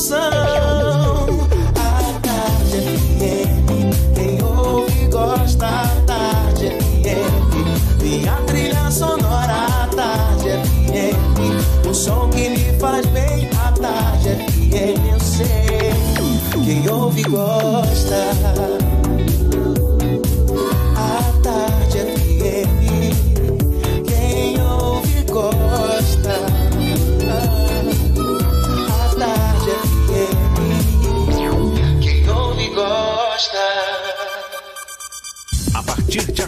emoção. A tarde é FM, quem ouve gosta. A tarde é FM, minha trilha sonora. A tarde é FM, o som que lhe faz bem. A tarde FM, eu sei, quem ouve gosta.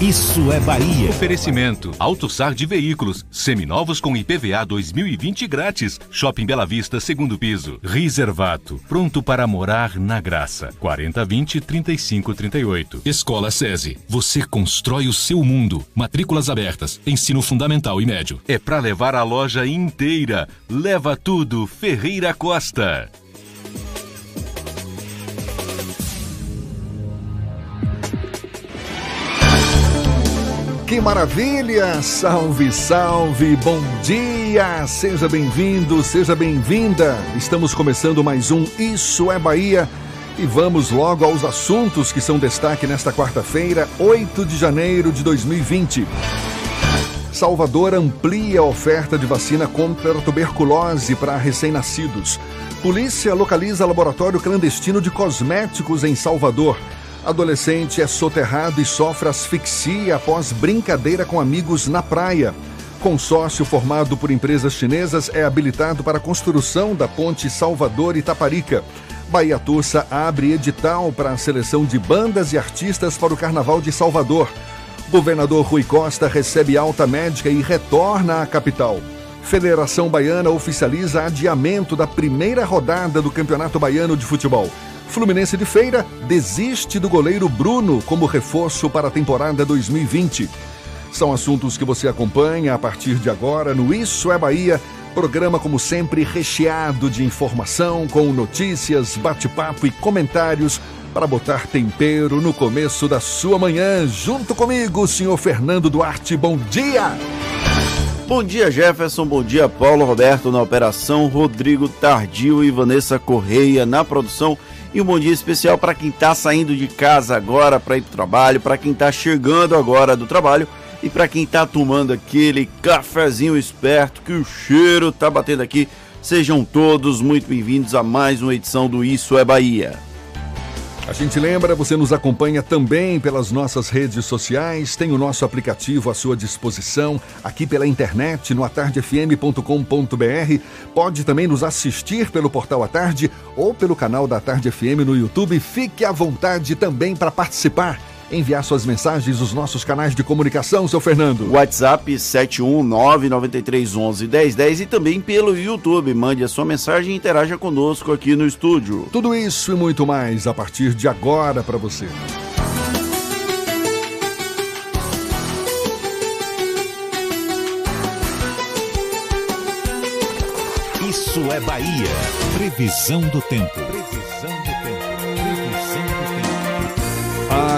Isso é Bahia. Oferecimento: AutoSar de veículos, seminovos com IPVA 2020 grátis. Shopping Bela Vista, segundo piso. Reservato, pronto para morar na graça. 4020 3538. Escola SESI. Você constrói o seu mundo. Matrículas abertas. Ensino fundamental e médio. É para levar a loja inteira. Leva tudo, Ferreira Costa. Que maravilha! Salve, salve! Bom dia! Seja bem-vindo, seja bem-vinda! Estamos começando mais um Isso é Bahia e vamos logo aos assuntos que são destaque nesta quarta-feira, 8 de janeiro de 2020. Salvador amplia a oferta de vacina contra a tuberculose para recém-nascidos. Polícia localiza laboratório clandestino de cosméticos em Salvador. Adolescente é soterrado e sofre asfixia após brincadeira com amigos na praia. Consórcio formado por empresas chinesas é habilitado para a construção da ponte Salvador Itaparica. Bahia Tursa abre edital para a seleção de bandas e artistas para o Carnaval de Salvador. Governador Rui Costa recebe alta médica e retorna à capital. Federação Baiana oficializa adiamento da primeira rodada do Campeonato Baiano de Futebol. Fluminense de Feira desiste do goleiro Bruno como reforço para a temporada 2020. São assuntos que você acompanha a partir de agora no Isso é Bahia, programa como sempre recheado de informação, com notícias, bate-papo e comentários para botar tempero no começo da sua manhã. Junto comigo, senhor Fernando Duarte. Bom dia! Bom dia, Jefferson. Bom dia, Paulo Roberto na operação, Rodrigo Tardio e Vanessa Correia na produção. E um bom dia especial para quem está saindo de casa agora para ir para o trabalho, para quem está chegando agora do trabalho e para quem está tomando aquele cafezinho esperto que o cheiro está batendo aqui. Sejam todos muito bem-vindos a mais uma edição do Isso é Bahia. A gente lembra, você nos acompanha também pelas nossas redes sociais, tem o nosso aplicativo à sua disposição, aqui pela internet, no atardefm.com.br. Pode também nos assistir pelo portal A Tarde ou pelo canal da Tarde FM no YouTube. Fique à vontade também para participar enviar suas mensagens nos nossos canais de comunicação, seu Fernando. WhatsApp 71993111010 e também pelo YouTube. Mande a sua mensagem e interaja conosco aqui no estúdio. Tudo isso e muito mais a partir de agora para você. Isso é Bahia. Previsão do tempo.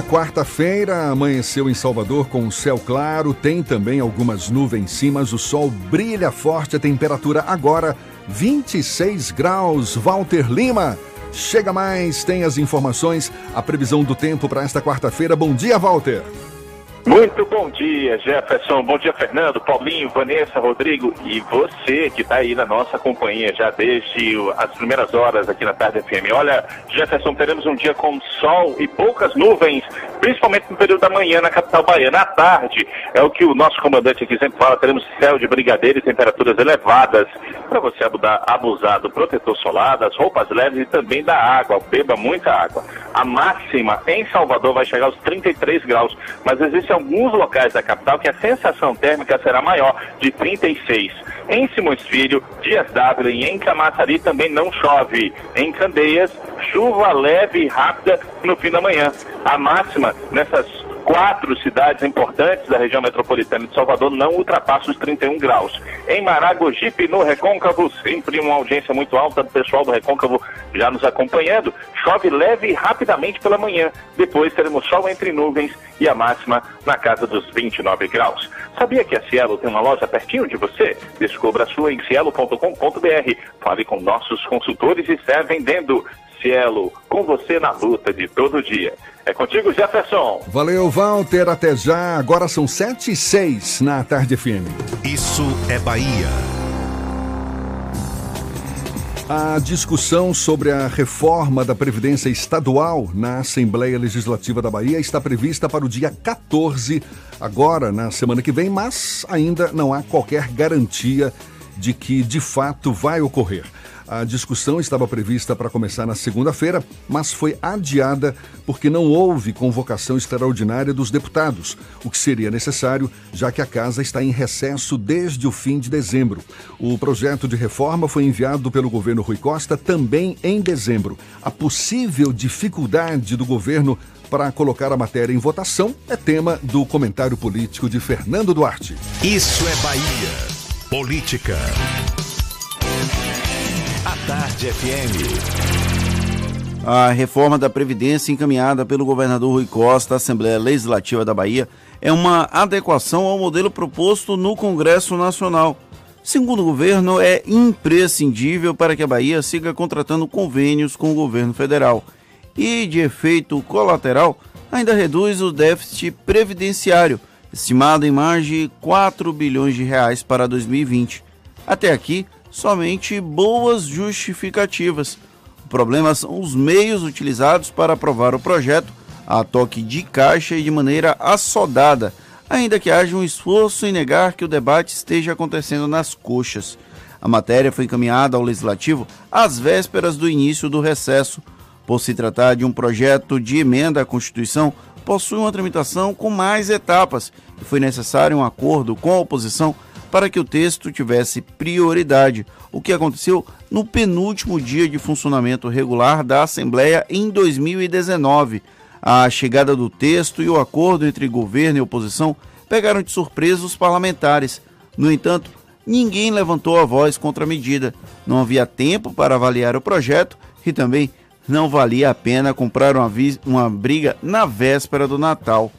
Quarta-feira amanheceu em Salvador com céu claro, tem também algumas nuvens em cima, o sol brilha forte, a temperatura agora 26 graus. Walter Lima, chega mais, tem as informações, a previsão do tempo para esta quarta-feira. Bom dia, Walter. Muito bom dia, Jefferson. Bom dia, Fernando, Paulinho, Vanessa, Rodrigo e você que está aí na nossa companhia já desde as primeiras horas aqui na Tarde FM. Olha, Jefferson, teremos um dia com sol e poucas nuvens, principalmente no período da manhã na capital baiana. À tarde, é o que o nosso comandante aqui sempre fala, teremos céu de brigadeiro e temperaturas elevadas para você abusar, do protetor solar, das roupas leves e também da água. Beba muita água. A máxima em Salvador vai chegar aos 33 graus, mas existem alguns locais da capital que a sensação térmica será maior, de 36. Em Simões Filho, Dias Dávila e em Camaçari também não chove. Em Candeias, chuva leve e rápida no fim da manhã. A máxima nessas quatro cidades importantes da região metropolitana de Salvador não ultrapassam os 31 graus. Em Maragogipe, no Recôncavo, sempre uma audiência muito alta do pessoal do Recôncavo já nos acompanhando. Chove leve rapidamente pela manhã. Depois teremos sol entre nuvens e a máxima na casa dos 29 graus. Sabia que a Cielo tem uma loja pertinho de você? Descubra a sua em cielo.com.br. Fale com nossos consultores e serve vendendo. Cielo, com você na luta de todo dia. É contigo, Jefferson. Valeu, Walter. Até já. Agora são 7 e 6 na Tarde FM. Isso é Bahia. A discussão sobre a reforma da Previdência Estadual na Assembleia Legislativa da Bahia está prevista para o dia 14, agora, na semana que vem, mas ainda não há qualquer garantia de que de fato vai ocorrer. A discussão estava prevista para começar na segunda-feira, mas foi adiada porque não houve convocação extraordinária dos deputados, o que seria necessário, já que a casa está em recesso desde o fim de dezembro. O projeto de reforma foi enviado pelo governo Rui Costa também em dezembro. A possível dificuldade do governo para colocar a matéria em votação é tema do comentário político de Fernando Duarte. Isso é Bahia. Política. Tarde FM. A reforma da Previdência encaminhada pelo governador Rui Costa à Assembleia Legislativa da Bahia é uma adequação ao modelo proposto no Congresso Nacional. Segundo o governo, é imprescindível para que a Bahia siga contratando convênios com o governo federal. E, de efeito colateral, ainda reduz o déficit previdenciário, estimado em mais de 4 bilhões de reais para 2020. Até aqui, somente boas justificativas. O problema são os meios utilizados para aprovar o projeto a toque de caixa e de maneira assodada, ainda que haja um esforço em negar que o debate esteja acontecendo nas coxas. A matéria foi encaminhada ao Legislativo às vésperas do início do recesso. Por se tratar de um projeto de emenda à Constituição, possui uma tramitação com mais etapas e foi necessário um acordo com a oposição para que o texto tivesse prioridade, o que aconteceu no penúltimo dia de funcionamento regular da Assembleia em 2019. A chegada do texto e o acordo entre governo e oposição pegaram de surpresa os parlamentares. No entanto, ninguém levantou a voz contra a medida. Não havia tempo para avaliar o projeto e também não valia a pena comprar uma, uma briga na véspera do Natal.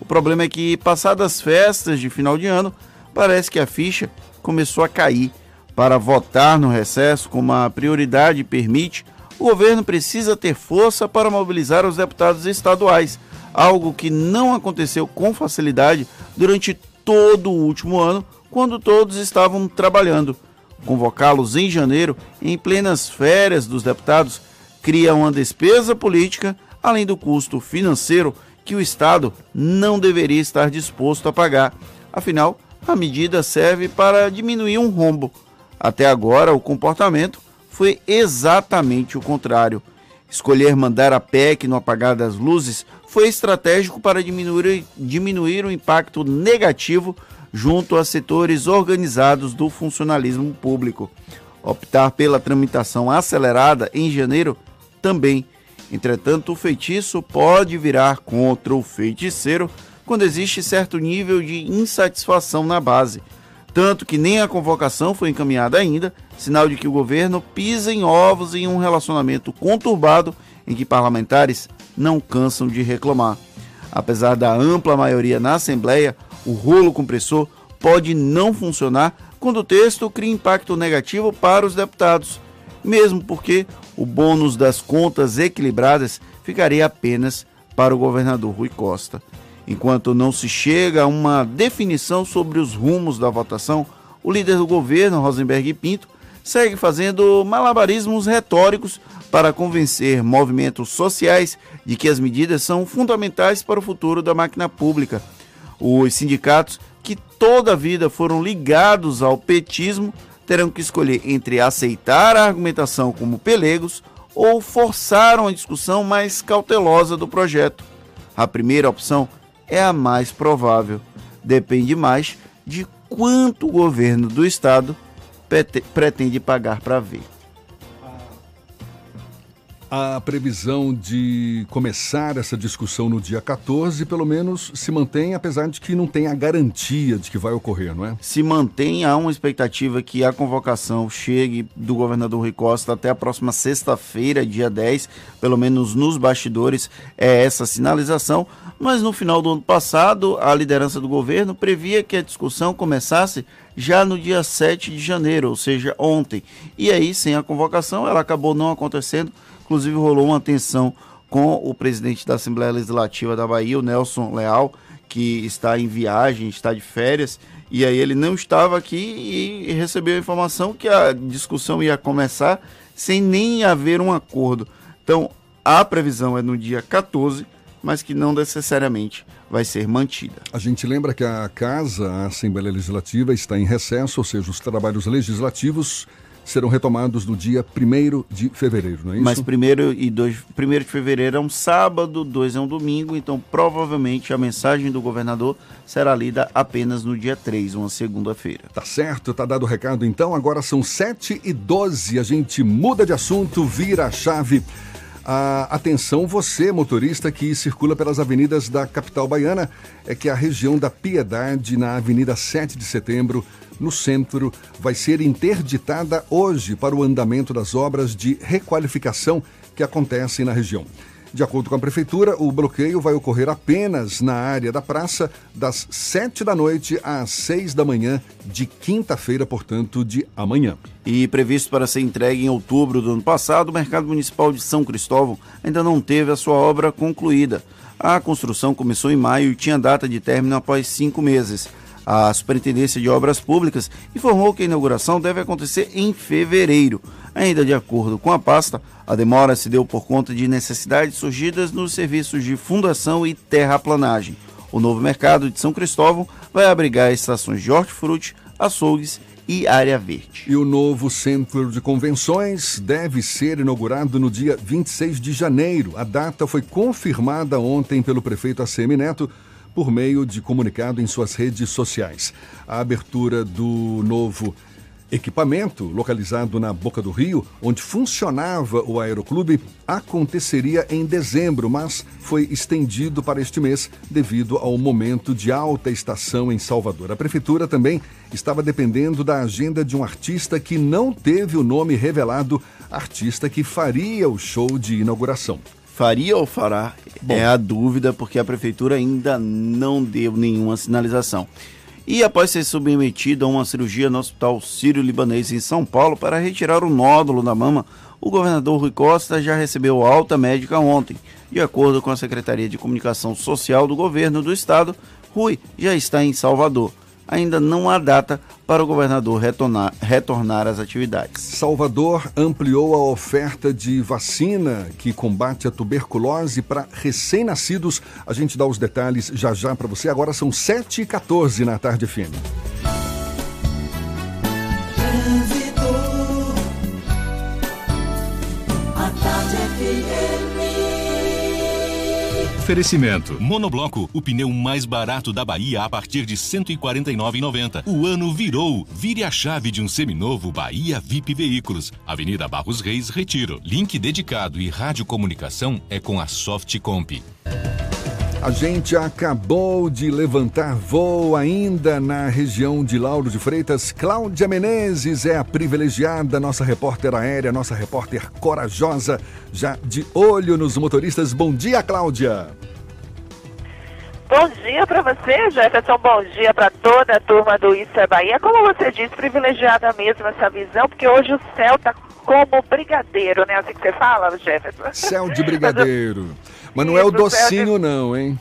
O problema é que, passadas as festas de final de ano, parece que a ficha começou a cair. Para votar no recesso, como a prioridade permite, o governo precisa ter força para mobilizar os deputados estaduais, algo que não aconteceu com facilidade durante todo o último ano, quando todos estavam trabalhando. Convocá-los em janeiro, em plenas férias dos deputados, cria uma despesa política, além do custo financeiro que o Estado não deveria estar disposto a pagar. Afinal, a medida serve para diminuir um rombo. Até agora, o comportamento foi exatamente o contrário. Escolher mandar a PEC no apagar das luzes foi estratégico para diminuir, diminuir o impacto negativo junto a setores organizados do funcionalismo público. Optar pela tramitação acelerada em janeiro também. Entretanto, o feitiço pode virar contra o feiticeiro quando existe certo nível de insatisfação na base. Tanto que nem a convocação foi encaminhada ainda, sinal de que o governo pisa em ovos em um relacionamento conturbado em que parlamentares não cansam de reclamar. Apesar da ampla maioria na Assembleia, o rolo compressor pode não funcionar quando o texto cria impacto negativo para os deputados, mesmo porque o bônus das contas equilibradas ficaria apenas para o governador Rui Costa. Enquanto não se chega a uma definição sobre os rumos da votação, o líder do governo, Rosenberg Pinto, segue fazendo malabarismos retóricos para convencer movimentos sociais de que as medidas são fundamentais para o futuro da máquina pública. Os sindicatos, que toda a vida foram ligados ao petismo, terão que escolher entre aceitar a argumentação como pelegos ou forçar uma discussão mais cautelosa do projeto. A primeira opção é a mais provável. Depende mais de quanto o governo do estado pretende pagar para ver. A previsão de começar essa discussão no dia 14, pelo menos, se mantém, apesar de que não tem a garantia de que vai ocorrer, não é? Se mantém, há uma expectativa que a convocação chegue do governador Rui Costa até a próxima sexta-feira, dia 10, pelo menos nos bastidores, é essa sinalização. Mas no final do ano passado, a liderança do governo previa que a discussão começasse já no dia 7 de janeiro, ou seja, ontem. E aí, sem a convocação, ela acabou não acontecendo Inclusive rolou uma tensão com o presidente da Assembleia Legislativa da Bahia, o Nelson Leal, que está em viagem, está de férias, e aí ele não estava aqui e recebeu a informação que a discussão ia começar sem nem haver um acordo. Então, a previsão é no dia 14, mas que não necessariamente vai ser mantida. A gente lembra que a Casa, a Assembleia Legislativa, está em recesso, ou seja, os trabalhos legislativos serão retomados no dia 1 de fevereiro, não é isso? Mas 1 e 2, 1 de fevereiro é um sábado, 2 é um domingo, então provavelmente a mensagem do governador será lida apenas no dia 3, uma segunda-feira. Tá certo, tá dado o recado então. Agora são 7 e 12, a gente muda de assunto, vira a chave. Ah, atenção, você, motorista que circula pelas avenidas da capital baiana, é que a região da Piedade, na Avenida 7 de Setembro, no centro, vai ser interditada hoje para o andamento das obras de requalificação que acontecem na região. De acordo com a Prefeitura, o bloqueio vai ocorrer apenas na área da praça, das 7 da noite às 6 da manhã, de quinta-feira, portanto, de amanhã. E previsto para ser entregue em outubro do ano passado, o Mercado Municipal de São Cristóvão ainda não teve a sua obra concluída. A construção começou em maio e tinha data de término após cinco meses. A Superintendência de Obras Públicas informou que a inauguração deve acontecer em fevereiro. Ainda de acordo com a pasta, a demora se deu por conta de necessidades surgidas nos serviços de fundação e terraplanagem. O novo mercado de São Cristóvão vai abrigar estações de hortifruti, açougues e área verde. E o novo centro de convenções deve ser inaugurado no dia 26 de janeiro. A data foi confirmada ontem pelo prefeito ACM Neto por meio de comunicado em suas redes sociais. A abertura do novo equipamento, localizado na Boca do Rio, onde funcionava o aeroclube, aconteceria em dezembro, mas foi estendido para este mês devido ao momento de alta estação em Salvador. A prefeitura também estava dependendo da agenda de um artista que não teve o nome revelado, artista que faria o show de inauguração. Faria ou fará? Bom. É a dúvida, porque a prefeitura ainda não deu nenhuma sinalização. E após ser submetido a uma cirurgia no Hospital Sírio-Libanês em São Paulo para retirar o nódulo da mama, o governador Rui Costa já recebeu alta médica ontem. De acordo com a Secretaria de Comunicação Social do governo do estado, Rui já está em Salvador ainda não há data para o governador retornar, retornar às atividades. Salvador ampliou a oferta de vacina que combate a tuberculose para recém-nascidos. A gente dá os detalhes já já para você. Agora são 7h14 na tarde fina. Oferecimento. Monobloco, o pneu mais barato da Bahia a partir de R$ 149,90. O ano virou. Vire a chave de um seminovo Bahia VIP Veículos. Avenida Barros Reis, Retiro. Link dedicado e radiocomunicação é com a Softcomp. A gente acabou de levantar voo ainda na região de Lauro de Freitas. Cláudia Menezes é a privilegiada, nossa repórter aérea, nossa repórter corajosa, já de olho nos motoristas. Bom dia, Cláudia! Bom dia para você, Jefferson. Bom dia para toda a turma do Isso é Bahia. Como você disse, privilegiada mesmo essa visão, porque hoje o céu tá como brigadeiro, né? Assim que você fala, Jefferson. Céu de brigadeiro. Mas não é o docinho, de... não, hein?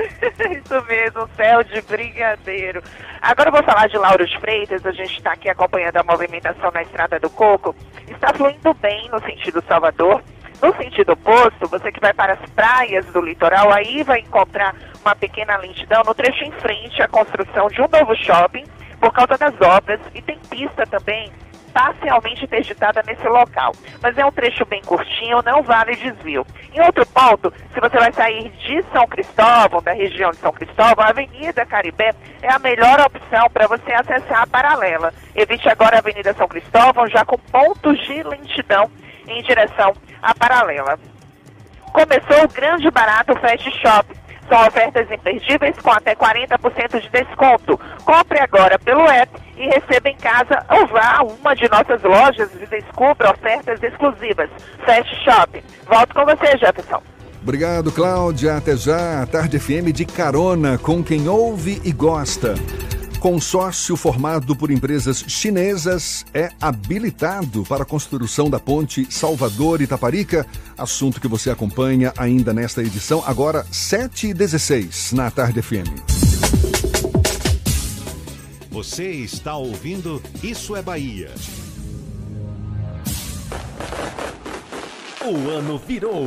Isso mesmo, céu de brigadeiro. Agora eu vou falar de Lauro de Freitas, a gente está aqui acompanhando a movimentação na Estrada do Coco. Está fluindo bem no sentido Salvador. No sentido oposto, você que vai para as praias do litoral, aí vai encontrar uma pequena lentidão no trecho em frente à construção de um novo shopping por causa das obras e tem pista também parcialmente interditada nesse local. Mas é um trecho bem curtinho, não vale desvio. Em outro ponto, se você vai sair de São Cristóvão, da região de São Cristóvão, a Avenida Caribé é a melhor opção para você acessar a paralela. Evite agora a Avenida São Cristóvão, já com pontos de lentidão em direção à Paralela. Começou o grande barato Fast Shop. São ofertas imperdíveis com até 40% de desconto. Compre agora pelo app e receba em casa ou vá a uma de nossas lojas e descubra ofertas exclusivas. Fast Shop. Volto com você, Jefferson. Obrigado, Cláudia. Até já. A Tarde FM de carona com quem ouve e gosta. Consórcio formado por empresas chinesas é habilitado para a construção da ponte Salvador-Itaparica. Assunto que você acompanha ainda nesta edição, agora 7h16 na Tarde FM. Você está ouvindo Isso é Bahia. O ano virou.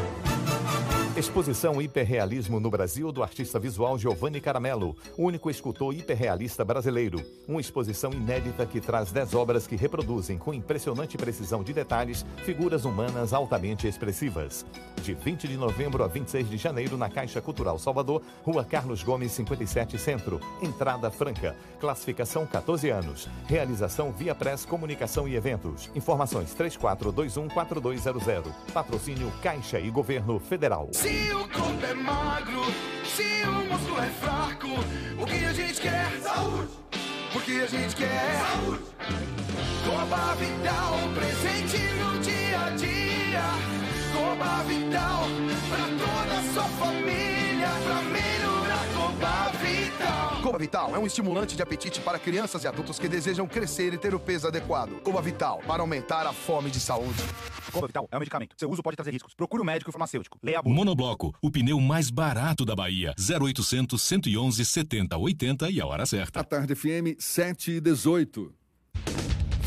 Exposição Hiperrealismo no Brasil do artista visual Giovanni Caramelo, único escultor hiperrealista brasileiro. Uma exposição inédita que traz 10 obras que reproduzem com impressionante precisão de detalhes figuras humanas altamente expressivas. De 20 de novembro a 26 de janeiro na Caixa Cultural Salvador, Rua Carlos Gomes 57 Centro, entrada franca. Classificação 14 anos. Realização Via Press Comunicação e Eventos. Informações 34214200. Patrocínio Caixa e Governo Federal. Se o corpo é magro, se o músculo é fraco, o que a gente quer? Saúde! O que a gente quer? Saúde! Coba Vital, presente no dia a dia. Coba Vital, pra toda a sua família, pra melhorar Coba Vital. Coba Vital é um estimulante de apetite para crianças e adultos que desejam crescer e ter o peso adequado. Coba Vital, para aumentar a fome de saúde. Coba Vital é um medicamento. Seu uso pode trazer riscos. Procure um médico farmacêutico. Leia a bula. Monobloco, o pneu mais barato da Bahia. 0800 111 70 80 e a hora certa. A Tarde FM 7 e 18.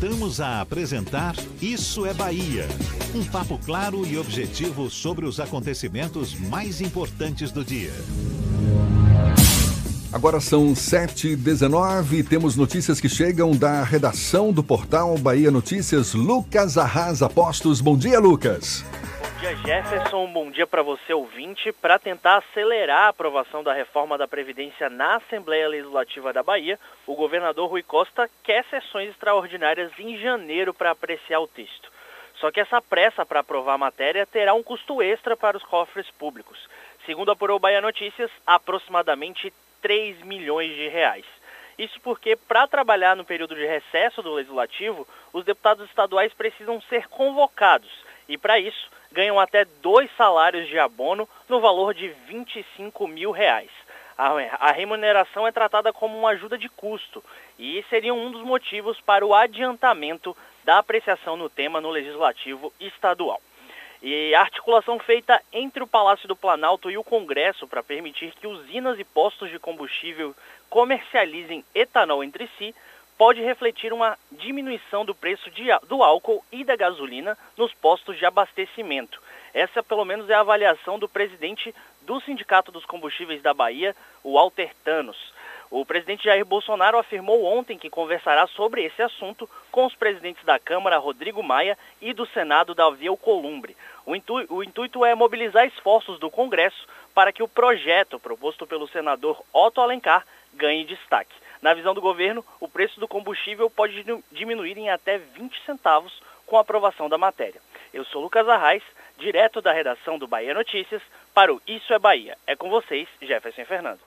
Voltamos a apresentar Isso é Bahia. Um papo claro e objetivo sobre os acontecimentos mais importantes do dia. Agora são 7h19, temos notícias que chegam da redação do portal Bahia Notícias. Lucas Arrasa Postos. Bom dia, Lucas. Dia, Jefferson. Bom dia para você, ouvinte. Para tentar acelerar a aprovação da reforma da Previdência na Assembleia Legislativa da Bahia, o governador Rui Costa quer sessões extraordinárias em janeiro para apreciar o texto. Só que essa pressa para aprovar a matéria terá um custo extra para os cofres públicos. Segundo apurou Bahia Notícias, aproximadamente 3 milhões de reais. Isso porque, para trabalhar no período de recesso do Legislativo, os deputados estaduais precisam ser convocados e, para isso, ganham até dois salários de abono no valor de 25 mil reais. A remuneração é tratada como uma ajuda de custo e seria um dos motivos para o adiantamento da apreciação no tema no Legislativo Estadual. E a articulação feita entre o Palácio do Planalto e o Congresso para permitir que usinas e postos de combustível comercializem etanol entre si pode refletir uma diminuição do preço de, do álcool e da gasolina nos postos de abastecimento. Essa, pelo menos, é a avaliação do presidente do Sindicato dos Combustíveis da Bahia, o Walter Thanos. O presidente Jair Bolsonaro afirmou ontem que conversará sobre esse assunto com os presidentes da Câmara, Rodrigo Maia, e do Senado, Davi Alcolumbre. O, intu o intuito é mobilizar esforços do Congresso para que o projeto proposto pelo senador Otto Alencar ganhe destaque. Na visão do governo, o preço do combustível pode diminuir em até 20 centavos com a aprovação da matéria. Eu sou Lucas Arraes, direto da redação do Bahia Notícias, para o Isso é Bahia. É com vocês, Jefferson Fernando.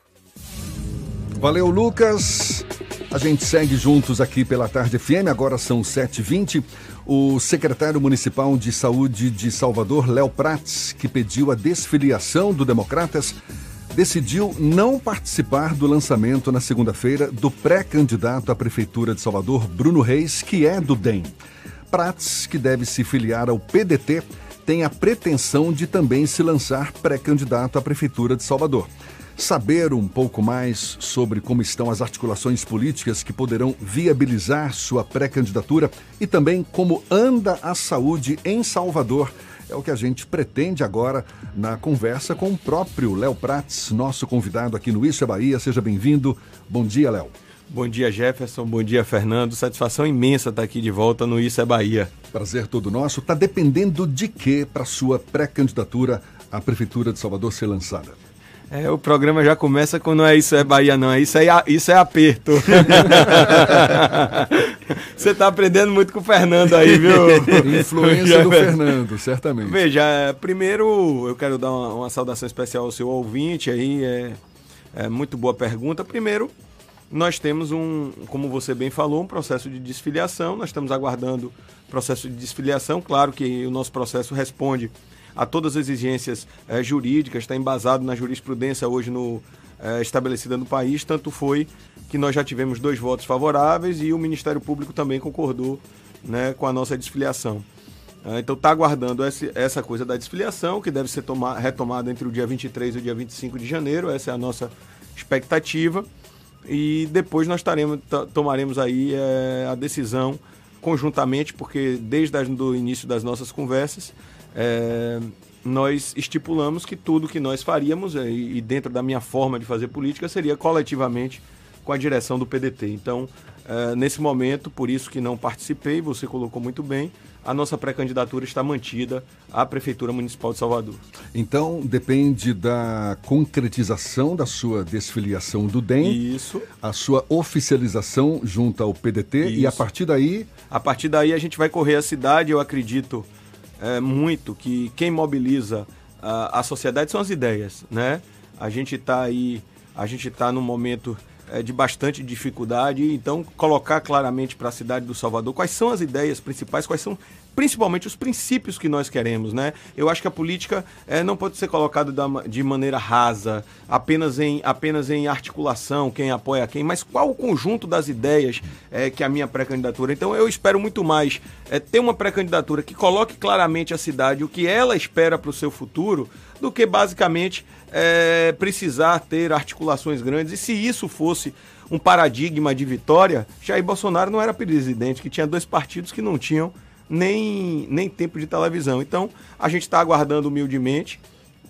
Valeu, Lucas. A gente segue juntos aqui pela Tarde FM, agora são 7h20. O secretário municipal de saúde de Salvador, Léo Prats, que pediu a desfiliação do Democratas, decidiu não participar do lançamento na segunda-feira do pré-candidato à Prefeitura de Salvador, Bruno Reis, que é do DEM. Prats, que deve se filiar ao PDT, tem a pretensão de também se lançar pré-candidato à Prefeitura de Salvador. Saber um pouco mais sobre como estão as articulações políticas que poderão viabilizar sua pré-candidatura e também como anda a saúde em Salvador é o que a gente pretende agora na conversa com o próprio Léo Prats, nosso convidado aqui no Isso é Bahia. Seja bem-vindo. Bom dia, Léo. Bom dia, Jefferson. Bom dia, Fernando. Satisfação imensa estar aqui de volta no Isso é Bahia. Prazer todo nosso. Está dependendo de quê para sua pré-candidatura à Prefeitura de Salvador ser lançada? É, o programa já começa com não é isso é Bahia, não. É isso é, isso é aperto. Você está aprendendo muito com o Fernando aí, viu? Influência do Fernando, certamente. Veja, primeiro eu quero dar uma, uma saudação especial ao seu ouvinte aí. É, é muito boa pergunta. Primeiro, nós temos um, como você bem falou, um processo de desfiliação. Nós estamos aguardando o processo de desfiliação. Claro que o nosso processo responde a todas as exigências é, jurídicas, está embasado na jurisprudência hoje no, é, estabelecida no país. Tanto foi que nós já tivemos dois votos favoráveis e o Ministério Público também concordou né, com a nossa desfiliação. É, então está aguardando essa, coisa da desfiliação, que deve ser toma, retomada entre o dia 23 e o dia 25 de janeiro. Essa é a nossa expectativa. E depois nós taremos, tomaremos aí é, a decisão conjuntamente, porque desde o início das nossas conversas, é, nós estipulamos que tudo que nós faríamos, é, e dentro da minha forma de fazer política, seria coletivamente com a direção do PDT. Então, é, nesse momento, por isso que não participei, você colocou muito bem, a nossa pré-candidatura está mantida à Prefeitura Municipal de Salvador. Então, depende da concretização da sua desfiliação do DEM, Isso. a sua oficialização junto ao PDT Isso. e a partir daí... A partir daí a gente vai correr a cidade, eu acredito é, muito que quem mobiliza a, a sociedade são as ideias, né? A gente está aí, a gente está num momento é, de bastante dificuldade, então colocar claramente para a cidade do Salvador quais são as ideias principais, quais são principalmente os princípios que nós queremos, né? Eu acho que a política é, não pode ser colocada de maneira rasa, apenas em, apenas em articulação, quem apoia quem, mas qual o conjunto das ideias é, que a minha pré-candidatura. Então eu espero muito mais é, ter uma pré-candidatura que coloque claramente a cidade o que ela espera para o seu futuro, do que basicamente é, precisar ter articulações grandes. E se isso fosse um paradigma de vitória, Jair Bolsonaro não era presidente, que tinha dois partidos que não tinham nem, nem tempo de televisão. Então, a gente está aguardando humildemente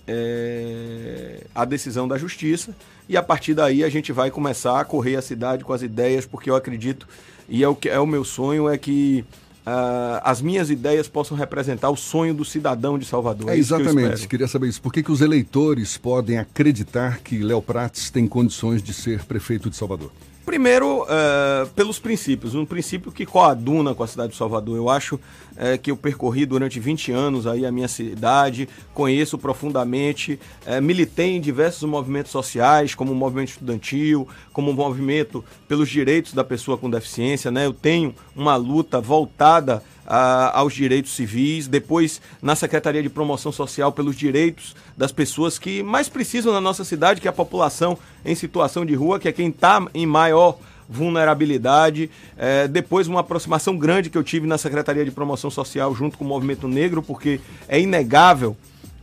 é, a decisão da justiça e a partir daí a gente vai começar a correr a cidade com as ideias, porque eu acredito, e é o, que, é o meu sonho, é que Uh, as minhas ideias possam representar o sonho do cidadão de Salvador. É, é exatamente, que queria saber isso. Por que, que os eleitores podem acreditar que Léo Prates tem condições de ser prefeito de Salvador? Primeiro, uh, pelos princípios. Um princípio que coaduna com a cidade de Salvador. Eu acho uh, que eu percorri durante 20 anos aí a minha cidade, conheço profundamente, uh, militei em diversos movimentos sociais, como o movimento estudantil, como o movimento pelos direitos da pessoa com deficiência. Né? Eu tenho uma luta voltada aos direitos civis, depois na Secretaria de Promoção Social pelos direitos das pessoas que mais precisam na nossa cidade, que é a população em situação de rua, que é quem está em maior vulnerabilidade. É, depois, uma aproximação grande que eu tive na Secretaria de Promoção Social junto com o Movimento Negro, porque é inegável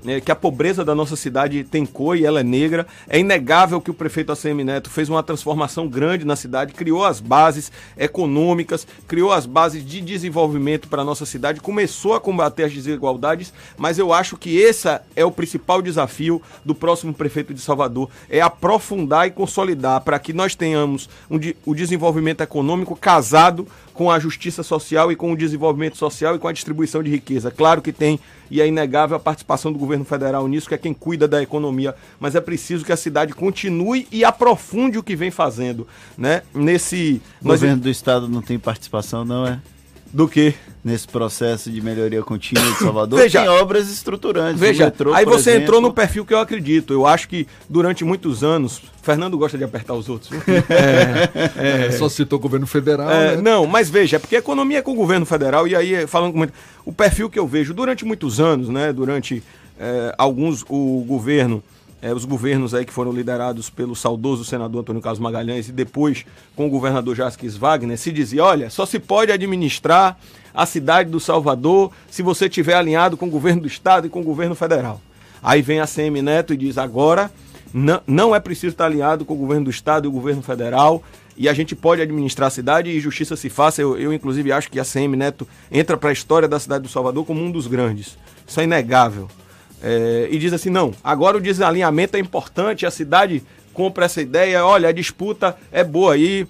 é, que a pobreza da nossa cidade tem cor e ela é negra. É inegável que o prefeito ACM Neto fez uma transformação grande na cidade, criou as bases econômicas, criou as bases de desenvolvimento para a nossa cidade, começou a combater as desigualdades, mas eu acho que esse é o principal desafio do próximo prefeito de Salvador, é aprofundar e consolidar para que nós tenhamos um, o desenvolvimento econômico casado com a justiça social e com o desenvolvimento social e com a distribuição de riqueza. Claro que tem, e é inegável a participação do governo federal nisso, que é quem cuida da economia, mas é preciso que a cidade continue e aprofunde o que vem fazendo, né? Nesse... O governo nós... do estado não tem participação, não é? Do que? Nesse processo de melhoria contínua de Salvador, veja, tem obras estruturantes. Veja, metrô, aí você exemplo. entrou no perfil que eu acredito. Eu acho que durante muitos anos, Fernando gosta de apertar os outros. é, é, só citou o governo federal. É, né? Não, mas veja, é porque a economia é com o governo federal, e aí, falando com o perfil que eu vejo durante muitos anos, né? Durante é, alguns, o governo é, os governos aí que foram liderados pelo saudoso senador Antônio Carlos Magalhães e depois com o governador Jasques Wagner, se dizia, olha, só se pode administrar a cidade do Salvador se você tiver alinhado com o governo do estado e com o governo federal. Aí vem a CM Neto e diz, agora não, não é preciso estar alinhado com o governo do estado e o governo federal, e a gente pode administrar a cidade e justiça se faça. Eu, eu inclusive, acho que a CM Neto entra para a história da cidade do Salvador como um dos grandes. Isso é inegável. É, e diz assim: não, agora o desalinhamento é importante, a cidade compra essa ideia, olha, a disputa é boa aí.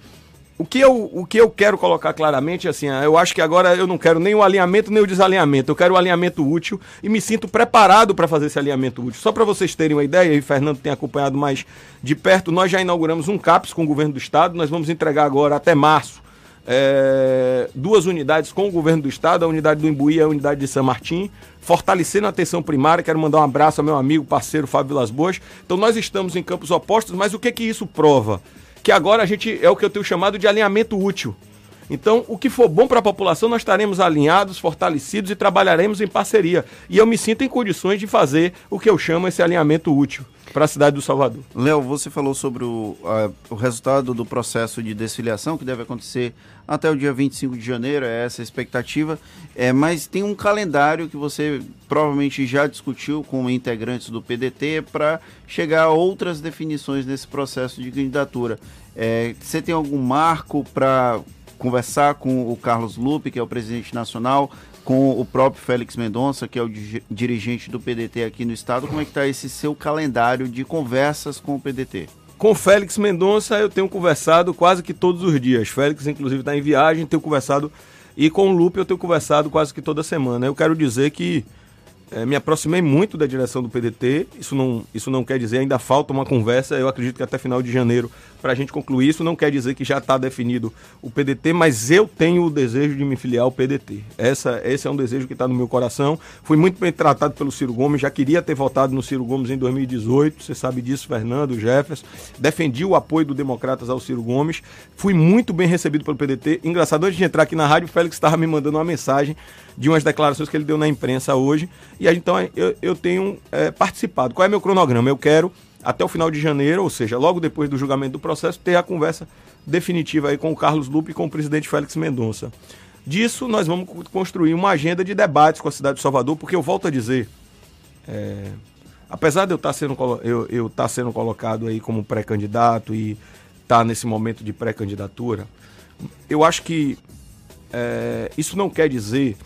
O que, eu, o que eu quero colocar claramente assim, eu acho que agora eu não quero nem o alinhamento nem o desalinhamento, eu quero o alinhamento útil e me sinto preparado para fazer esse alinhamento útil. Só para vocês terem uma ideia, e o Fernando tem acompanhado mais de perto, nós já inauguramos um CAPS com o governo do estado, nós vamos entregar agora até março é, duas unidades com o governo do estado, a unidade do Imbuí e a unidade de São Martim, fortalecendo a atenção primária. Quero mandar um abraço ao meu amigo, parceiro Fábio Vilas Boas. Então nós estamos em campos opostos, mas o que que isso prova? Que agora a gente é o que eu tenho chamado de alinhamento útil. Então, o que for bom para a população, nós estaremos alinhados, fortalecidos e trabalharemos em parceria. E eu me sinto em condições de fazer o que eu chamo esse alinhamento útil para a cidade do Salvador. Léo, você falou sobre o, a, o resultado do processo de desfiliação, que deve acontecer até o dia 25 de janeiro, é essa a expectativa. É, mas tem um calendário que você provavelmente já discutiu com integrantes do PDT para chegar a outras definições nesse processo de candidatura. É, você tem algum marco para conversar com o Carlos Lupe, que é o presidente nacional, com o próprio Félix Mendonça, que é o dirigente do PDT aqui no estado. Como é que está esse seu calendário de conversas com o PDT? Com o Félix Mendonça eu tenho conversado quase que todos os dias. Félix, inclusive, está em viagem, tenho conversado. E com o Lupe eu tenho conversado quase que toda semana. Eu quero dizer que é, me aproximei muito da direção do PDT. Isso não, isso não quer dizer, ainda falta uma conversa. Eu acredito que até final de janeiro para a gente concluir isso. Não quer dizer que já está definido o PDT, mas eu tenho o desejo de me filiar ao PDT. Essa, esse é um desejo que está no meu coração. Fui muito bem tratado pelo Ciro Gomes, já queria ter votado no Ciro Gomes em 2018. Você sabe disso, Fernando, Jefferson. Defendi o apoio do Democratas ao Ciro Gomes. Fui muito bem recebido pelo PDT. Engraçado, antes de entrar aqui na rádio, o Félix estava me mandando uma mensagem de umas declarações que ele deu na imprensa hoje. E então eu, eu tenho é, participado. Qual é meu cronograma? Eu quero até o final de janeiro, ou seja, logo depois do julgamento do processo, ter a conversa definitiva aí com o Carlos Lupe e com o presidente Félix Mendonça. Disso, nós vamos construir uma agenda de debates com a cidade de Salvador, porque eu volto a dizer, é, apesar de eu estar tá sendo, eu, eu estar tá sendo colocado aí como pré-candidato e estar tá nesse momento de pré-candidatura, eu acho que é, isso não quer dizer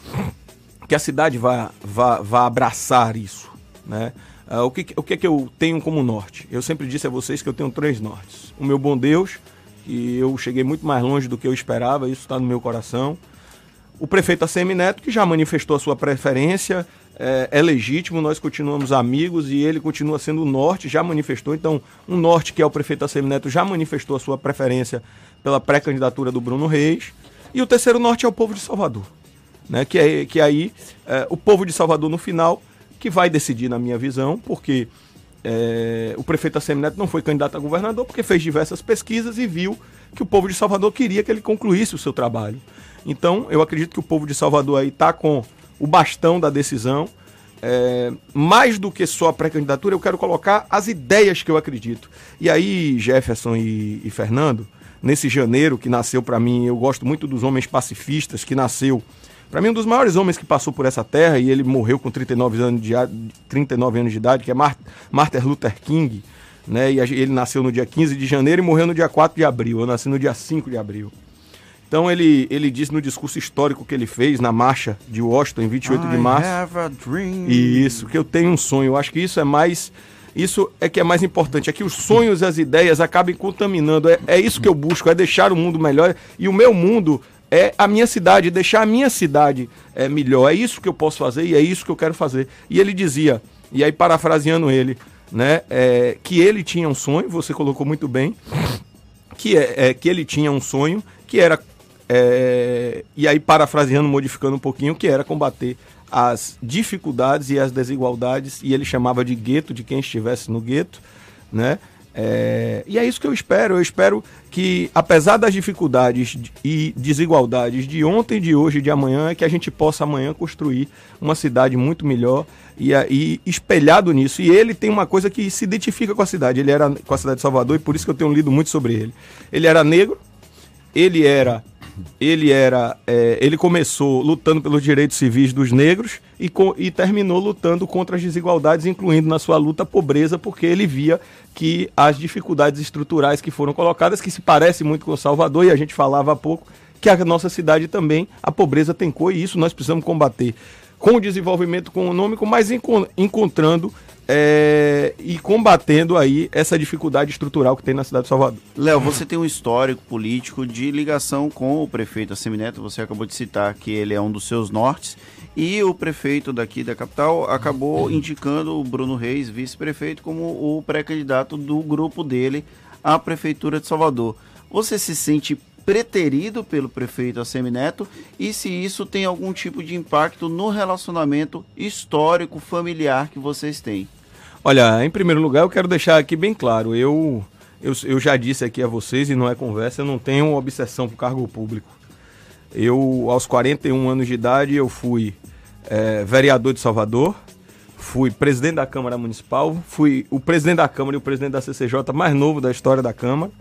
que a cidade vá, vá, vá abraçar isso, né? Uh, o que, o que, é que eu tenho como norte? Eu sempre disse a vocês que eu tenho três nortes. O meu bom Deus, que eu cheguei muito mais longe do que eu esperava, isso está no meu coração. O prefeito ACM Neto, que já manifestou a sua preferência, é, é, legítimo, nós continuamos amigos e ele continua sendo o norte, já manifestou. Então, um norte que é o prefeito ACM Neto já manifestou a sua preferência pela pré-candidatura do Bruno Reis. E o terceiro norte é o povo de Salvador. Né? Que, é, que aí é, o povo de Salvador, no final, que vai decidir, na minha visão, porque é, o prefeito Assemineto não foi candidato a governador porque fez diversas pesquisas e viu que o povo de Salvador queria que ele concluísse o seu trabalho. Então, eu acredito que o povo de Salvador aí está com o bastão da decisão. É, mais do que só a pré-candidatura, eu quero colocar as ideias que eu acredito. E aí, Jefferson e, e Fernando, nesse janeiro que nasceu para mim, eu gosto muito dos homens pacifistas, que nasceu para mim, um dos maiores homens que passou por essa terra, e ele morreu com 39 anos de, 39 anos de idade, que é Martin Luther King. Né? E ele nasceu no dia 15 de janeiro e morreu no dia 4 de abril. Eu nasci no dia 5 de abril. Então ele, ele disse no discurso histórico que ele fez na marcha de Washington em 28 I de março. Have a dream. Isso, que eu tenho um sonho. Eu acho que isso é mais. Isso é que é mais importante. É que os sonhos e as ideias acabem contaminando. É, é isso que eu busco, é deixar o mundo melhor. E o meu mundo é a minha cidade, deixar a minha cidade é, melhor. É isso que eu posso fazer e é isso que eu quero fazer. E ele dizia, e aí parafraseando ele, né, é, que ele tinha um sonho, você colocou muito bem, que, é, é que ele tinha um sonho que era, é, e aí parafraseando, modificando um pouquinho, que era combater as dificuldades e as desigualdades, e ele chamava de gueto de quem estivesse no gueto, né? É, e é isso que eu espero. Eu espero que, apesar das dificuldades e desigualdades de ontem, de hoje e de amanhã, é que a gente possa amanhã construir uma cidade muito melhor e, e espelhado nisso. E ele tem uma coisa que se identifica com a cidade. Ele era com a cidade de Salvador e por isso que eu tenho lido muito sobre ele. Ele era negro, ele era ele era é, ele começou lutando pelos direitos civis dos negros e, com, e terminou lutando contra as desigualdades, incluindo na sua luta a pobreza, porque ele via que as dificuldades estruturais que foram colocadas, que se parece muito com Salvador, e a gente falava há pouco, que a nossa cidade também, a pobreza tem cor, e isso nós precisamos combater com o desenvolvimento econômico, mas encontrando é, e combatendo aí essa dificuldade estrutural que tem na cidade de Salvador. Léo, você tem um histórico político de ligação com o prefeito Assemineto, você acabou de citar que ele é um dos seus nortes, e o prefeito daqui da capital acabou indicando o Bruno Reis, vice-prefeito, como o pré-candidato do grupo dele à prefeitura de Salvador. Você se sente preterido pelo prefeito Assemineto e se isso tem algum tipo de impacto no relacionamento histórico familiar que vocês têm? Olha, em primeiro lugar, eu quero deixar aqui bem claro, eu, eu, eu já disse aqui a vocês, e não é conversa, eu não tenho obsessão por cargo público. Eu, aos 41 anos de idade, eu fui é, vereador de Salvador, fui presidente da Câmara Municipal, fui o presidente da Câmara e o presidente da CCJ mais novo da história da Câmara,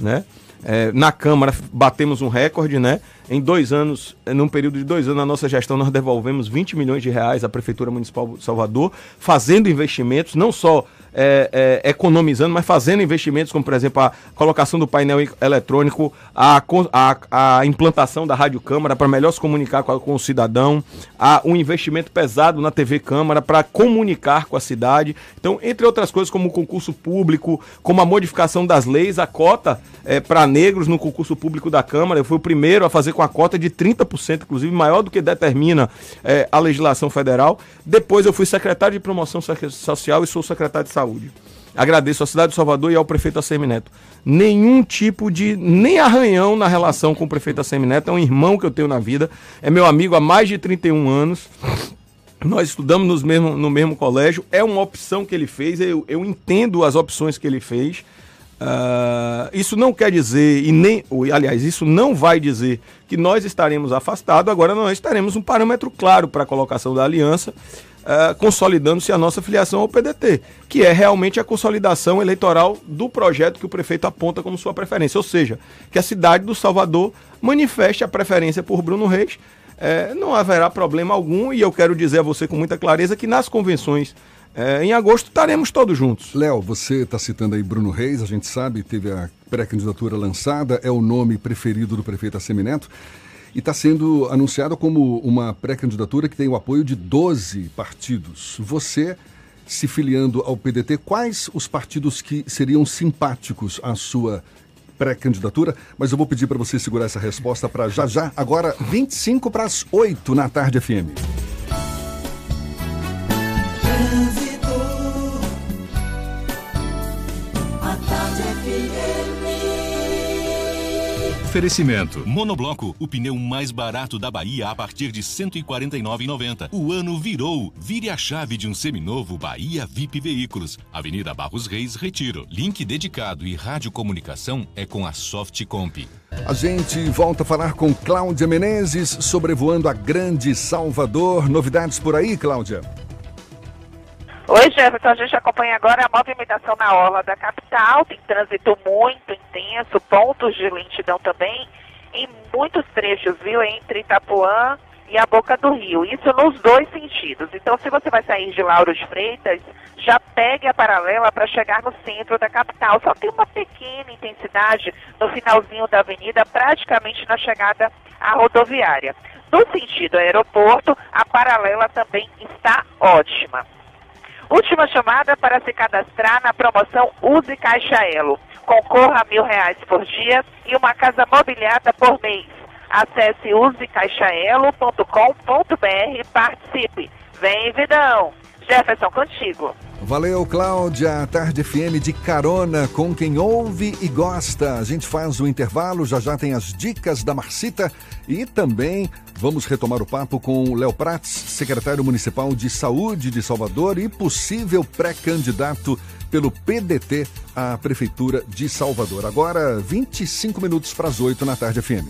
né? É, na Câmara batemos um recorde, né? Em dois anos, num período de dois anos, na nossa gestão, nós devolvemos 20 milhões de reais à Prefeitura Municipal de Salvador, fazendo investimentos, não só é, é, economizando, mas fazendo investimentos, como por exemplo a colocação do painel eletrônico, a, a, a implantação da Rádio Câmara para melhor se comunicar com, com o cidadão, a, um investimento pesado na TV Câmara para comunicar com a cidade. Então, entre outras coisas, como o concurso público, como a modificação das leis, a cota é, para negros no concurso público da Câmara. Eu fui o primeiro a fazer com a cota de 30%, inclusive maior do que determina é, a legislação federal. Depois eu fui secretário de promoção social e sou secretário de saúde. Agradeço à cidade de Salvador e ao prefeito Assemineto. Nenhum tipo de, nem arranhão na relação com o prefeito Assemineto. É um irmão que eu tenho na vida. É meu amigo há mais de 31 anos. Nós estudamos nos mesmo, no mesmo colégio. É uma opção que ele fez. Eu, eu entendo as opções que ele fez. Uh, isso não quer dizer, e nem, aliás, isso não vai dizer que nós estaremos afastados, agora nós estaremos um parâmetro claro para a colocação da aliança, uh, consolidando-se a nossa filiação ao PDT, que é realmente a consolidação eleitoral do projeto que o prefeito aponta como sua preferência, ou seja, que a cidade do Salvador manifeste a preferência por Bruno Reis. Uh, não haverá problema algum, e eu quero dizer a você com muita clareza que nas convenções é, em agosto estaremos todos juntos. Léo, você está citando aí Bruno Reis, a gente sabe, teve a pré-candidatura lançada, é o nome preferido do prefeito Assemineto e está sendo anunciado como uma pré-candidatura que tem o apoio de 12 partidos. Você se filiando ao PDT, quais os partidos que seriam simpáticos à sua pré-candidatura? Mas eu vou pedir para você segurar essa resposta para já já, agora 25 para as 8 na tarde FM. Oferecimento. Monobloco, o pneu mais barato da Bahia a partir de R$ 149,90. O ano virou. Vire a chave de um seminovo Bahia VIP Veículos. Avenida Barros Reis, Retiro. Link dedicado e radiocomunicação é com a Softcomp. A gente volta a falar com Cláudia Menezes, sobrevoando a Grande Salvador. Novidades por aí, Cláudia? Oi, Jefferson. A gente acompanha agora a movimentação na orla da capital. Tem trânsito muito intenso, pontos de lentidão também, em muitos trechos, viu, entre Itapuã e a Boca do Rio. Isso nos dois sentidos. Então, se você vai sair de Lauro de Freitas, já pegue a paralela para chegar no centro da capital. Só tem uma pequena intensidade no finalzinho da avenida, praticamente na chegada à rodoviária. No sentido aeroporto, a paralela também está ótima. Última chamada para se cadastrar na promoção Use Caixa Elo. Concorra a mil reais por dia e uma casa mobiliada por mês. Acesse usecaixaelo.com.br e participe. Vem, Vidão! Jefferson, contigo. Valeu, Cláudia. Tarde FM de carona com quem ouve e gosta. A gente faz o intervalo, já já tem as dicas da Marcita e também vamos retomar o papo com o Léo Prats, secretário municipal de saúde de Salvador e possível pré-candidato pelo PDT à Prefeitura de Salvador. Agora, 25 minutos para as 8 na Tarde FM.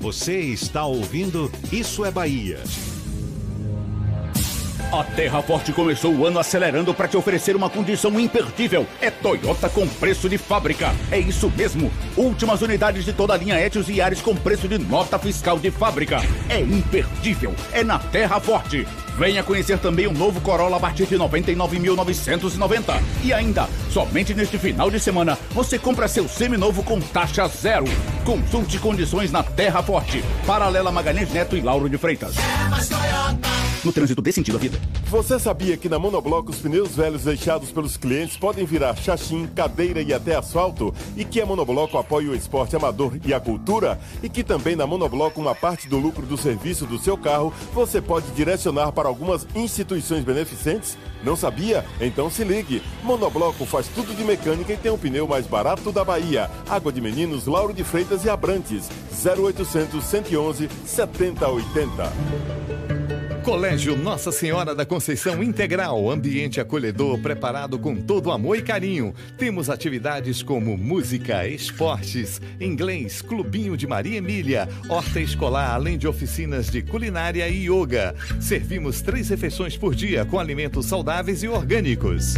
Você está ouvindo Isso é Bahia. A Terra Forte começou o ano acelerando para te oferecer uma condição imperdível. É Toyota com preço de fábrica. É isso mesmo. Últimas unidades de toda a linha Etios e Ares com preço de nota fiscal de fábrica. É imperdível. É na Terra Forte. Venha conhecer também o novo Corolla a partir de 99.990. E ainda, somente neste final de semana, você compra seu seminovo com taxa zero. Consulte condições na Terra Forte. Paralela Magalhães Neto e Lauro de Freitas. No trânsito dê sentido à vida. Você sabia que na Monobloco os pneus velhos deixados pelos clientes podem virar chachim, cadeira e até asfalto? E que a Monobloco apoia o esporte amador e a cultura? E que também na Monobloco uma parte do lucro do serviço do seu carro você pode direcionar para algumas instituições beneficentes? Não sabia? Então se ligue. Monobloco faz tudo de mecânica e tem o pneu mais barato da Bahia. Água de Meninos, Lauro de Freitas e Abrantes. 0800 111 7080. Colégio Nossa Senhora da Conceição Integral, ambiente acolhedor preparado com todo amor e carinho. Temos atividades como música, esportes, inglês, clubinho de Maria Emília, horta escolar, além de oficinas de culinária e yoga. Servimos três refeições por dia com alimentos saudáveis e orgânicos.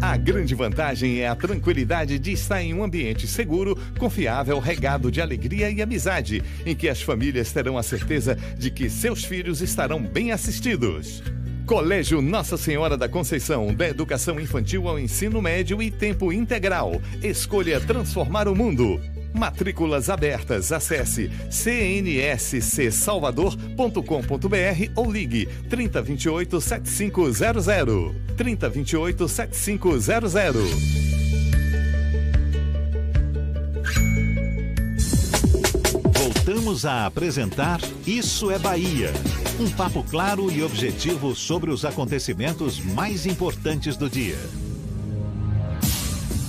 A grande vantagem é a tranquilidade de estar em um ambiente seguro, confiável, regado de alegria e amizade, em que as famílias terão a certeza de que seus filhos estarão bem assistidos. Colégio Nossa Senhora da Conceição, da educação infantil ao ensino médio e tempo integral. Escolha transformar o mundo. Matrículas abertas. Acesse cnscsalvador.com.br ou ligue 3028 7500. 3028 7500. Voltamos a apresentar Isso é Bahia. Um papo claro e objetivo sobre os acontecimentos mais importantes do dia.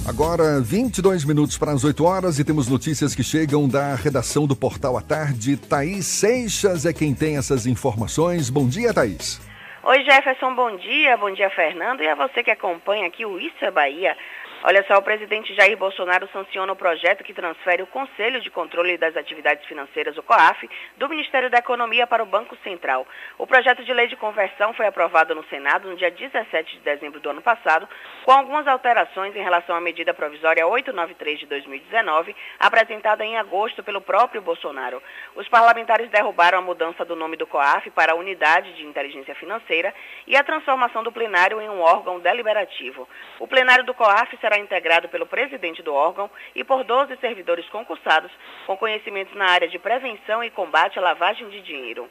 Agora, 22 minutos para as 8 horas e temos notícias que chegam da redação do Portal à Tarde. Thaís Seixas é quem tem essas informações. Bom dia, Thaís. Oi, Jefferson, bom dia. Bom dia, Fernando. E a você que acompanha aqui o Isso é Bahia. Olha só, o presidente Jair Bolsonaro sanciona o projeto que transfere o Conselho de Controle das Atividades Financeiras, o COAF, do Ministério da Economia para o Banco Central. O projeto de lei de conversão foi aprovado no Senado no dia 17 de dezembro do ano passado, com algumas alterações em relação à medida provisória 893 de 2019, apresentada em agosto pelo próprio Bolsonaro. Os parlamentares derrubaram a mudança do nome do COAF para a Unidade de Inteligência Financeira e a transformação do plenário em um órgão deliberativo. O plenário do COAF será integrado pelo presidente do órgão e por 12 servidores concursados com conhecimentos na área de prevenção e combate à lavagem de dinheiro.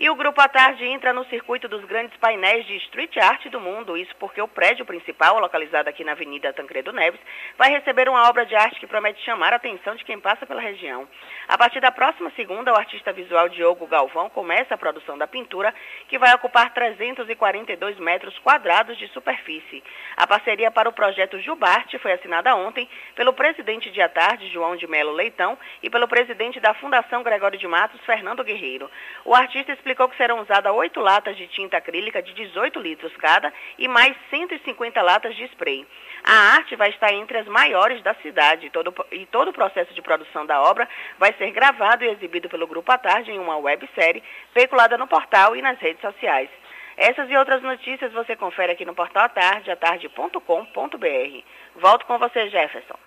E o Grupo à Tarde entra no circuito dos grandes painéis de street art do mundo, isso porque o prédio principal, localizado aqui na Avenida Tancredo Neves, vai receber uma obra de arte que promete chamar a atenção de quem passa pela região. A partir da próxima segunda, o artista visual Diogo Galvão começa a produção da pintura, que vai ocupar 342 metros quadrados de superfície. A parceria para o projeto Jubarte foi assinada ontem pelo presidente de à tarde, João de Melo Leitão, e pelo presidente da Fundação Gregório de Matos, Fernando Guerreiro. O artista explicou que serão usadas oito latas de tinta acrílica de 18 litros cada e mais 150 latas de spray. A arte vai estar entre as maiores da cidade todo, e todo o processo de produção da obra vai ser gravado e exibido pelo Grupo à Tarde em uma websérie veiculada no portal e nas redes sociais. Essas e outras notícias você confere aqui no portal à tarde, atarde.com.br. Volto com você, Jefferson.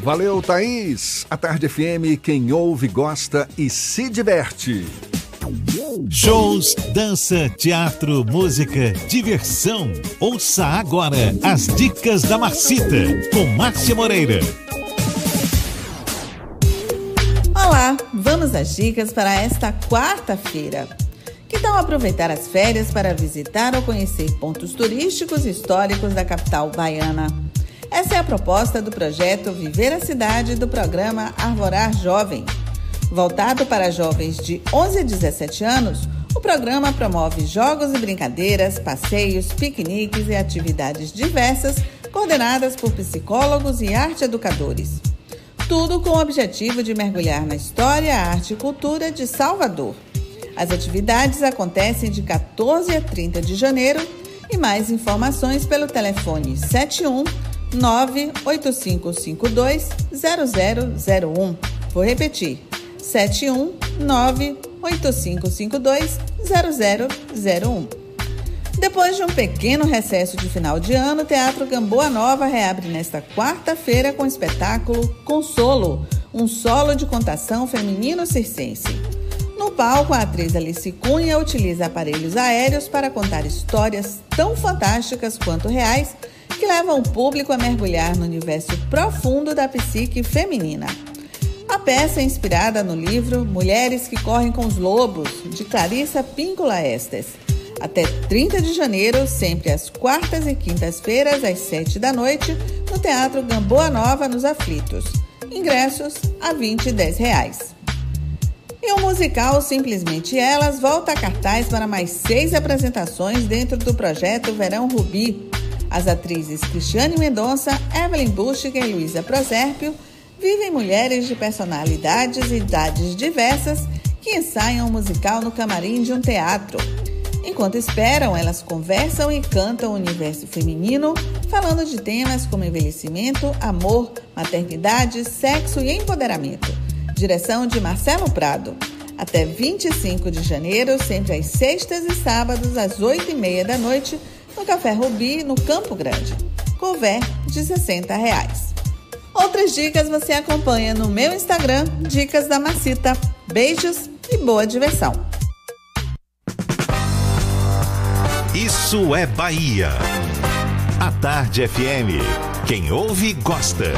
Valeu, Thaís. A Tarde FM, quem ouve, gosta e se diverte. Shows, dança, teatro, música, diversão. Ouça agora as dicas da Marcita com Márcia Moreira. Olá, vamos às dicas para esta quarta-feira. Que tal aproveitar as férias para visitar ou conhecer pontos turísticos históricos da capital baiana? Essa é a proposta do projeto Viver a Cidade do programa Arvorar Jovem. Voltado para jovens de 11 a 17 anos, o programa promove jogos e brincadeiras, passeios, piqueniques e atividades diversas coordenadas por psicólogos e arte educadores. Tudo com o objetivo de mergulhar na história, arte e cultura de Salvador. As atividades acontecem de 14 a 30 de janeiro e mais informações pelo telefone 71 98552 0001. Vou repetir: 71 98552 0001. Depois de um pequeno recesso de final de ano, o Teatro Gamboa Nova reabre nesta quarta-feira com o espetáculo Consolo, um solo de contação feminino circense. No palco, a atriz Alice Cunha utiliza aparelhos aéreos para contar histórias tão fantásticas quanto reais que levam o público a mergulhar no universo profundo da psique feminina. A peça é inspirada no livro Mulheres que Correm com os Lobos, de Clarissa Píncula Estes. Até 30 de janeiro, sempre às quartas e quintas-feiras, às 7 da noite, no Teatro Gamboa Nova, nos Aflitos. Ingressos a R$ 20 e 10 reais. E o musical Simplesmente Elas volta a cartaz para mais seis apresentações dentro do projeto Verão Rubi. As atrizes Cristiane Mendonça, Evelyn Buxiger e Luísa Prosérpio vivem mulheres de personalidades e idades diversas que ensaiam o musical no camarim de um teatro. Enquanto esperam, elas conversam e cantam o universo feminino, falando de temas como envelhecimento, amor, maternidade, sexo e empoderamento. Direção de Marcelo Prado. Até 25 de janeiro, sempre às sextas e sábados, às 8 e meia da noite, no Café Rubi, no Campo Grande. Couver de 60 reais. Outras dicas você acompanha no meu Instagram, Dicas da Macita. Beijos e boa diversão! Isso é Bahia. A Tarde FM. Quem ouve, gosta.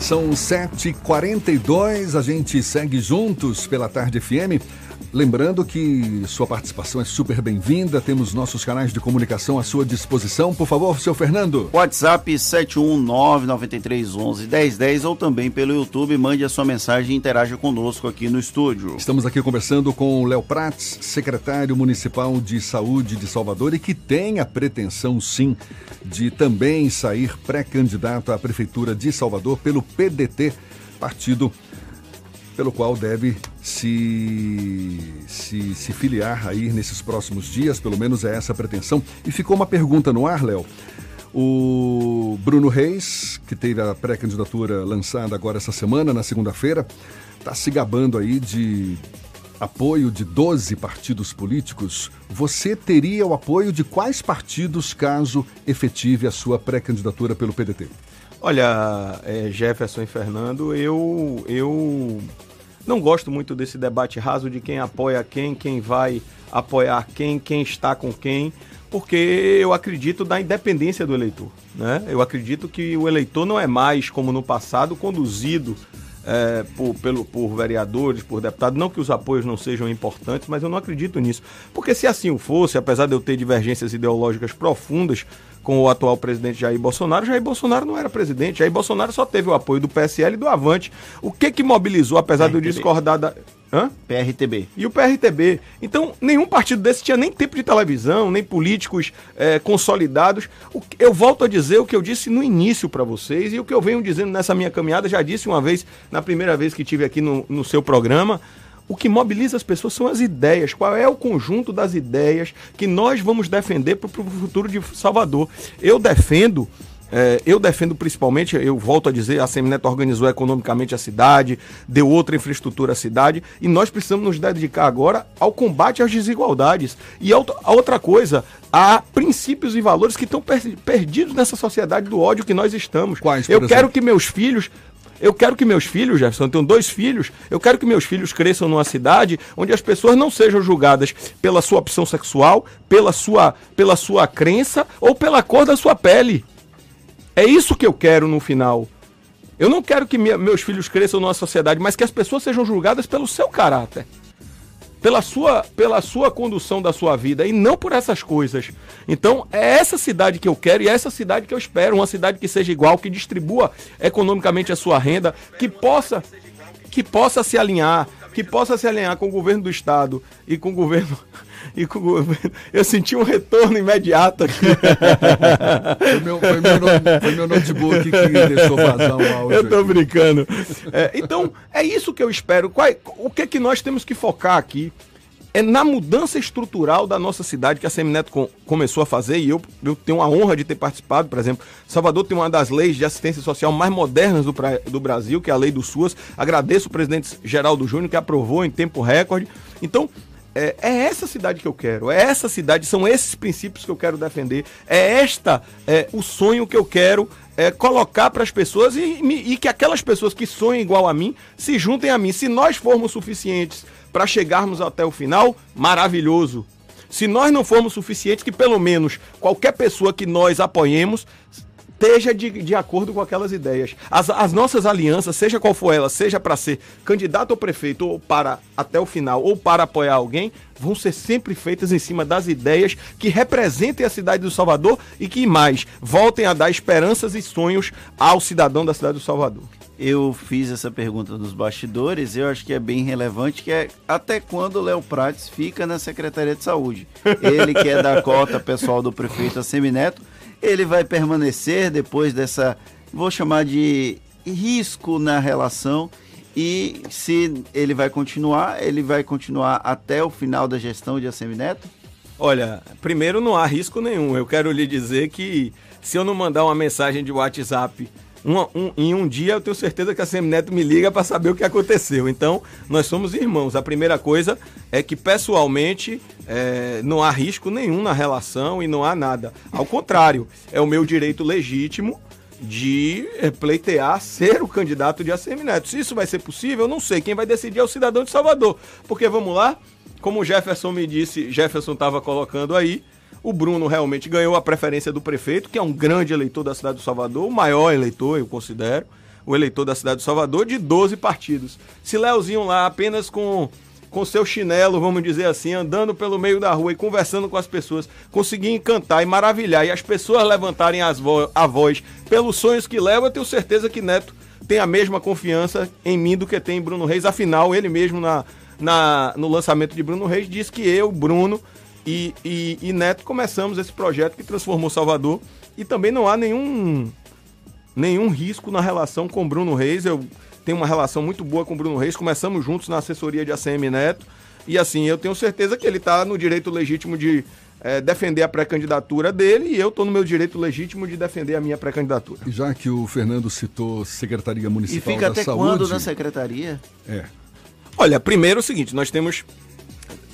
São 7h42, a gente segue juntos pela Tarde FM. Lembrando que sua participação é super bem-vinda, temos nossos canais de comunicação à sua disposição. Por favor, seu Fernando. WhatsApp 71993111010 ou também pelo YouTube, mande a sua mensagem e interaja conosco aqui no estúdio. Estamos aqui conversando com o Léo Prats, secretário municipal de saúde de Salvador e que tem a pretensão, sim, de também sair pré-candidato à prefeitura de Salvador pelo PDT, partido pelo qual deve se, se, se filiar aí nesses próximos dias, pelo menos é essa a pretensão. E ficou uma pergunta no ar, Léo. O Bruno Reis, que teve a pré-candidatura lançada agora essa semana, na segunda-feira, está se gabando aí de apoio de 12 partidos políticos. Você teria o apoio de quais partidos caso efetive a sua pré-candidatura pelo PDT? Olha, é, Jefferson e Fernando, eu, eu não gosto muito desse debate raso de quem apoia quem, quem vai apoiar quem, quem está com quem, porque eu acredito na independência do eleitor. Né? Eu acredito que o eleitor não é mais, como no passado, conduzido é, por, pelo, por vereadores, por deputados. Não que os apoios não sejam importantes, mas eu não acredito nisso. Porque se assim o fosse, apesar de eu ter divergências ideológicas profundas com o atual presidente Jair Bolsonaro, Jair Bolsonaro não era presidente. Jair Bolsonaro só teve o apoio do PSL e do Avante. O que que mobilizou, apesar de eu discordar da. Hã? PRTB. E o PRTB. Então, nenhum partido desse tinha nem tempo de televisão, nem políticos é, consolidados. Eu volto a dizer o que eu disse no início para vocês e o que eu venho dizendo nessa minha caminhada. Já disse uma vez, na primeira vez que tive aqui no, no seu programa. O que mobiliza as pessoas são as ideias. Qual é o conjunto das ideias que nós vamos defender para o futuro de Salvador? Eu defendo é, eu defendo principalmente, eu volto a dizer, a Semineto organizou economicamente a cidade, deu outra infraestrutura à cidade, e nós precisamos nos dedicar agora ao combate às desigualdades. E a outra coisa, há princípios e valores que estão per perdidos nessa sociedade do ódio que nós estamos. Quais, eu exemplo? quero que meus filhos eu quero que meus filhos, Jefferson, eu tenho dois filhos, eu quero que meus filhos cresçam numa cidade onde as pessoas não sejam julgadas pela sua opção sexual, pela sua, pela sua crença ou pela cor da sua pele. É isso que eu quero no final. Eu não quero que meus filhos cresçam numa sociedade, mas que as pessoas sejam julgadas pelo seu caráter. Pela sua, pela sua condução da sua vida e não por essas coisas. Então, é essa cidade que eu quero e é essa cidade que eu espero. Uma cidade que seja igual, que distribua economicamente a sua renda, que possa, que possa se alinhar que possa se alinhar com o governo do estado e com o governo e com o governo. Eu senti um retorno imediato aqui. foi, meu, foi, meu, foi meu notebook que deixou vazar o áudio. Eu tô aqui. brincando. É, então, é isso que eu espero. Qual, o que é que nós temos que focar aqui? é na mudança estrutural da nossa cidade que a Semineto com, começou a fazer e eu, eu tenho a honra de ter participado, por exemplo. Salvador tem uma das leis de assistência social mais modernas do, pra, do Brasil, que é a Lei do SUAS. Agradeço o presidente Geraldo Júnior que aprovou em tempo recorde. Então, é, é, essa cidade que eu quero, é essa cidade, são esses princípios que eu quero defender, é esta é, o sonho que eu quero é, colocar para as pessoas e, e, que aquelas pessoas que sonham igual a mim se juntem a mim. Se nós formos suficientes para chegarmos até o final, maravilhoso. Se nós não formos suficientes, que pelo menos qualquer pessoa que nós apoiemos esteja de, de acordo com aquelas ideias. As, as nossas alianças, seja qual for ela, seja para ser candidato ao prefeito ou para até o final, ou para apoiar alguém, vão ser sempre feitas em cima das ideias que representem a cidade do Salvador e que mais voltem a dar esperanças e sonhos ao cidadão da cidade do Salvador eu fiz essa pergunta nos bastidores, eu acho que é bem relevante, que é até quando o Léo Prates fica na Secretaria de Saúde. Ele que é da cota pessoal do prefeito Assemineto, ele vai permanecer depois dessa, vou chamar de risco na relação, e se ele vai continuar, ele vai continuar até o final da gestão de Assemineto? Olha, primeiro não há risco nenhum. Eu quero lhe dizer que se eu não mandar uma mensagem de WhatsApp um, um, em um dia eu tenho certeza que a Semineto me liga para saber o que aconteceu. Então, nós somos irmãos. A primeira coisa é que, pessoalmente, é, não há risco nenhum na relação e não há nada. Ao contrário, é o meu direito legítimo de é, pleitear ser o candidato de ACM Neto. Se isso vai ser possível, eu não sei. Quem vai decidir é o cidadão de Salvador. Porque, vamos lá, como o Jefferson me disse, Jefferson estava colocando aí, o Bruno realmente ganhou a preferência do prefeito, que é um grande eleitor da cidade do Salvador, o maior eleitor, eu considero, o eleitor da cidade do Salvador, de 12 partidos. Se Leozinho lá apenas com com seu chinelo, vamos dizer assim, andando pelo meio da rua e conversando com as pessoas, conseguir encantar e maravilhar e as pessoas levantarem as vo a voz pelos sonhos que leva, eu tenho certeza que Neto tem a mesma confiança em mim do que tem em Bruno Reis. Afinal, ele mesmo na, na, no lançamento de Bruno Reis disse que eu, Bruno, e, e, e Neto começamos esse projeto que transformou Salvador e também não há nenhum nenhum risco na relação com Bruno Reis. Eu tenho uma relação muito boa com Bruno Reis. Começamos juntos na assessoria de ACM Neto. E assim, eu tenho certeza que ele está no direito legítimo de é, defender a pré-candidatura dele e eu estou no meu direito legítimo de defender a minha pré-candidatura. Já que o Fernando citou Secretaria Municipal e fica da até Saúde... quando na Secretaria? É. Olha, primeiro é o seguinte, nós temos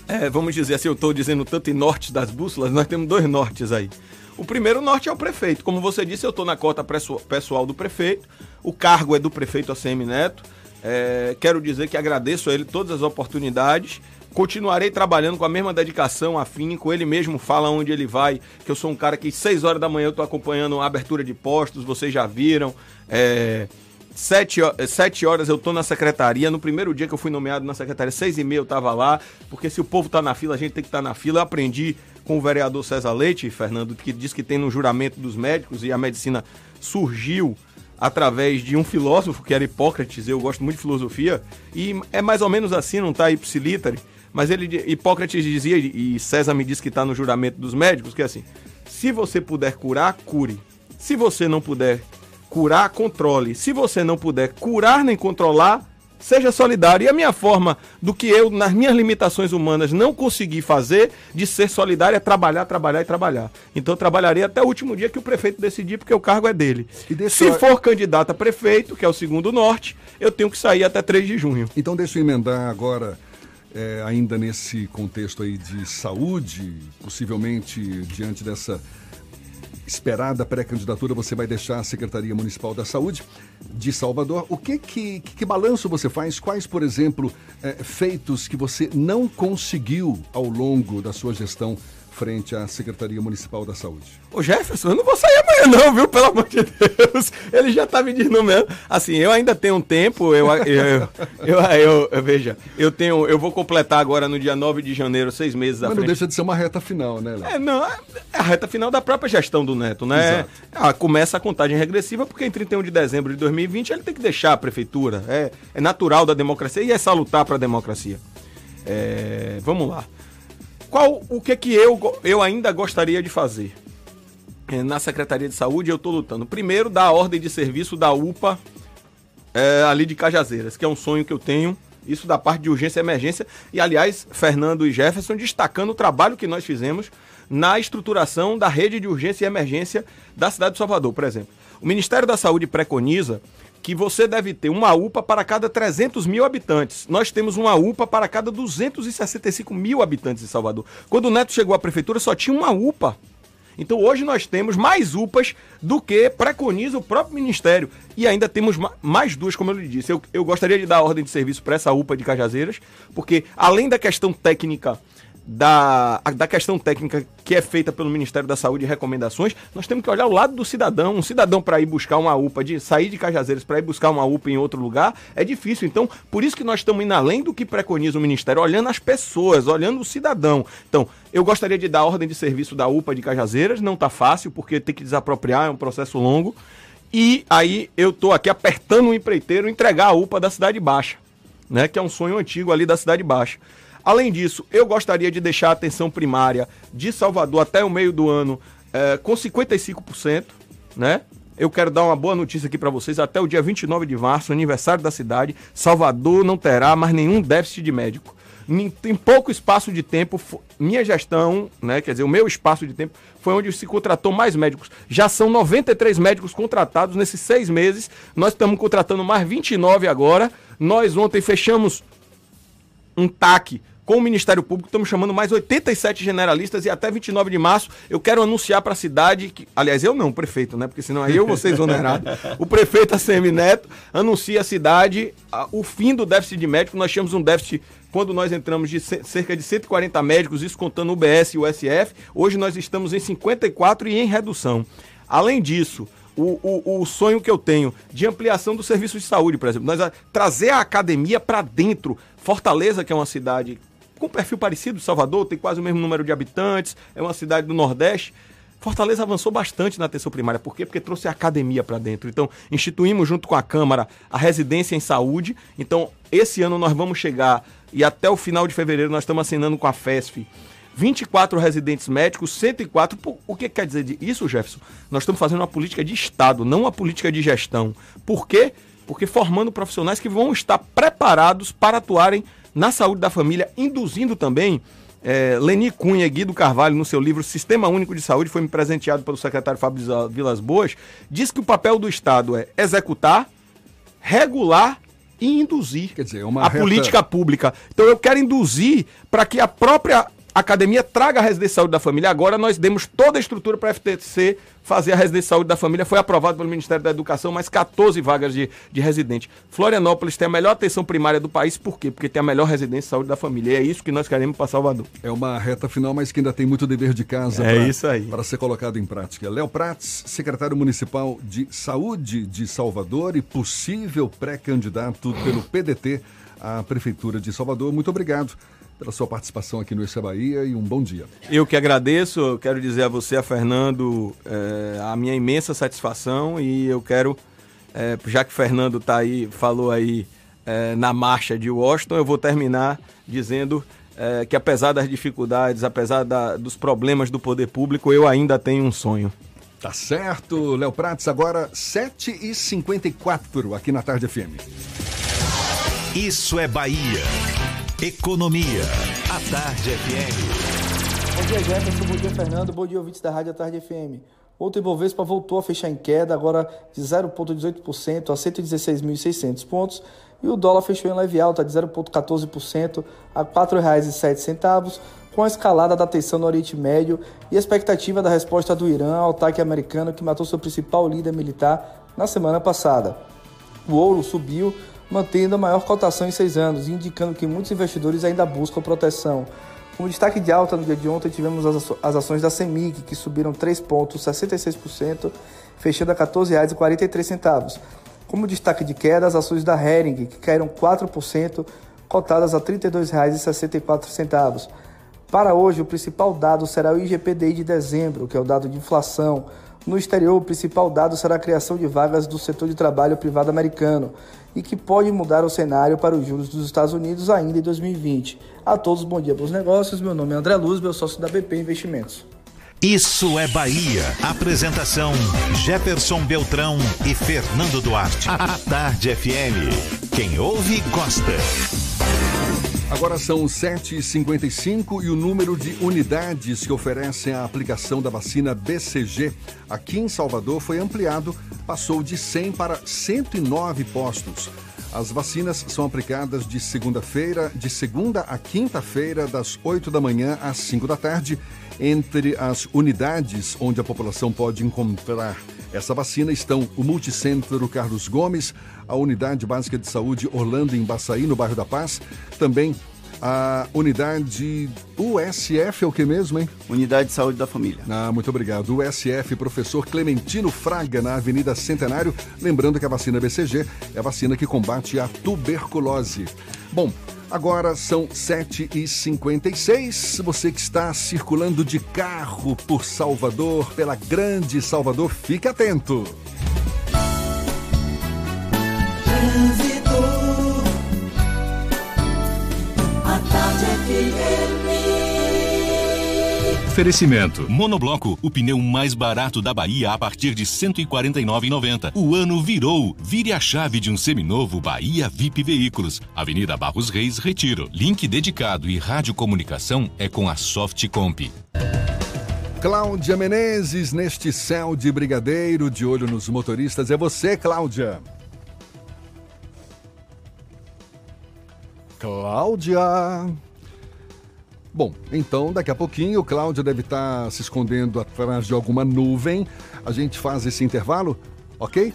é, vamos dizer assim, eu estou dizendo tanto em norte das bússolas, nós temos dois nortes aí. O primeiro norte é o prefeito. Como você disse, eu estou na cota pessoal do prefeito. O cargo é do prefeito ACM Neto. É, quero dizer que agradeço a ele todas as oportunidades. Continuarei trabalhando com a mesma dedicação, afinco. Ele mesmo fala onde ele vai, que eu sou um cara que seis horas da manhã eu estou acompanhando a abertura de postos, vocês já viram. É, Sete, sete horas eu tô na secretaria. No primeiro dia que eu fui nomeado na secretaria, seis e meia eu tava lá. Porque se o povo tá na fila, a gente tem que estar tá na fila. Eu aprendi com o vereador César Leite, Fernando, que diz que tem no juramento dos médicos e a medicina surgiu através de um filósofo que era Hipócrates. Eu gosto muito de filosofia. E é mais ou menos assim, não tá ipsilitare. Mas ele, Hipócrates dizia, e César me diz que está no juramento dos médicos, que é assim: se você puder curar, cure. Se você não puder curar, controle. Se você não puder curar nem controlar, seja solidário. E a minha forma do que eu, nas minhas limitações humanas, não consegui fazer, de ser solidário, é trabalhar, trabalhar e trabalhar. Então eu trabalharei até o último dia que o prefeito decidir, porque o cargo é dele. Se for candidato a prefeito, que é o segundo norte, eu tenho que sair até 3 de junho. Então deixa eu emendar agora. É, ainda nesse contexto aí de saúde, possivelmente diante dessa esperada pré-candidatura, você vai deixar a Secretaria Municipal da Saúde de Salvador. O que que, que, balanço você faz? Quais, por exemplo, é, feitos que você não conseguiu ao longo da sua gestão frente à Secretaria Municipal da Saúde? Ô Jefferson, eu não vou sair amanhã não, viu? Pelo amor de Deus. Ele já tá me dizendo mesmo. Assim, eu ainda tenho um tempo, eu, eu, eu, eu, veja, eu tenho, eu vou completar agora no dia 9 de janeiro, seis meses à Mas não deixa de ser uma reta final, né, Léo? É, não, é é a reta final da própria gestão do Neto, né? Ah, começa a contagem regressiva porque em 31 de dezembro de 2020 ele tem que deixar a prefeitura. É, é natural da democracia e é salutar para a democracia. É, vamos lá. Qual o que que eu, eu ainda gostaria de fazer? É, na Secretaria de Saúde eu estou lutando. Primeiro, dar a ordem de serviço da UPA é, ali de Cajazeiras, que é um sonho que eu tenho. Isso da parte de urgência e emergência. E, aliás, Fernando e Jefferson destacando o trabalho que nós fizemos na estruturação da rede de urgência e emergência da cidade de Salvador, por exemplo. O Ministério da Saúde preconiza que você deve ter uma UPA para cada 300 mil habitantes. Nós temos uma UPA para cada 265 mil habitantes em Salvador. Quando o Neto chegou à prefeitura, só tinha uma UPA. Então hoje nós temos mais UPAs do que preconiza o próprio Ministério. E ainda temos ma- mais duas, como eu lhe disse. Eu, eu gostaria de dar ordem de serviço para essa UPA de Cajazeiras, porque além da questão técnica da, da questão técnica que é feita pelo Ministério da Saúde e recomendações, nós temos que olhar o lado do cidadão. Um cidadão para ir buscar uma UPA, de sair de Cajazeiras para ir buscar uma UPA em outro lugar, é difícil. Então, por isso que nós estamos indo além do que preconiza o Ministério, olhando as pessoas, olhando o cidadão. Então, eu gostaria de dar ordem de serviço da UPA de Cajazeiras, não está fácil, porque tem que desapropriar, é um processo longo. E aí eu tô aqui apertando o empreiteiro entregar a UPA da Cidade Baixa, né? Que é um sonho antigo ali da Cidade Baixa. Além disso, eu gostaria de deixar a atenção primária de Salvador até o meio do ano eh, com 55%, né? Eu quero dar uma boa notícia aqui para vocês. Até o dia 29 de março, aniversário da cidade, Salvador não terá mais nenhum déficit de médico. Em, pouco espaço de tempo, minha gestão, né, quer dizer, o meu espaço de tempo, foi onde se contratou mais médicos. Já são 93 médicos contratados nesses seis meses. Nós estamos contratando mais 29 agora. Nós ontem fechamos um TAC com o Ministério Público, estamos chamando mais 87 generalistas e até 29 de março eu quero anunciar para a cidade, que, aliás, eu não, o prefeito, né? Porque senão aí eu vou ser exonerado. o prefeito ACM Neto anuncia à cidade ah, o fim do déficit de médico. Nós tínhamos um déficit quando nós entramos de ce- cerca de 140 médicos, isso contando o UBS e o SF. Hoje nós estamos em 54 e em redução. Além disso, o, o, o sonho que eu tenho de ampliação do serviço de saúde, por exemplo, nós a- trazer a academia para dentro. Fortaleza, que é uma cidade com perfil parecido Salvador, tem quase o mesmo número de habitantes, é uma cidade do Nordeste. Fortaleza avançou bastante na atenção primária. Por quê? Porque trouxe a academia para dentro. Então, instituímos junto com a Câmara a residência em saúde. Então, esse ano nós vamos chegar, e até o final de fevereiro nós estamos assinando com a FESF, 24 residentes médicos, 104. Pô, o que quer dizer isso, Jefferson? Nós estamos fazendo uma política de Estado, não uma política de gestão. Por quê? Formando profissionais que vão estar preparados para atuarem na saúde da família, induzindo também. É, Leni Cunha e Guido Carvalho, no seu livro Sistema Único de Saúde, foi me presenteado pelo secretário Fábio Vilas Boas, diz que o papel do Estado é executar, regular e induzir Quer dizer, é uma a reta- política pública. Então eu quero induzir para que a própria academia traga a residência de saúde da família. Agora nós demos toda a estrutura para a FTC fazer a residência de saúde da família. Foi aprovado pelo Ministério da Educação, mais 14 vagas de, de residente. Florianópolis tem a melhor atenção primária do país, por quê? Porque tem a melhor residência de saúde da família. E é isso que nós queremos para Salvador. É uma reta final, mas que ainda tem muito dever de casa É pra- isso aí. para ser colocado em prática. Léo Prats, secretário municipal de Saúde de Salvador e possível pré-candidato pelo PDT à Prefeitura de Salvador. Muito obrigado pela sua participação aqui no Issa Bahia e um bom dia. Eu que agradeço, eu quero dizer a você, a Fernando, eh, a minha imensa satisfação e eu quero, eh, já que Fernando tá aí, falou aí eh, na marcha de Washington, eu vou terminar dizendo que apesar das dificuldades, apesar da- dos problemas do poder público, eu ainda tenho um sonho. Tá certo, Léo Prats, agora 7h54 aqui na Tarde FM. Isso é Bahia. Economia. A Tarde FM. Bom dia, Jefferson. Bom dia, Fernando. Bom dia, ouvintes da Rádio Tarde FM. Ontem o Ibovespa voltou a fechar em queda, agora de 0,18% a 116.600 pontos. E o dólar fechou em leve alta de 0,14% a R$ 4,07, com a escalada da tensão no Oriente Médio e a expectativa da resposta do Irã ao ataque americano que matou seu principal líder militar na semana passada. O ouro subiu, mantendo a maior cotação em seis anos, indicando que muitos investidores ainda buscam proteção. Como destaque de alta no dia de ontem, tivemos as, ações da CEMIG, que subiram 3 pontos, 66%, fechando a R$ 14,43. Como destaque de queda, as ações da Hering, que caíram 4%, cotadas a R$ 32,64. Para hoje, o principal dado será o IGPDI de dezembro, que é o dado de inflação. No exterior, o principal dado será a criação de vagas do setor de trabalho privado americano e que pode mudar o cenário para os juros dos Estados Unidos ainda em 2020. A todos, bom dia, bons negócios. Meu nome é André Luz, meu sócio da BP Investimentos. Isso é Bahia. Apresentação: Jefferson Beltrão e Fernando Duarte. A Tarde FM. Quem ouve, gosta. Agora são 7h55 e o número de unidades que oferecem a aplicação da vacina BCG aqui em Salvador foi ampliado, passou de 100 para 109 postos. As vacinas são aplicadas de segunda-feira, de segunda a quinta-feira, das 8 da manhã às 5 da tarde, entre as unidades onde a população pode encontrar essa vacina estão o Multicentro Carlos Gomes, a Unidade Básica de Saúde Orlando em Baçaí, no bairro da Paz, também a unidade USF, é o que mesmo, hein? Unidade de Saúde da Família. Ah, muito obrigado. USF, professor Clementino Fraga, na Avenida Centenário. Lembrando que a vacina BCG é a vacina que combate a tuberculose. Bom, agora são 7h56. Você que está circulando de carro por Salvador, pela grande Salvador, fique atento. Oferecimento. Monobloco, o pneu mais barato da Bahia a partir de R$ 149,90. O ano virou. Vire a chave de um seminovo Bahia VIP Veículos. Avenida Barros Reis, Retiro. Link dedicado e radiocomunicação é com a Softcomp. Cláudia Menezes, neste céu de brigadeiro, de olho nos motoristas. É você, Cláudia. Cláudia. Bom, então daqui a pouquinho, Cláudia deve estar se escondendo atrás de alguma nuvem. A gente faz esse intervalo, ok?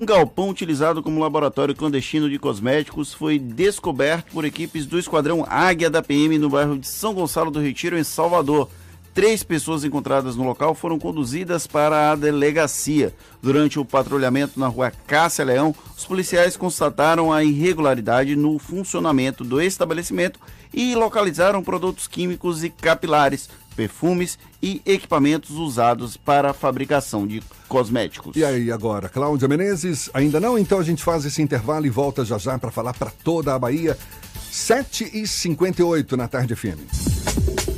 Um galpão utilizado como laboratório clandestino de cosméticos foi descoberto por equipes do Esquadrão Águia da PM no bairro de São Gonçalo do Retiro, em Salvador. Três pessoas encontradas no local foram conduzidas para a delegacia. Durante o patrulhamento na rua Cássia Leão, os policiais constataram a irregularidade no funcionamento do estabelecimento e localizaram produtos químicos e capilares, perfumes e equipamentos usados para a fabricação de cosméticos. E aí agora, Cláudia Menezes? Ainda não? Então a gente faz esse intervalo e volta já já para falar para toda a Bahia. 7h58 na tarde FM.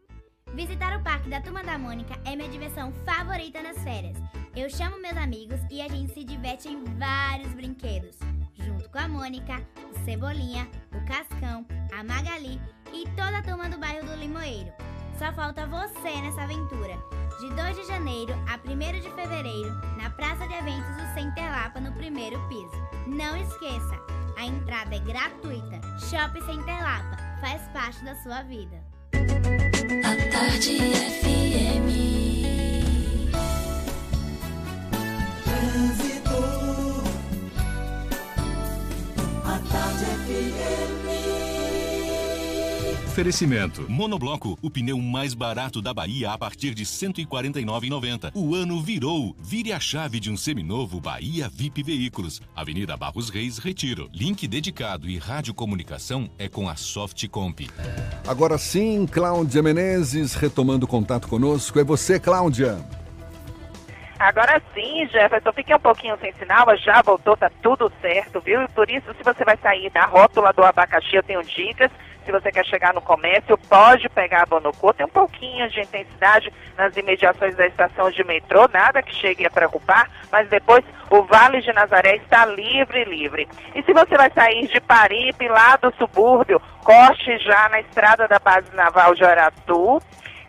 Visitar o parque da Turma da Mônica é minha diversão favorita nas férias. Eu chamo meus amigos e a gente se diverte em vários brinquedos. Junto com a Mônica, o Cebolinha, o Cascão, a Magali e toda a turma do bairro do Limoeiro. Só falta você nessa aventura. De 2 de janeiro a 1 de fevereiro, na Praça de Eventos do Center Lapa, no primeiro piso. Não esqueça, a entrada é gratuita. Shopping Center Lapa faz parte da sua vida. FM. Trânsito. A tarde FM. Oferecimento. Monobloco, o pneu mais barato da Bahia a partir de R$ 149,90. O ano virou. Vire a chave de um seminovo Bahia VIP Veículos. Avenida Barros Reis, Retiro. Link dedicado e radiocomunicação é com a Softcomp. Agora sim, Cláudia Menezes retomando contato conosco. É você, Cláudia. Agora sim, Jefferson, fiquei um pouquinho sem sinal, mas já voltou, tá tudo certo, viu? E por isso, se você vai sair da rótula do abacaxi, eu tenho dicas. Se você quer chegar no comércio, pode pegar a Bonocô. Tem um pouquinho de intensidade nas imediações da estação de metrô, nada que chegue a preocupar, mas depois o Vale de Nazaré está livre, livre. E se você vai sair de Paripe, lá do subúrbio, corte já na estrada da base naval de Aratu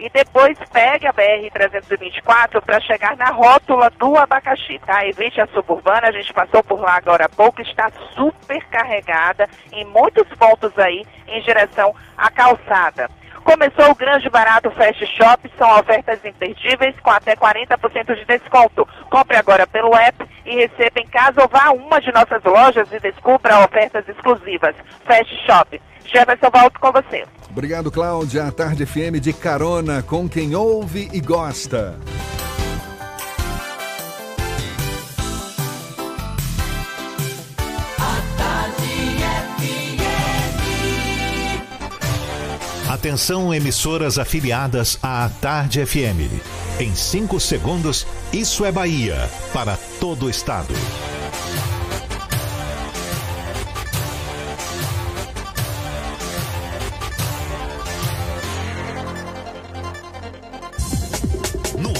e depois pegue a BR-324 para chegar na rótula do abacaxi, tá? Evite a suburbana, a gente passou por lá agora há pouco, está super carregada em muitos pontos aí em direção à calçada. Começou o grande barato Fast Shop, são ofertas imperdíveis com até 40% de desconto. Compre agora pelo app e receba em casa ou vá a uma de nossas lojas e descubra ofertas exclusivas. Fast Shop. Jefferson, volto com você. Obrigado, Cláudia. A Tarde FM de carona com quem ouve e gosta. Atenção, emissoras afiliadas à Tarde FM. Em 5 segundos, isso é Bahia para todo o estado.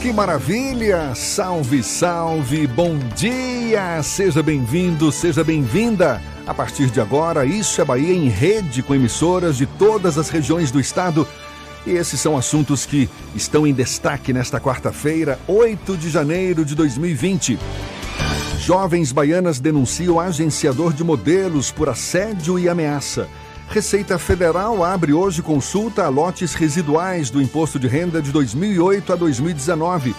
Que maravilha! Salve, salve! Bom dia! Seja bem-vindo, seja bem-vinda! A partir de agora, Isso é Bahia em rede com emissoras de todas as regiões do estado. E esses são assuntos que estão em destaque nesta quarta-feira, 8 de janeiro de 2020. Jovens baianas denunciam agenciador de modelos por assédio e ameaça. Receita Federal abre hoje consulta a lotes residuais do imposto de renda de 2008 a 2019.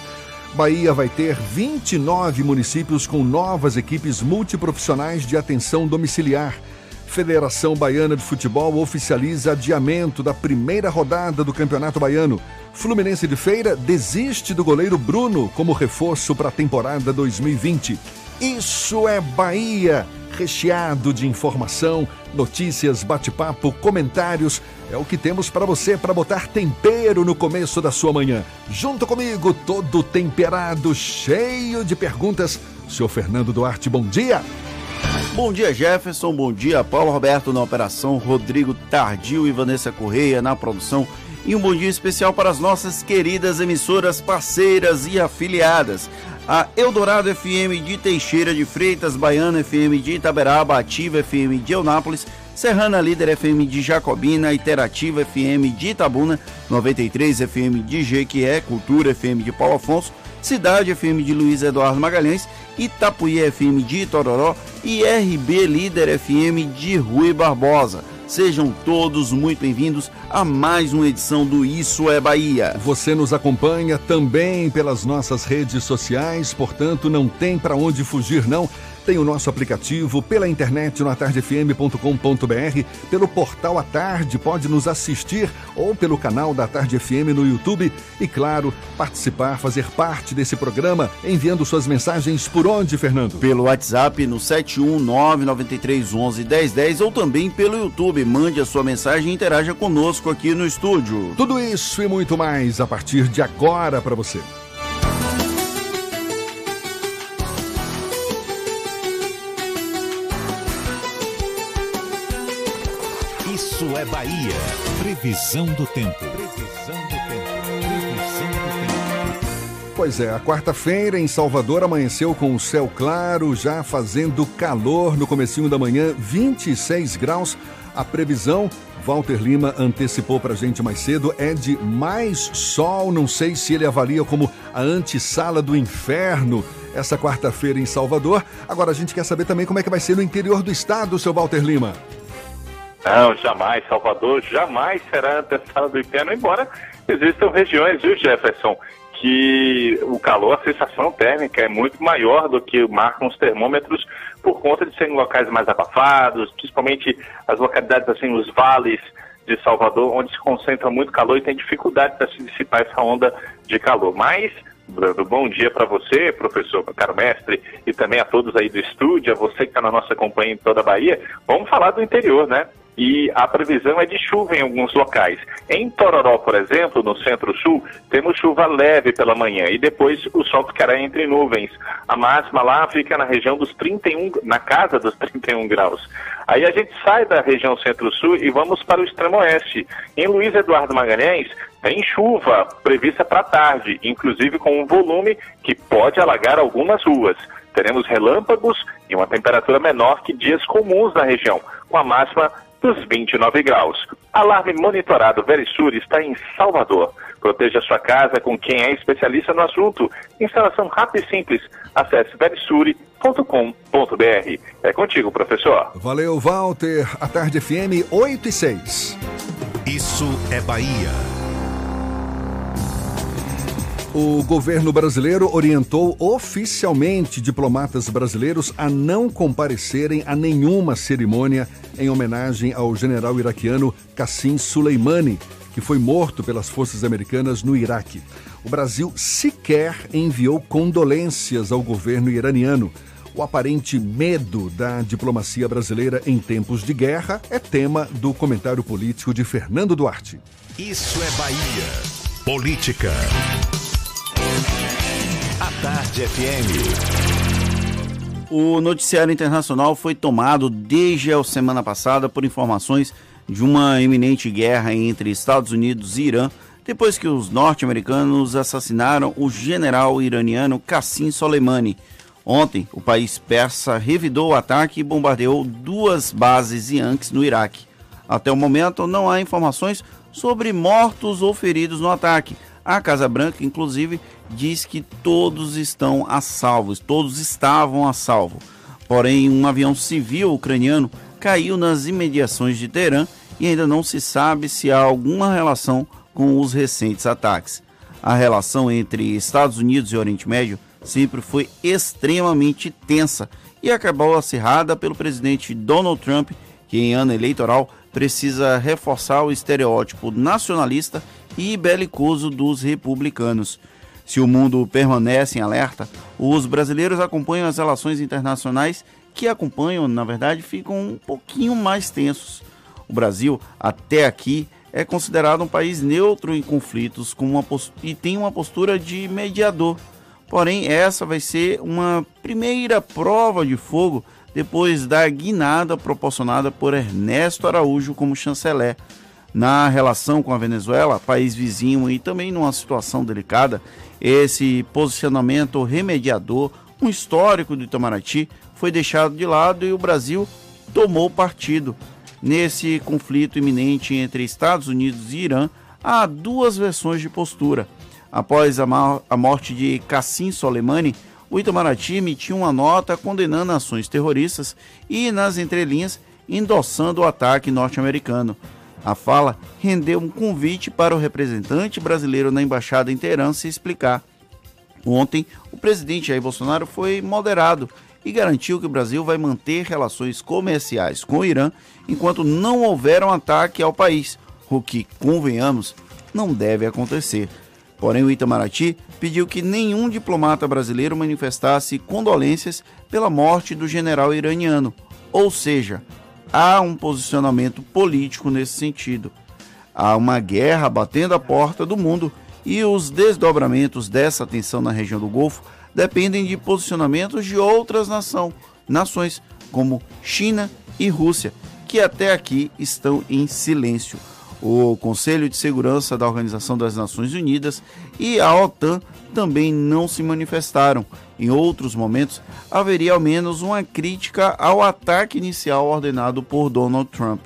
Bahia vai ter 29 municípios com novas equipes multiprofissionais de atenção domiciliar. Federação Baiana de Futebol oficializa adiamento da primeira rodada do Campeonato Baiano. Fluminense de Feira desiste do goleiro Bruno como reforço para a temporada 2020. Isso é Bahia! Recheado de informação, notícias, bate-papo, comentários. É o que temos para você para botar tempero no começo da sua manhã. Junto comigo, todo temperado, cheio de perguntas. Senhor Fernando Duarte, bom dia. Bom dia, Jefferson. Bom dia, Paulo Roberto na operação, Rodrigo Tardio e Vanessa Correia na produção. E um bom dia especial para as nossas queridas emissoras parceiras e afiliadas a Eldorado FM de Teixeira de Freitas, Baiana FM de Itaberaba, Ativa FM de Eunápolis, Serrana Líder FM de Jacobina, Interativa FM de Itabuna, 93 FM de Jequié, Cultura FM de Paulo Afonso, Cidade FM de Luiz Eduardo Magalhães, Itapuí FM de Itororó e RB Líder FM de Rui Barbosa. Sejam todos muito bem-vindos a mais uma edição do Isso é Bahia. Você nos acompanha também pelas nossas redes sociais, portanto não tem para onde fugir não. Tem o nosso aplicativo pela internet no atardefm.com.br, pelo portal A Tarde, pode nos assistir ou pelo canal da Tarde FM no YouTube e, claro, participar, fazer parte desse programa, enviando suas mensagens por onde, Fernando? Pelo WhatsApp no 71993111010 ou também pelo YouTube. Mande a sua mensagem e interaja conosco aqui no estúdio. Tudo isso e muito mais a partir de agora para você. Bahia. Previsão do tempo. Previsão do tempo. Previsão do tempo. Pois é, a quarta-feira em Salvador amanheceu com o céu claro, já fazendo calor no comecinho da manhã, 26 graus. A previsão, Walter Lima antecipou pra gente mais cedo, é de mais sol. Não sei se ele avalia como a antessala do inferno essa quarta-feira em Salvador. Agora a gente quer saber também como é que vai ser no interior do estado, seu Walter Lima. Não, jamais. Salvador jamais será antessala do inferno, embora existam regiões, viu, Jefferson, que o calor, a sensação térmica é muito maior do que marcam os termômetros por conta de serem locais mais abafados, principalmente as localidades assim, os vales de Salvador, onde se concentra muito calor e tem dificuldade para se dissipar essa onda de calor. Mas bom dia para você, professor, caro mestre, e também a todos aí do estúdio, a você que está na nossa companhia em toda a Bahia. Vamos falar do interior, né? E a previsão é de chuva em alguns locais. Em Tororó, por exemplo, no centro-sul, temos chuva leve pela manhã e depois o sol ficará entre nuvens. A máxima lá fica na região dos 31, na casa dos 31 graus. Aí a gente sai da região centro-sul e vamos para o extremo oeste. Em Luiz Eduardo Magalhães, tem chuva prevista para tarde, inclusive com um volume que pode alagar algumas ruas. Teremos relâmpagos e uma temperatura menor que dias comuns na região, com a máxima dos 29 graus. Alarme monitorado Verisur está em Salvador. Proteja sua casa com quem é especialista no assunto. Instalação rápida e simples. Acesse verisure.com.br. É contigo, professor. Valeu, Walter. A tarde FM 8 e 6. Isso é Bahia. O governo brasileiro orientou oficialmente diplomatas brasileiros a não comparecerem a nenhuma cerimônia em homenagem ao general iraquiano Qassim Soleimani, que foi morto pelas forças americanas no Iraque. O Brasil sequer enviou condolências ao governo iraniano. O aparente medo da diplomacia brasileira em tempos de guerra é tema do comentário político de Fernando Duarte. Isso é Bahia. Política. A Tarde FM. O noticiário internacional foi tomado desde a semana passada por informações de uma iminente guerra entre Estados Unidos e Irã, depois que os norte-americanos assassinaram o general iraniano Qassim Soleimani. Ontem, o país persa revidou o ataque e bombardeou duas bases Yankees no Iraque. Até o momento, não há informações sobre mortos ou feridos no ataque. A Casa Branca, inclusive, diz que todos estão a salvo, todos estavam a salvo. Porém, um avião civil ucraniano caiu nas imediações de Teherã e ainda não se sabe se há alguma relação com os recentes ataques. A relação entre Estados Unidos e Oriente Médio sempre foi extremamente tensa e acabou acirrada pelo presidente Donald Trump, que em ano eleitoral precisa reforçar o estereótipo nacionalista e belicoso dos republicanos. Se o mundo permanece em alerta, os brasileiros acompanham as relações internacionais que acompanham, na verdade, ficam um pouquinho mais tensos. O Brasil, até aqui, é considerado um país neutro em conflitos com uma e tem uma postura de mediador. Porém, essa vai ser uma primeira prova de fogo depois da guinada proporcionada por Ernesto Araújo como chanceler na relação com a Venezuela, país vizinho e também numa situação delicada, esse posicionamento remediador, um histórico do Itamaraty, foi deixado de lado e o Brasil tomou partido. Nesse conflito iminente entre Estados Unidos e Irã, há duas versões de postura. Após a, a morte de Qassim Soleimani, o Itamaraty emitiu uma nota condenando ações terroristas e, nas entrelinhas, endossando o ataque norte-americano. A fala rendeu um convite para o representante brasileiro na embaixada em Teherã se explicar. Ontem, o presidente Jair Bolsonaro foi moderado e garantiu que o Brasil vai manter relações comerciais com o Irã enquanto não houver um ataque ao país, o que, convenhamos, não deve acontecer. Porém, o Itamaraty pediu que nenhum diplomata brasileiro manifestasse condolências pela morte do general iraniano, ou seja, há um posicionamento político nesse sentido. Há uma guerra batendo a porta do mundo e os desdobramentos dessa tensão na região do Golfo dependem de posicionamentos de outras nação, nações, como China e Rússia, que até aqui estão em silêncio. O Conselho de Segurança da Organização das Nações Unidas e a OTAN também não se manifestaram. Em outros momentos, haveria ao menos uma crítica ao ataque inicial ordenado por Donald Trump.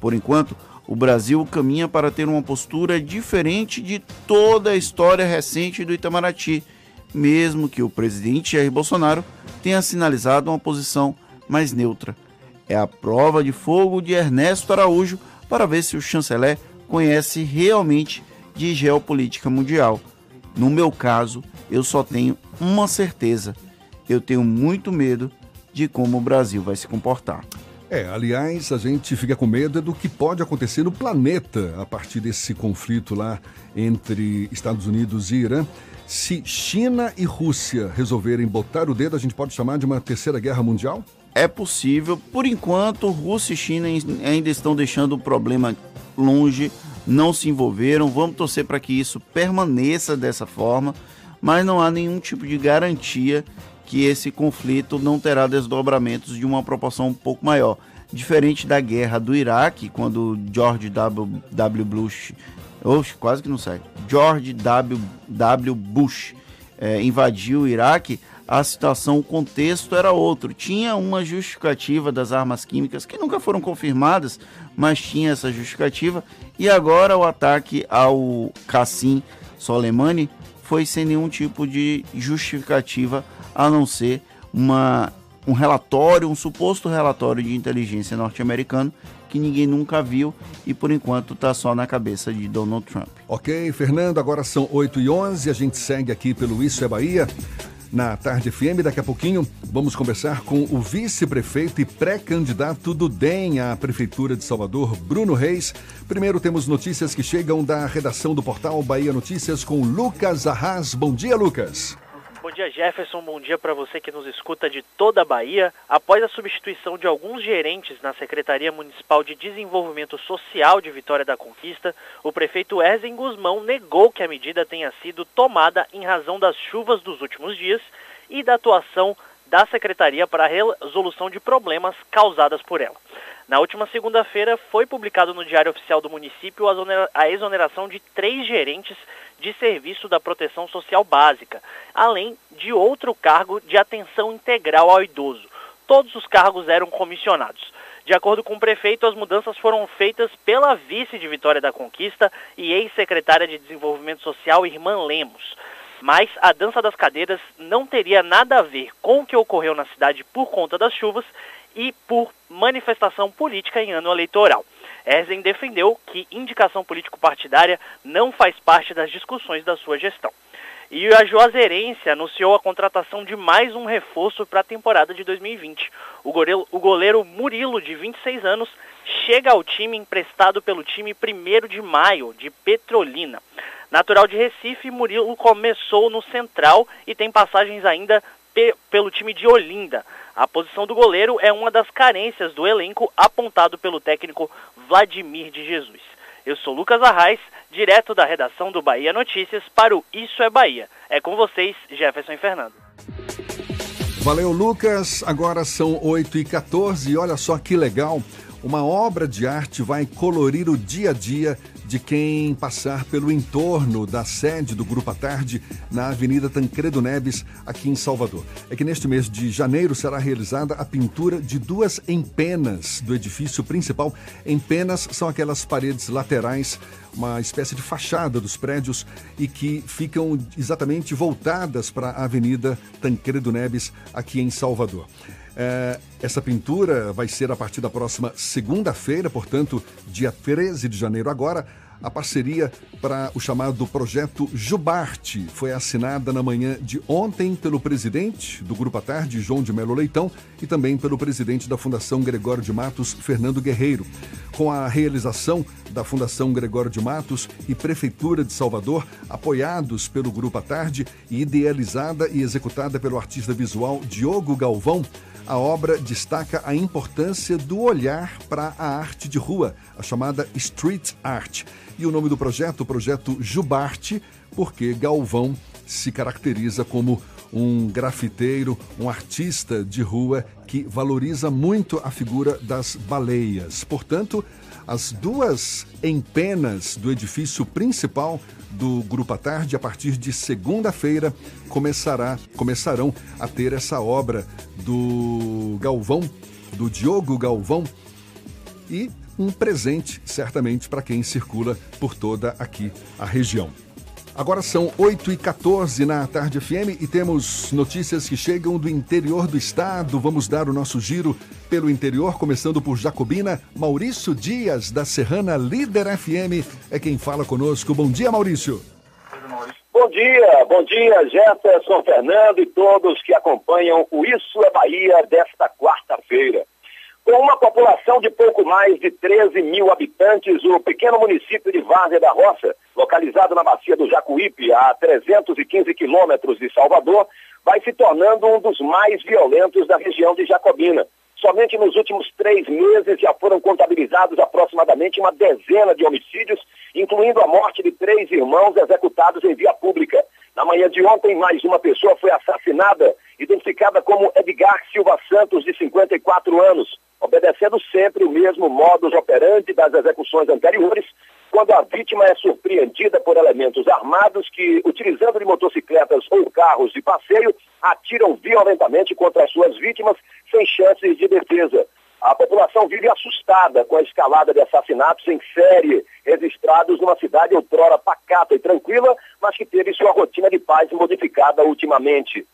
Por enquanto, o Brasil caminha para ter uma postura diferente de toda a história recente do Itamaraty, mesmo que o presidente Jair Bolsonaro tenha sinalizado uma posição mais neutra. É a prova de fogo de Ernesto Araújo para ver se o chanceler conhece realmente de geopolítica mundial. No meu caso, eu só tenho uma certeza: eu tenho muito medo de como o Brasil vai se comportar. É, aliás, a gente fica com medo do que pode acontecer no planeta a partir desse conflito lá entre Estados Unidos e Irã. Se China e Rússia resolverem botar o dedo, a gente pode chamar de uma terceira guerra mundial? É possível. Por enquanto, Rússia e China ainda estão deixando o problema longe, não se envolveram. Vamos torcer para que isso permaneça dessa forma, mas não há nenhum tipo de garantia que esse conflito não terá desdobramentos de uma proporção um pouco maior. Diferente da guerra do Iraque, quando George W. w. Bush, oxe, quase que não sai, George W. w. Bush é, invadiu o Iraque, a situação, o contexto era outro. Tinha uma justificativa das armas químicas que nunca foram confirmadas, mas tinha essa justificativa. E agora o ataque ao Cassim Soleimani foi sem nenhum tipo de justificativa a não ser uma, um relatório, um suposto relatório de inteligência norte-americano que ninguém nunca viu e por enquanto está só na cabeça de Donald Trump. Ok, Fernando, agora são 8 e 11 a gente segue aqui pelo Isso é Bahia. Na Tarde FM, daqui a pouquinho, vamos conversar com o vice-prefeito e pré-candidato do DEM à Prefeitura de Salvador, Bruno Reis. Primeiro temos notícias que chegam da redação do portal Bahia Notícias com Lucas Arras. Bom dia, Lucas. Bom dia, Jefferson. Bom dia para você que nos escuta de toda a Bahia. Após a substituição de alguns gerentes na Secretaria Municipal de Desenvolvimento Social de Vitória da Conquista, o prefeito Erzen Guzmão negou que a medida tenha sido tomada em razão das chuvas dos últimos dias e da atuação da Secretaria para a resolução de problemas causadas por ela. Na última segunda-feira, foi publicado no Diário Oficial do município a exoneração de três gerentes de serviço da proteção social básica, além de outro cargo de atenção integral ao idoso. Todos os cargos eram comissionados. De acordo com o prefeito, as mudanças foram feitas pela vice de Vitória da Conquista e ex-secretária de Desenvolvimento Social, Irmã Lemos. Mas a dança das cadeiras não teria nada a ver com o que ocorreu na cidade por conta das chuvas e por manifestação política em ano eleitoral. Erzen defendeu que indicação político-partidária não faz parte das discussões da sua gestão. E a Juazeirense anunciou a contratação de mais um reforço para a temporada de 2020. O goleiro, o goleiro Murilo, de 26 anos, chega ao time emprestado pelo time 1 de maio, de Petrolina. Natural de Recife, Murilo começou no Central e tem passagens ainda pe pelo time de Olinda. A posição do goleiro é uma das carências do elenco apontado pelo técnico Vladimir de Jesus. Eu sou Lucas Arraes, direto da redação do Bahia Notícias para o Isso é Bahia. É com vocês, Jefferson e Fernando. Valeu, Lucas. Agora são 8h14 e olha só que legal. Uma obra de arte vai colorir o dia a dia de quem passar pelo entorno da sede do Grupo à Tarde na Avenida Tancredo Neves, aqui em Salvador. É que neste mês de janeiro será realizada a pintura de duas empenas do edifício principal. Empenas são aquelas paredes laterais uma espécie de fachada dos prédios e que ficam exatamente voltadas para a Avenida Tancredo Neves, aqui em Salvador. É, essa pintura vai ser a partir da próxima segunda-feira, portanto, dia 13 de janeiro agora. A parceria para o chamado projeto Jubarte foi assinada na manhã de ontem pelo presidente do Grupo à Tarde, João de Melo Leitão, e também pelo presidente da Fundação Gregório de Matos, Fernando Guerreiro. Com a realização da Fundação Gregório de Matos e Prefeitura de Salvador, apoiados pelo Grupo à Tarde e idealizada e executada pelo artista visual Diogo Galvão, a obra destaca a importância do olhar para a arte de rua, a chamada street art. E o nome do projeto, o projeto Jubarte, porque Galvão se caracteriza como um grafiteiro, um artista de rua que valoriza muito a figura das baleias. Portanto, as duas empenas do edifício principal do Grupo à Tarde, a partir de segunda-feira, começará, começarão a ter essa obra do Galvão, do Diogo Galvão. E um presente, certamente, para quem circula por toda aqui a região. Agora são 8 e 14 na Tarde FM e temos notícias que chegam do interior do estado. Vamos dar o nosso giro pelo interior, começando por Jacobina. Maurício Dias, da Serrana Líder FM, é quem fala conosco. Bom dia, Maurício. Bom dia, bom dia, Jefferson Fernando e todos que acompanham o Isso é Bahia desta quarta-feira. Com uma população de pouco mais de 13 mil habitantes, o pequeno município de Várzea da Roça, localizado na bacia do Jacuípe, a 315 quilômetros de Salvador, vai se tornando um dos mais violentos da região de Jacobina. Somente nos últimos três meses já foram contabilizados aproximadamente uma dezena de homicídios, incluindo a morte de três irmãos executados em via pública. Na manhã de ontem, mais uma pessoa foi assassinada, identificada como Edgar Silva Santos, de 54 anos obedecendo sempre o mesmo modus operandi das execuções anteriores, quando a vítima é surpreendida por elementos armados que, utilizando de motocicletas ou carros de passeio, atiram violentamente contra as suas vítimas sem chances de defesa. A população vive assustada com a escalada de assassinatos em série, registrados numa cidade outrora pacata e tranquila, mas que teve sua rotina de paz modificada ultimamente.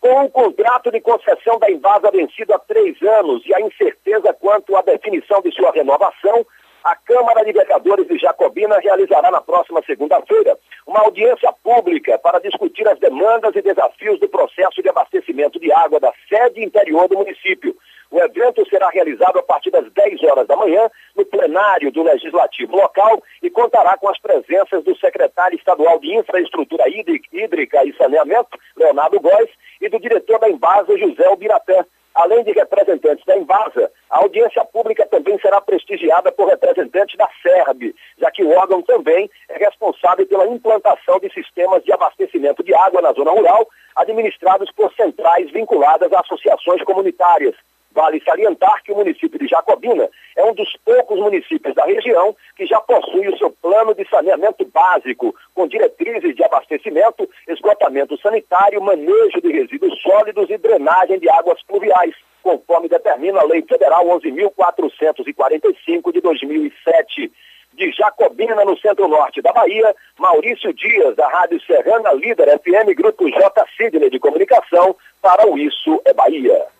Com o contrato de concessão da Invasa vencido há três anos e a incerteza quanto à definição de sua renovação, a Câmara de Vereadores de Jacobina realizará na próxima segunda-feira uma audiência pública para discutir as demandas e desafios do processo de abastecimento de água da sede interior do município. O evento será realizado a partir das 10 horas da manhã no plenário do Legislativo local e contará com as presenças do secretário estadual de Infraestrutura Hídrica e Saneamento, Leonardo Góes, e do diretor da Embasa, José Ubiratã. Além de representantes da Embasa, a audiência pública também será prestigiada por representantes da SERB, já que o órgão também é responsável pela implantação de sistemas de abastecimento de água na zona rural, administrados por centrais vinculadas a associações comunitárias. Vale salientar que o município de Jacobina é um dos poucos municípios da região que já possui o seu plano de saneamento básico, com diretrizes de abastecimento, esgotamento sanitário, manejo de resíduos sólidos e drenagem de águas pluviais, conforme determina a Lei Federal 11.445 de 2007 de Jacobina, no centro-norte da Bahia, Maurício Dias, da Rádio Serrana Líder FM, Grupo J. Sidney de Comunicação, para o Isso é Bahia.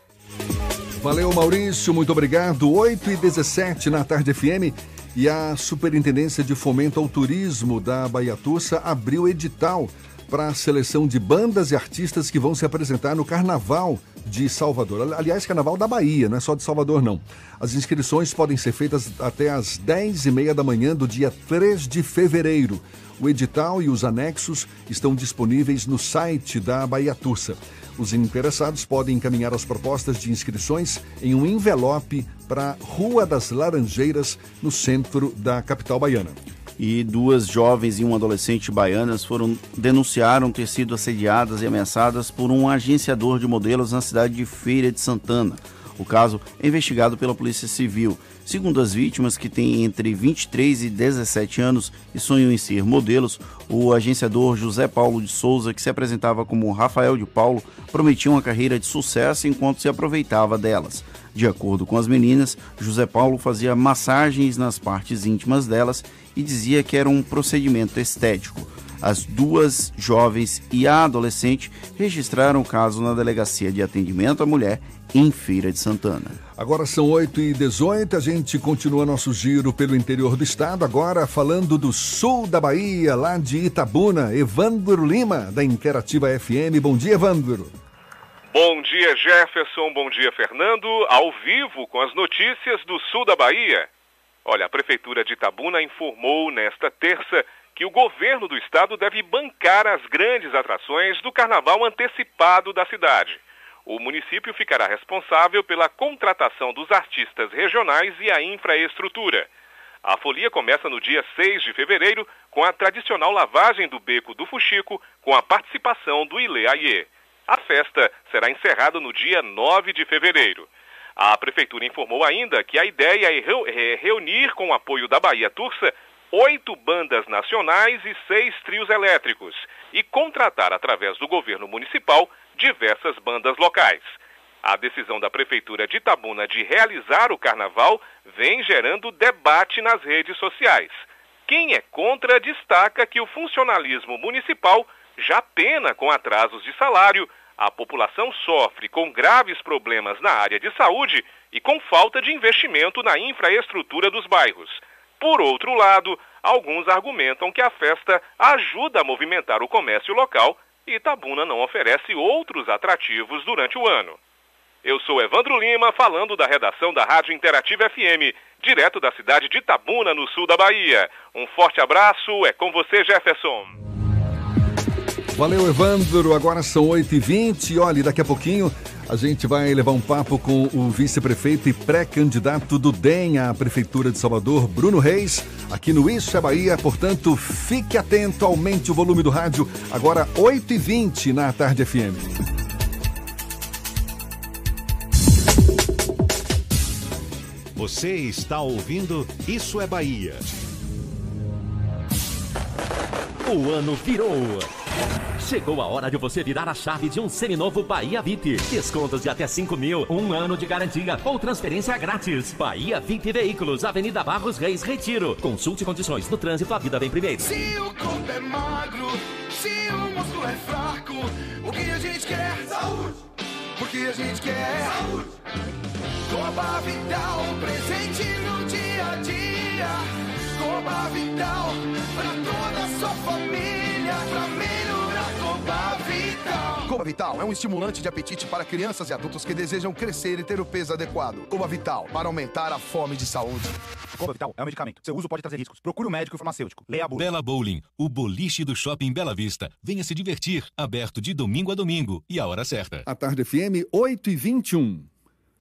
Valeu, Maurício, muito obrigado. 8 e 17 na Tarde FM. E a Superintendência de Fomento ao Turismo da Bahia Tussa abriu edital para a seleção de bandas e artistas que vão se apresentar no Carnaval de Salvador. Aliás, Carnaval da Bahia, não é só de Salvador, não. As inscrições podem ser feitas até às 10h30 da manhã do dia 3 de fevereiro. O edital e os anexos estão disponíveis no site da Bahia Tursa. Os interessados podem encaminhar as propostas de inscrições em um envelope para Rua das Laranjeiras, no centro da capital baiana. E duas jovens e um adolescente baianas foram denunciaram ter sido assediadas e ameaçadas por um agenciador de modelos na cidade de Feira de Santana. O caso é investigado pela Polícia Civil. Segundo as vítimas, que têm entre 23 e 17 anos e sonham em ser modelos, o agenciador José Paulo de Souza, que se apresentava como Rafael de Paulo, prometia uma carreira de sucesso enquanto se aproveitava delas. De acordo com as meninas, José Paulo fazia massagens nas partes íntimas delas e dizia que era um procedimento estético. As duas jovens e a adolescente registraram o caso na Delegacia de Atendimento à Mulher em Feira de Santana. Agora são 8 e 18 a gente continua nosso giro pelo interior do estado, agora falando do sul da Bahia, lá de Itabuna. Evandro Lima, da Interativa FM. Bom dia, Evandro. Bom dia, Jefferson. Bom dia, Fernando. Ao vivo com as notícias do sul da Bahia. Olha, a Prefeitura de Itabuna informou nesta terça que o governo do estado deve bancar as grandes atrações do carnaval antecipado da cidade. O município ficará responsável pela contratação dos artistas regionais e a infraestrutura. A folia começa no dia 6 de fevereiro com a tradicional lavagem do beco do Fuxico com a participação do Ile Aie. A festa será encerrada no dia 9 de fevereiro. A prefeitura informou ainda que a ideia é reunir com o apoio da Bahia Tursa oito bandas nacionais e seis trios elétricos e contratar através do governo municipal diversas bandas locais. A decisão da Prefeitura de Itabuna de realizar o carnaval vem gerando debate nas redes sociais. Quem é contra destaca que o funcionalismo municipal já pena com atrasos de salário, a população sofre com graves problemas na área de saúde e com falta de investimento na infraestrutura dos bairros. Por outro lado, alguns argumentam que a festa ajuda a movimentar o comércio local e Itabuna não oferece outros atrativos durante o ano. Eu sou Evandro Lima, falando da redação da Rádio Interativa FM, direto da cidade de Itabuna, no sul da Bahia. Um forte abraço, é com você, Jefferson. Valeu, Evandro. Agora são 8h20. Olha, daqui a pouquinho a gente vai levar um papo com o vice-prefeito e pré-candidato do DEM à Prefeitura de Salvador, Bruno Reis, aqui no Isso é Bahia. Portanto, fique atento, aumente o volume do rádio. Agora 8h20 na Tarde FM. Você está ouvindo Isso é Bahia. O ano virou. Chegou a hora de você virar a chave de um seminovo Bahia VIP. Descontos de até 5 mil, um ano de garantia ou transferência grátis. Bahia VIP Veículos, Avenida Barros Reis, Retiro. Consulte condições no trânsito, a vida vem primeiro. Se o corpo é magro, se o músculo é fraco, o que a gente quer? Saúde! Porque a gente quer saúde! Coba Vital, presente no dia a dia. Coba Vital, pra toda a sua família, pra melhorar Coba Vital. Coba Vital é um estimulante de apetite para crianças e adultos que desejam crescer e ter o peso adequado. Coba Vital, para aumentar a fome de saúde. Coba Vital é um medicamento. Seu uso pode trazer riscos. Procure o um médico farmacêutico. Leia a bula. Bela Bowling, o boliche do Shopping Bela Vista. Venha se divertir. Aberto de domingo a domingo e a hora certa. A Tarde FM, 8h21.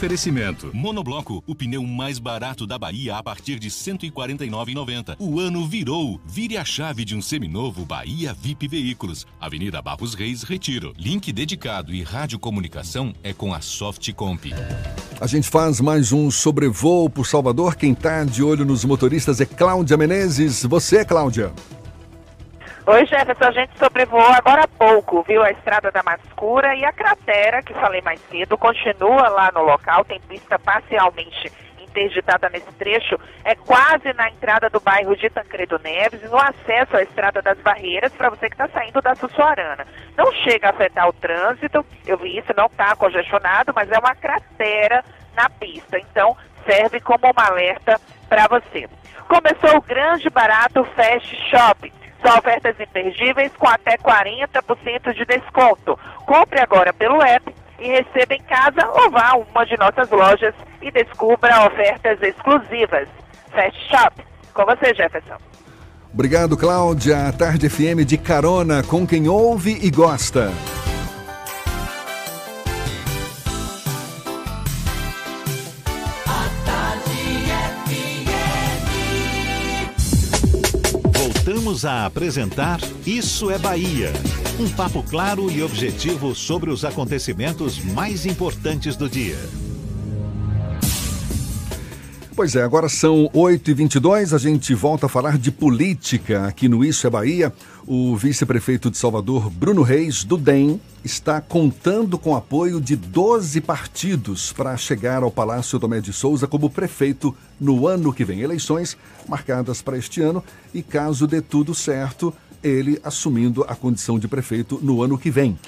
Oferecimento. Monobloco, o pneu mais barato da Bahia a partir de R$ 149,90. O ano virou. Vire a chave de um seminovo Bahia VIP Veículos. Avenida Barros Reis, Retiro. Link dedicado e radiocomunicação é com a Softcomp. A gente faz mais um sobrevoo por Salvador. Quem tá de olho nos motoristas é Cláudia Menezes. Você, Cláudia? Oi, Jefferson, a gente sobrevoou agora há pouco, viu a estrada da Mascura e a cratera, que falei mais cedo, continua lá no local, tem pista parcialmente interditada nesse trecho, é quase na entrada do bairro de Tancredo Neves, no acesso à Estrada das Barreiras, para você que está saindo da Sussuarana. Não chega a afetar o trânsito, eu vi isso, não está congestionado, mas é uma cratera na pista, então serve como um alerta para você. Começou o grande barato Fast Shop. São ofertas imperdíveis com até 40% de desconto. Compre agora pelo app e receba em casa ou vá a uma de nossas lojas e descubra ofertas exclusivas. Fast Shop. Com você, Jefferson. Obrigado, Cláudia. A Tarde FM de carona com quem ouve e gosta. Voltamos a apresentar Isso é Bahia. Um papo claro e objetivo sobre os acontecimentos mais importantes do dia. Pois é, agora são 8h22, a gente volta a falar de política aqui no Isso é Bahia. O vice-prefeito de Salvador, Bruno Reis, do DEM, está contando com apoio de 12 partidos para chegar ao Palácio Tomé de Souza como prefeito no ano que vem. Eleições marcadas para este ano e, caso dê tudo certo, ele assumindo a condição de prefeito no ano que vem.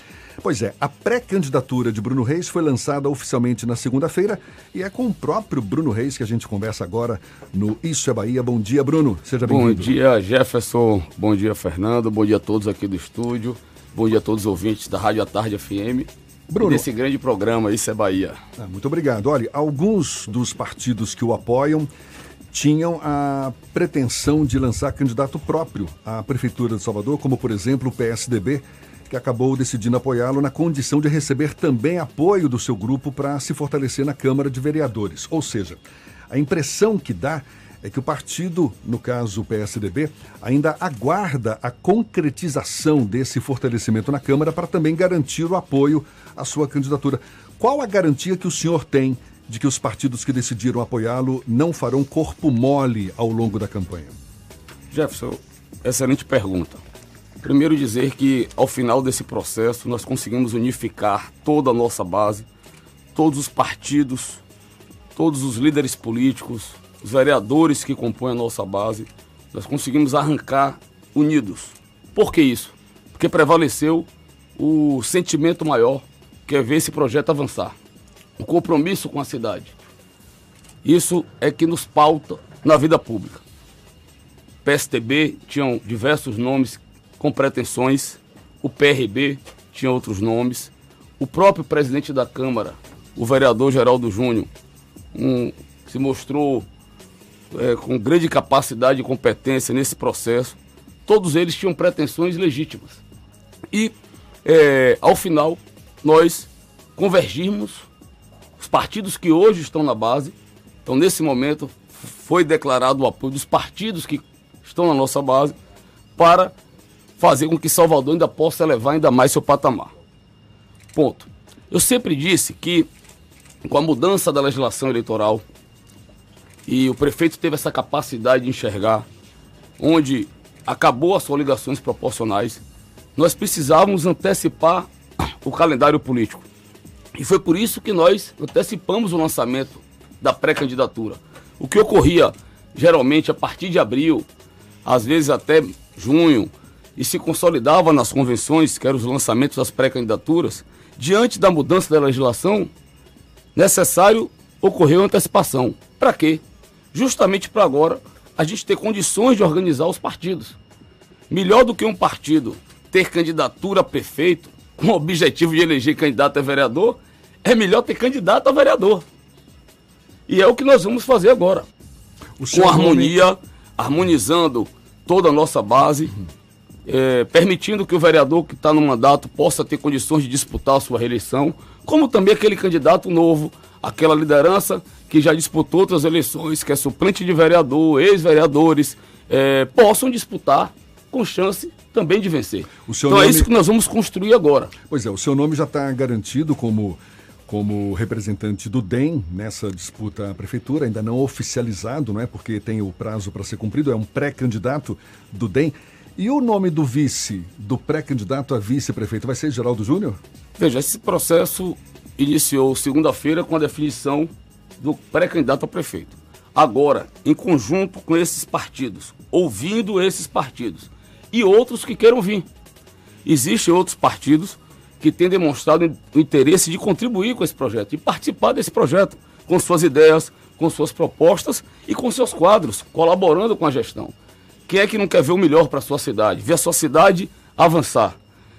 Pois é, a pré-candidatura de Bruno Reis foi lançada oficialmente na segunda-feira e é com o próprio Bruno Reis que a gente conversa agora no Isso é Bahia. Bom dia, Bruno. Seja bem-vindo. Bom dia, Jefferson. Bom dia, Fernando. Bom dia a todos aqui do estúdio. Bom dia a todos os ouvintes da Rádio à Tarde FM. Bruno. desse grande programa Isso é Bahia. Ah, muito obrigado. Olha, alguns dos partidos que o apoiam tinham a pretensão de lançar candidato próprio à Prefeitura de Salvador, como por exemplo o PSDB, que acabou decidindo apoiá-lo na condição de receber também apoio do seu grupo para se fortalecer na Câmara de Vereadores. Ou seja, a impressão que dá é que o partido, no caso o PSDB, ainda aguarda a concretização desse fortalecimento na Câmara para também garantir o apoio à sua candidatura. Qual a garantia que o senhor tem de que os partidos que decidiram apoiá-lo não farão corpo mole ao longo da campanha? Jefferson, excelente pergunta. Primeiro dizer que ao final desse processo nós conseguimos unificar toda a nossa base, todos os partidos, todos os líderes políticos, os vereadores que compõem a nossa base, nós conseguimos arrancar unidos. Por que isso? Porque prevaleceu o sentimento maior, que é ver esse projeto avançar. O compromisso com a cidade. Isso é que nos pauta na vida pública. PSTB tinham diversos nomes com pretensões, o PRB tinha outros nomes, o próprio presidente da Câmara, o vereador Geraldo Júnior, um, se mostrou é, com grande capacidade e competência nesse processo. Todos eles tinham pretensões legítimas. E, é, ao final, nós convergimos, os partidos que hoje estão na base, então nesse momento foi declarado o apoio dos partidos que estão na nossa base para fazer com que Salvador ainda possa elevar ainda mais seu patamar. Ponto. Eu sempre disse que com a mudança da legislação eleitoral e o prefeito teve essa capacidade de enxergar onde acabou as coligações proporcionais, nós precisávamos antecipar o calendário político. E foi por isso que nós antecipamos o lançamento da pré-candidatura. O que ocorria geralmente a partir de abril, às vezes até junho, e se consolidava nas convenções, que eram os lançamentos das pré-candidaturas, diante da mudança da legislação, necessário ocorreu antecipação. Para quê? Justamente para agora a gente ter condições de organizar os partidos. Melhor do que um partido ter candidatura a prefeito, com o objetivo de eleger candidato a vereador, é melhor ter candidato a vereador. E é o que nós vamos fazer agora. Com harmonia, harmonizando toda a nossa base, é, permitindo que o vereador que está no mandato possa ter condições de disputar a sua reeleição, como também aquele candidato novo, aquela liderança que já disputou outras eleições, que é suplente de vereador, ex-vereadores, é, possam disputar com chance também de vencer. então nome... é isso que nós vamos construir agora. Pois é, o seu nome já está garantido como como representante do DEM nessa disputa à prefeitura, ainda não oficializado, não é? Porque tem o prazo para ser cumprido, é um pré-candidato do DEM. E o nome do vice, do pré-candidato a vice-prefeito, vai ser Geraldo Júnior? Veja, esse processo iniciou segunda-feira com a definição do pré-candidato a prefeito. Agora, em conjunto com esses partidos, ouvindo esses partidos e outros que queiram vir. Existem outros partidos que têm demonstrado o interesse de contribuir com esse projeto, de participar desse projeto, com suas ideias, com suas propostas e com seus quadros, colaborando com a gestão. Quem é que não quer ver o melhor para a sua cidade? Ver a sua cidade avançar.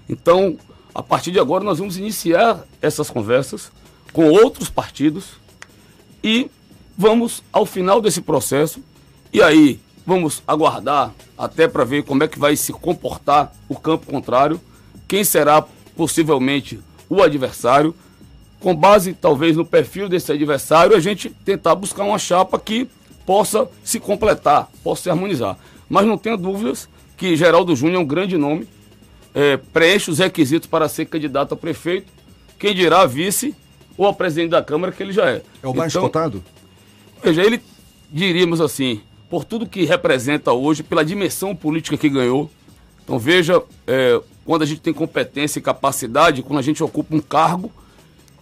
Então, a partir de agora, nós vamos iniciar essas conversas com outros partidos e vamos, ao final desse processo, e aí vamos aguardar até para ver como é que vai se comportar o campo contrário, quem será possivelmente o adversário. Com base, talvez, no perfil desse adversário, a gente tentar buscar uma chapa que possa se completar, possa se harmonizar. Mas não tenha dúvidas que Geraldo Júnior é um grande nome, é, preenche os requisitos para ser candidato a prefeito, quem dirá vice ou a presidente da Câmara, que ele já é. É o mais então, cotado? Veja, ele, diríamos assim, por tudo que representa hoje, pela dimensão política que ganhou. Então veja, é, quando a gente tem competência e capacidade, quando a gente ocupa um cargo,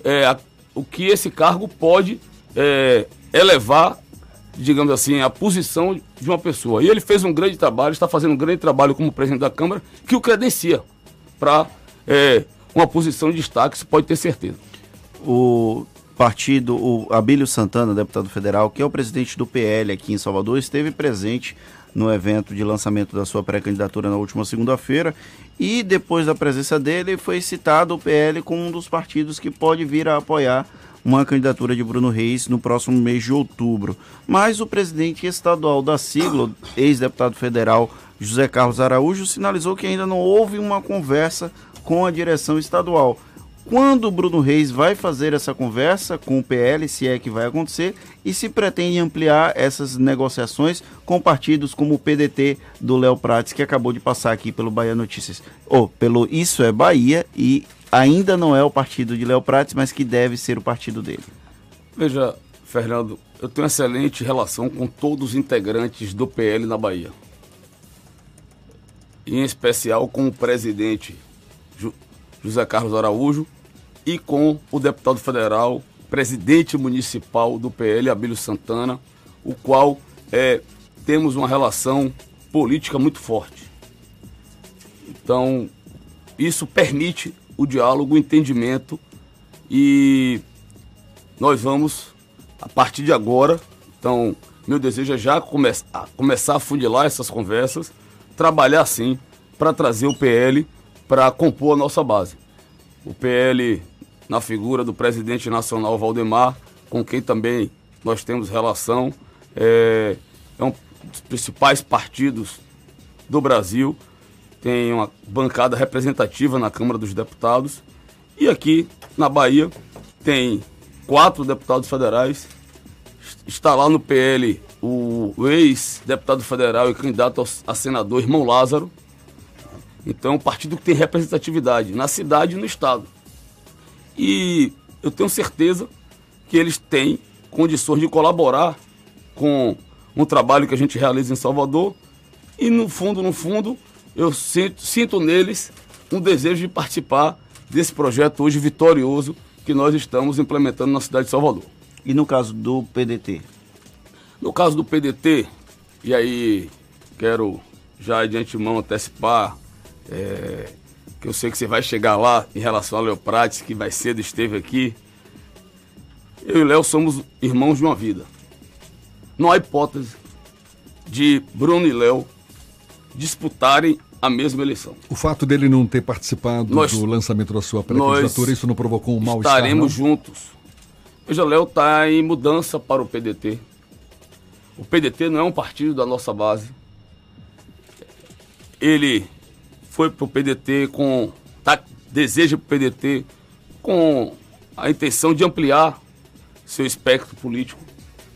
é, a, o que esse cargo pode é, elevar, digamos assim, a posição de uma pessoa. E ele fez um grande trabalho, está fazendo um grande trabalho como presidente da Câmara, que o credencia para é, uma posição de destaque, você pode ter certeza. O partido, o Abílio Santana, deputado federal, que é o presidente do PL aqui em Salvador, esteve presente no evento de lançamento da sua pré-candidatura na última segunda-feira e depois da presença dele foi citado o PL como um dos partidos que pode vir a apoiar uma candidatura de Bruno Reis no próximo mês de outubro. Mas o presidente estadual da sigla, ex-deputado federal José Carlos Araújo, sinalizou que ainda não houve uma conversa com a direção estadual. Quando o Bruno Reis vai fazer essa conversa com o PL, se é que vai acontecer, e se pretende ampliar essas negociações com partidos como o PDT do Léo Prates, que acabou de passar aqui pelo Bahia Notícias, ou pelo Isso é Bahia, e ainda não é o partido de Léo Prates, mas que deve ser o partido dele. Veja, Fernando, eu tenho excelente relação com todos os integrantes do PL na Bahia. Em especial com o presidente José Carlos Araújo, e com o deputado federal, presidente municipal do PL, Abílio Santana, o qual é, temos uma relação política muito forte. Então, isso permite o diálogo, o entendimento e nós vamos, a partir de agora, então, meu desejo é já come a começar a fundilar essas conversas, trabalhar sim para trazer o PL para compor a nossa base. O PL, na figura do presidente nacional Valdemar, com quem também nós temos relação, é, é um dos principais partidos do Brasil, tem uma bancada representativa na Câmara dos Deputados. E aqui na Bahia tem quatro deputados federais. Está lá no PL o ex-deputado federal e candidato a senador, irmão Lázaro, então, é um partido que tem representatividade na cidade e no estado. E eu tenho certeza que eles têm condições de colaborar com um trabalho que a gente realiza em Salvador. E no fundo, no fundo, eu sinto, sinto neles um desejo de participar desse projeto hoje vitorioso que nós estamos implementando na cidade de Salvador. E no caso do PDT? No caso do PDT, e aí quero já de antemão antecipar é, que eu sei que você vai chegar lá em relação a Léo Prates, que mais cedo esteve aqui. Eu e Léo somos irmãos de uma vida. Não há hipótese de Bruno e Léo disputarem a mesma eleição. O fato dele não ter participado nós, do lançamento da sua pré-candidatura, isso não provocou um mal-estar? Estaremos juntos. Veja, Léo está em mudança para o PDT. O PDT não é um partido da nossa base. Ele foi para o PDT com. Tá, deseja para o PDT com a intenção de ampliar seu espectro político,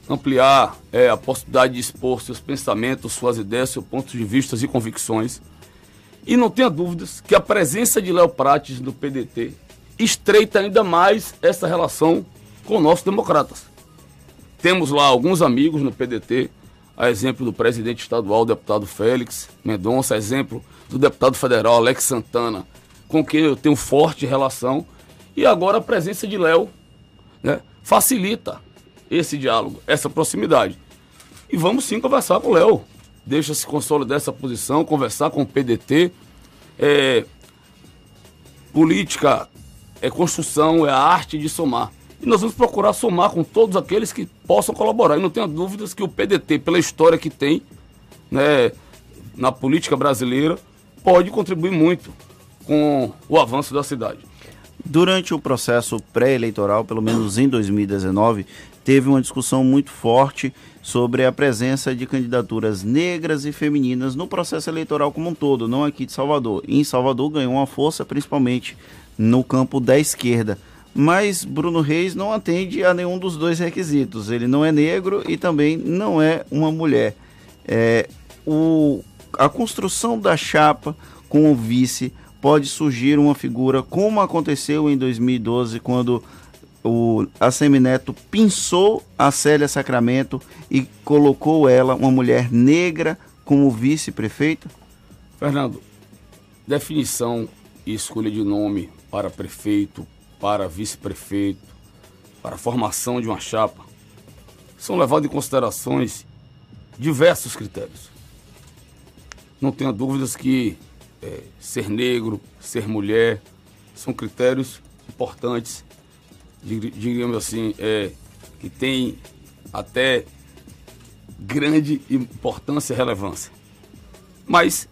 ampliar é, a possibilidade de expor seus pensamentos, suas ideias, seus pontos de vista e convicções. E não tenha dúvidas que a presença de Léo Prates no PDT estreita ainda mais essa relação com nossos democratas. Temos lá alguns amigos no PDT, a exemplo do presidente estadual, deputado Félix Mendonça, a exemplo do deputado federal Alex Santana, com quem eu tenho forte relação, e agora a presença de Léo né, facilita esse diálogo, essa proximidade. E vamos sim conversar com o Léo. Deixa se consolidar essa posição, conversar com o PDT. É, política é construção, é a arte de somar. E nós vamos procurar somar com todos aqueles que possam colaborar. E não tenha dúvidas que o PDT, pela história que tem né, na política brasileira, pode contribuir muito com o avanço da cidade. Durante o processo pré-eleitoral, pelo menos em 2019, teve uma discussão muito forte sobre a presença de candidaturas negras e femininas no processo eleitoral como um todo, não aqui de Salvador. Em Salvador ganhou uma força principalmente no campo da esquerda. Mas Bruno Reis não atende a nenhum dos dois requisitos. Ele não é negro e também não é uma mulher. É, o a construção da chapa com o vice pode surgir uma figura como aconteceu em 2012 quando o Assemineto pinçou a Célia Sacramento e colocou ela, uma mulher negra, como vice-prefeita? Fernando, definição e escolha de nome para prefeito, para vice-prefeito, para a formação de uma chapa, são levados em considerações diversos critérios. Não tenha dúvidas que é, ser negro, ser mulher, são critérios importantes diríamos assim, é, que tem até grande importância e relevância. Mas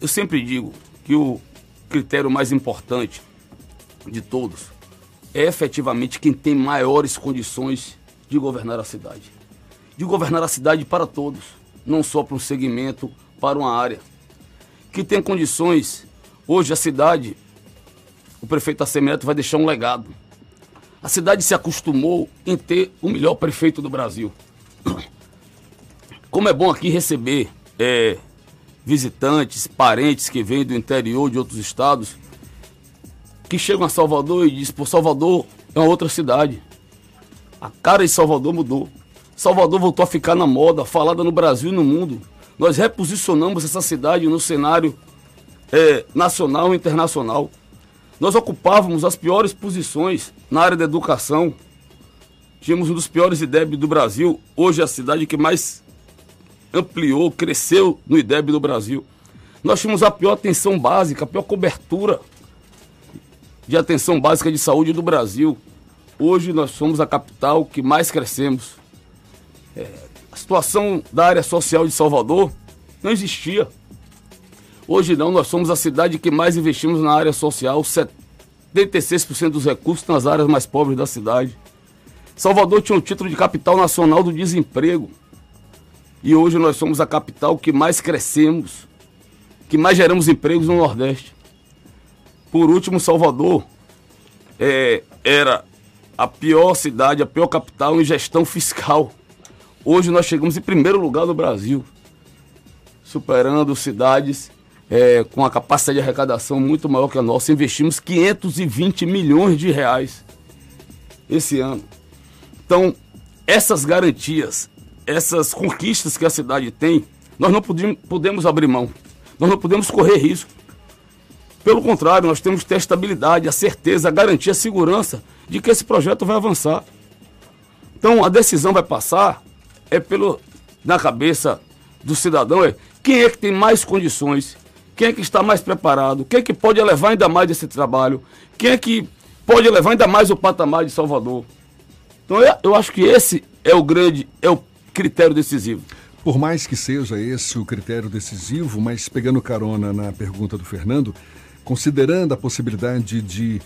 eu sempre digo que o critério mais importante de todos é efetivamente quem tem maiores condições de governar a cidade. De governar a cidade para todos, não só para um segmento, para uma área. Que tem condições, hoje a cidade, o prefeito Assemineto vai deixar um legado. A cidade se acostumou em ter o melhor prefeito do Brasil. Como é bom aqui receber é, visitantes, parentes que vêm do interior de outros estados, que chegam a Salvador e dizem, pô, Salvador é uma outra cidade. A cara de Salvador mudou. Salvador voltou a ficar na moda, falada no Brasil e no mundo. Nós reposicionamos essa cidade no cenário é, nacional e internacional. Nós ocupávamos as piores posições na área da educação. Tínhamos um dos piores IDEB do Brasil. Hoje é a cidade que mais ampliou, cresceu no IDEB do Brasil. Nós tínhamos a pior atenção básica, a pior cobertura de atenção básica de saúde do Brasil. Hoje nós somos a capital que mais crescemos. É, a situação da área social de Salvador não existia. Hoje não, nós somos a cidade que mais investimos na área social, 76% dos recursos nas áreas mais pobres da cidade. Salvador tinha o título de capital nacional do desemprego. E hoje nós somos a capital que mais crescemos, que mais geramos empregos no Nordeste. Por último, Salvador é, era a pior cidade, a pior capital em gestão fiscal. Hoje nós chegamos em primeiro lugar no Brasil, superando cidades é, com a capacidade de arrecadação muito maior que a nossa. Investimos 520 milhões de reais esse ano. Então, essas garantias, essas conquistas que a cidade tem, nós não podemos, abrir mão. Nós não podemos correr risco. Pelo contrário, nós temos que ter a estabilidade, a certeza, a garantia, a segurança de que esse projeto vai avançar. Então, a decisão vai passar é pelo na cabeça do cidadão é quem é que tem mais condições, quem é que está mais preparado, quem é que pode elevar ainda mais esse trabalho, quem é que pode elevar ainda mais o patamar de Salvador. Então, eu, eu acho que esse é o grande, é o critério decisivo. Por mais que seja esse o critério decisivo, mas pegando carona na pergunta do Fernando, considerando a possibilidade de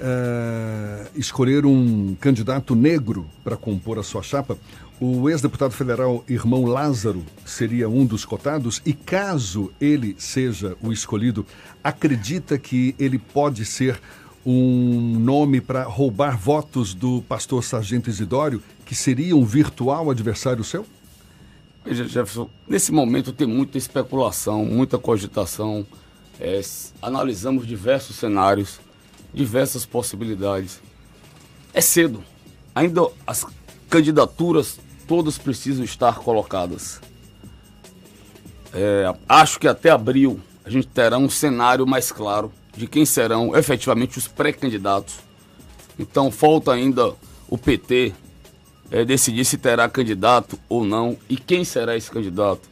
eh, escolher um candidato negro para compor a sua chapa, o ex-deputado federal irmão Lázaro seria um dos cotados e caso ele seja o escolhido, acredita que ele pode ser um nome para roubar votos do pastor Sargento Isidório, que seria um virtual adversário seu? Veja, Jefferson, nesse momento tem muita especulação, muita cogitação. É, analisamos diversos cenários, diversas possibilidades. É cedo. Ainda as candidaturas todas precisam estar colocadas. É, acho que até abril a gente terá um cenário mais claro de quem serão efetivamente os pré-candidatos. Então falta ainda o PT é, decidir se terá candidato ou não e quem será esse candidato.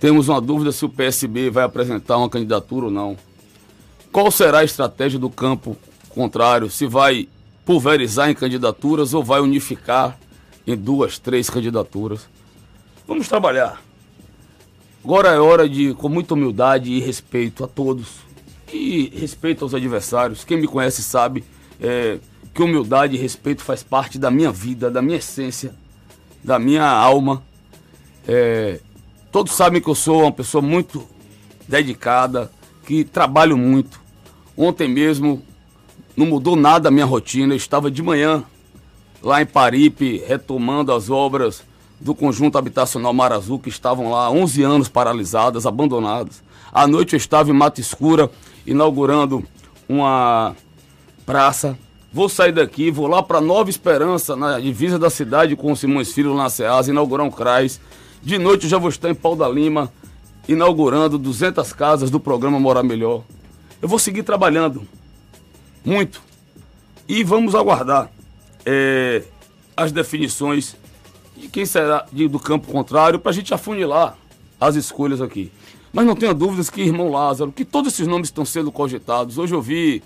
Temos uma dúvida se o PSB vai apresentar uma candidatura ou não. Qual será a estratégia do campo contrário? Se vai pulverizar em candidaturas ou vai unificar em duas, três candidaturas? Vamos trabalhar. Agora é hora de, com muita humildade e respeito a todos, e respeito aos adversários. Quem me conhece sabe é, que humildade e respeito faz parte da minha vida, da minha essência, da minha alma. É, todos sabem que eu sou uma pessoa muito dedicada, que trabalho muito. Ontem mesmo não mudou nada a minha rotina. Eu estava de manhã lá em Paripe retomando as obras do conjunto habitacional Mar Azul, que estavam lá há 11 anos paralisadas, abandonadas. À noite eu estava em Mata Escura, inaugurando uma praça. Vou sair daqui, vou lá para Nova Esperança, na divisa da cidade com o Simões Filho na Ceasa, inaugurar um CRAS. De noite eu já vou estar em Pau da Lima, inaugurando 200 casas do programa Morar Melhor. Eu vou seguir trabalhando, muito. E vamos aguardar é, as definições de quem será de- do campo contrário para a gente afunilar as escolhas aqui. Mas não tenha dúvidas que, irmão Lázaro, que todos esses nomes estão sendo cogitados. Hoje eu vi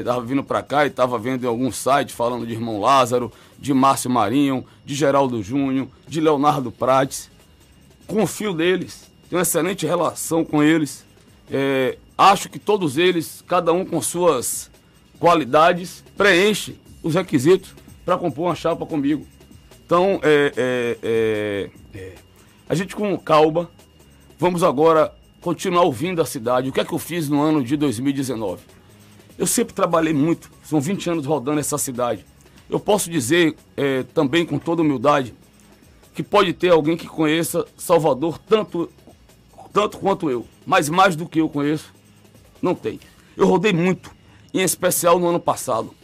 estava vindo para cá e estava vendo em algum site falando de Irmão Lázaro, de Márcio Marinho, de Geraldo Júnior, de Leonardo Prates. Confio neles, tenho uma excelente relação com eles. É, acho que todos eles, cada um com suas qualidades, preenche os requisitos para compor uma chapa comigo. Então, é, é, é, é, a gente com calma, vamos agora continuar ouvindo a cidade. O que é que eu fiz no ano de 2019? Eu sempre trabalhei muito, são 20 anos rodando essa cidade. Eu posso dizer é, também com toda humildade que pode ter alguém que conheça Salvador tanto, tanto quanto eu, mas mais do que eu conheço, não tem. Eu rodei muito, em especial no ano passado.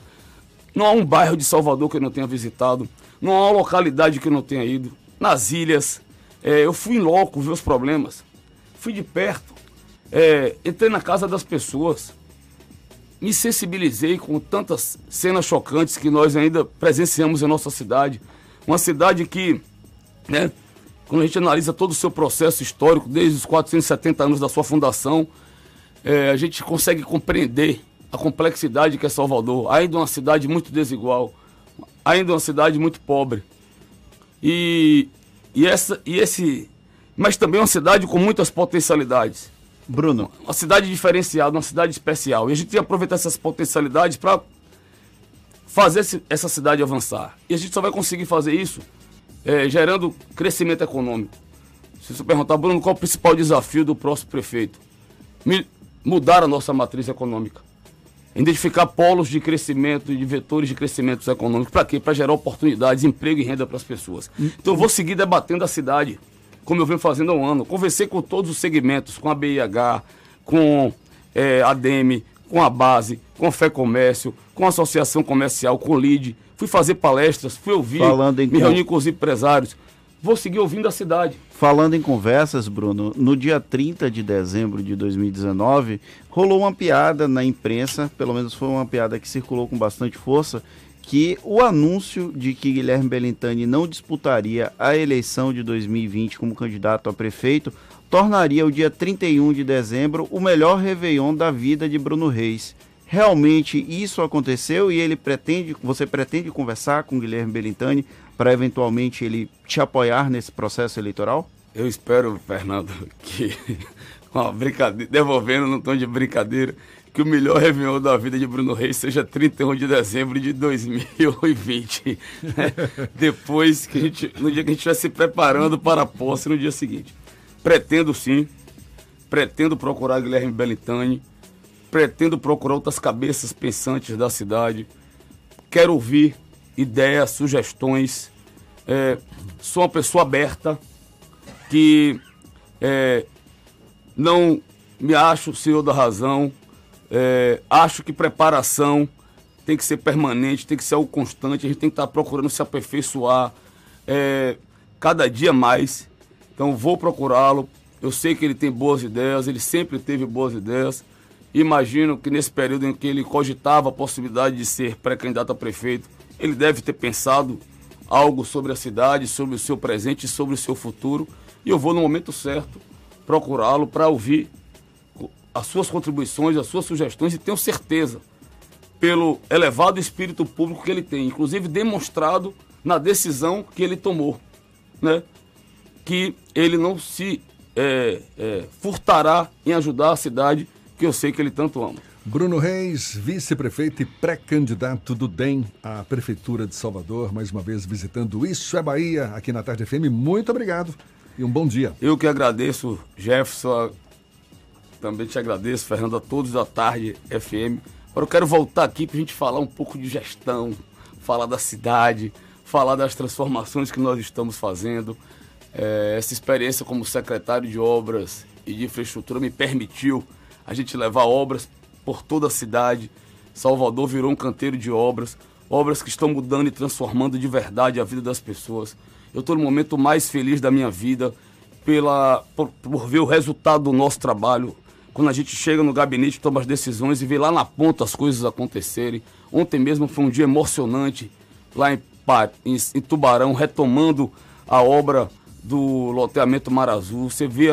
Não há um bairro de Salvador que eu não tenha visitado, não há uma localidade que eu não tenha ido. Nas ilhas, é, eu fui em loco ver os problemas, fui de perto, é, entrei na casa das pessoas, me sensibilizei com tantas cenas chocantes que nós ainda presenciamos em nossa cidade. Uma cidade que, né, quando a gente analisa todo o seu processo histórico, desde os 470 anos da sua fundação, é, a gente consegue compreender a complexidade que é Salvador. Ainda uma cidade muito desigual, ainda uma cidade muito pobre. E, e, essa, e esse. Mas também uma cidade com muitas potencialidades. Bruno. Uma cidade diferenciada, uma cidade especial. E a gente tem que aproveitar essas potencialidades para fazer esse, essa cidade avançar. E a gente só vai conseguir fazer isso é, gerando crescimento econômico. Se você perguntar, Bruno, qual é o principal desafio do próximo prefeito? Me, mudar a nossa matriz econômica. Identificar polos de crescimento e de vetores de crescimento econômico. Para quê? Para gerar oportunidades, emprego e renda para as pessoas. Então eu vou seguir debatendo a cidade como eu venho fazendo há um ano. Conversei com todos os segmentos, com a BIH, com é, a DEME, com a base, com a Fé Comércio, com a Associação Comercial, com o LID. Fui fazer palestras, fui ouvir, Falando em me reunir com os empresários. Vou seguir ouvindo a cidade. Falando em conversas, Bruno, no dia 30 de dezembro de 2019, rolou uma piada na imprensa, pelo menos foi uma piada que circulou com bastante força, que o anúncio de que Guilherme Belintani não disputaria a eleição de 2020 como candidato a prefeito tornaria o dia 31 de dezembro o melhor Réveillon da vida de Bruno Reis. Realmente isso aconteceu e ele pretende, você pretende conversar com Guilherme Belintani para eventualmente ele te apoiar nesse processo eleitoral? Eu espero, Fernando, que com a brincadeira, devolvendo num tom de brincadeira, que o melhor Réveillon da vida de Bruno Reis seja 31 de dezembro de 2020. né? Depois que a gente, no dia que a gente estiver se preparando para a posse no dia seguinte. Pretendo sim, pretendo procurar Guilherme Belintani, pretendo procurar outras cabeças pensantes da cidade. Quero ouvir ideias, sugestões. É, sou uma pessoa aberta que é, não me acho o senhor da razão. É, acho que preparação tem que ser permanente, tem que ser algo constante. A gente tem que estar procurando se aperfeiçoar é, cada dia mais. Então vou procurá-lo. Eu sei que ele tem boas ideias, ele sempre teve boas ideias. Imagino que nesse período em que ele cogitava a possibilidade de ser pré-candidato a prefeito, ele deve ter pensado algo sobre a cidade, sobre o seu presente sobre o seu futuro. E eu vou no momento certo procurá-lo para ouvir as suas contribuições, as suas sugestões e tenho certeza, pelo elevado espírito público que ele tem, inclusive demonstrado na decisão que ele tomou, né? que ele não se é, é, furtará em ajudar a cidade que eu sei que ele tanto ama. Bruno Reis, vice-prefeito e pré-candidato do DEM à Prefeitura de Salvador, mais uma vez visitando Isso é Bahia aqui na Tarde FM. Muito obrigado e um bom dia. Eu que agradeço, Jefferson, também te agradeço, Fernando, a todos da Tarde FM. Agora eu quero voltar aqui para a gente falar um pouco de gestão, falar da cidade, falar das transformações que nós estamos fazendo. É, essa experiência como secretário de obras e de infraestrutura me permitiu a gente levar obras por toda a cidade. Salvador virou um canteiro de obras, obras que estão mudando e transformando de verdade a vida das pessoas. Eu estou no momento mais feliz da minha vida pela, por, por ver o resultado do nosso trabalho. Quando a gente chega no gabinete, toma as decisões e vê lá na ponta as coisas acontecerem. Ontem mesmo foi um dia emocionante lá em, em, em Tubarão, retomando a obra do loteamento Mar Azul. Você vê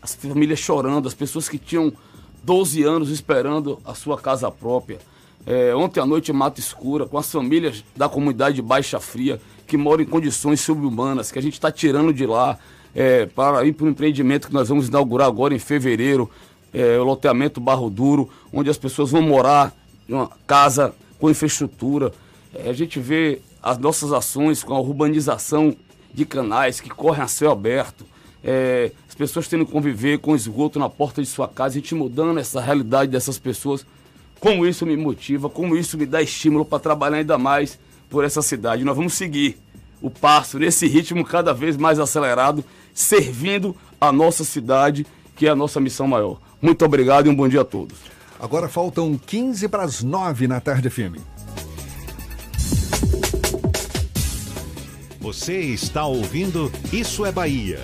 as famílias chorando, as pessoas que tinham 12 anos esperando a sua casa própria. é, ontem à noite Mata Escura, com as famílias da comunidade de Baixa Fria, que moram em condições subhumanas, que a gente está tirando de lá é, para ir para um empreendimento que nós vamos inaugurar agora em fevereiro, é, o loteamento Barro Duro, onde as pessoas vão morar em uma casa com infraestrutura. É, a gente vê as nossas ações com a urbanização de canais que correm a céu aberto, é, as pessoas tendo que conviver com esgoto na porta de sua casa, a gente mudando essa realidade dessas pessoas. Como isso me motiva, como isso me dá estímulo para trabalhar ainda mais por essa cidade. Nós vamos seguir o passo nesse ritmo cada vez mais acelerado, servindo a nossa cidade, que é a nossa missão maior. Muito obrigado e um bom dia a todos. Agora faltam 15 para as 9 na tarde firme. Você está ouvindo Isso é Bahia.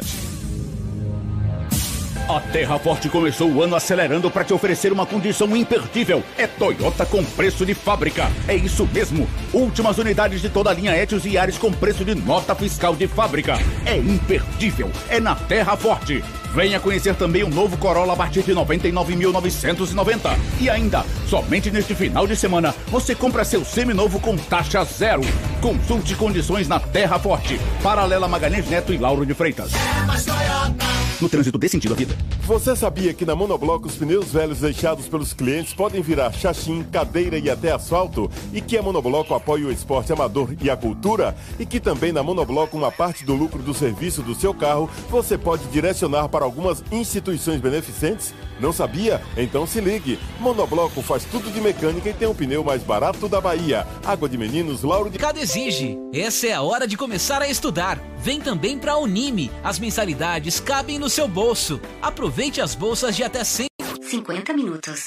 A Terra Forte começou o ano acelerando para te oferecer uma condição imperdível. É Toyota com preço de fábrica. É isso mesmo. Últimas unidades de toda a linha Etios e Ares com preço de nota fiscal de fábrica. É imperdível. É na Terra Forte. Venha conhecer também o novo Corolla a partir de 99.990. E ainda, somente neste final de semana, você compra seu seminovo com taxa zero. Consulte condições na Terra Forte. Paralela Magalhães Neto e Lauro de Freitas. É mais Toyota. No trânsito dê sentido à vida. Você sabia que na Monobloco os pneus velhos deixados pelos clientes podem virar chachim, cadeira e até asfalto? E que a Monobloco apoia o esporte amador e a cultura? E que também na Monobloco uma parte do lucro do serviço do seu carro você pode direcionar para algumas instituições beneficentes? Não sabia? Então se ligue. Monobloco faz tudo de mecânica e tem o pneu mais barato da Bahia. Água de Meninos, Lauro de... Cada exige. Essa é a hora de começar a estudar. Vem também para a Unime. As mensalidades cabem no seu bolso. Aproveite as bolsas de até 100... 50 minutos.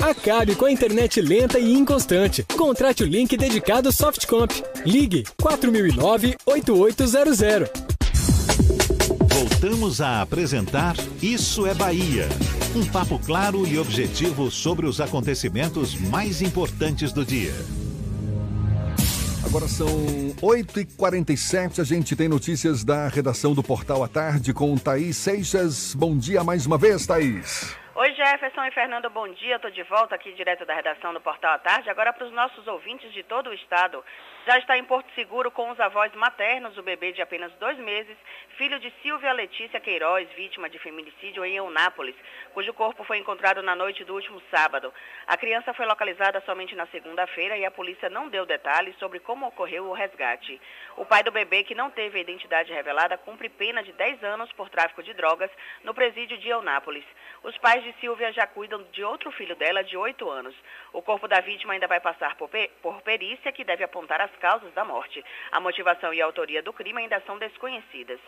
Acabe com a internet lenta e inconstante. Contrate o link dedicado Softcomp. Ligue 4009-8800. Voltamos a apresentar Isso é Bahia. Um papo claro e objetivo sobre os acontecimentos mais importantes do dia. Agora são 8h47, a gente tem notícias da redação do Portal à Tarde com Thaís Seixas. Bom dia mais uma vez, Thaís. Oi, Jefferson e Fernando, bom dia. Estou de volta aqui direto da redação do Portal à Tarde. Agora para os nossos ouvintes de todo o estado. Já está em Porto Seguro com os avós maternos, o bebê de apenas dois meses, filho de Silvia Letícia Queiroz, vítima de feminicídio em Eunápolis, cujo corpo foi encontrado na noite do último sábado. A criança foi localizada somente na segunda-feira e a polícia não deu detalhes sobre como ocorreu o resgate. O pai do bebê, que não teve a identidade revelada, cumpre pena de 10 anos por tráfico de drogas no presídio de Eunápolis. Os pais de Silvia já cuidam de outro filho dela, de 8 anos. O corpo da vítima ainda vai passar por, por perícia, que deve apontar as causas da morte. A motivação e a autoria do crime ainda são desconhecidas.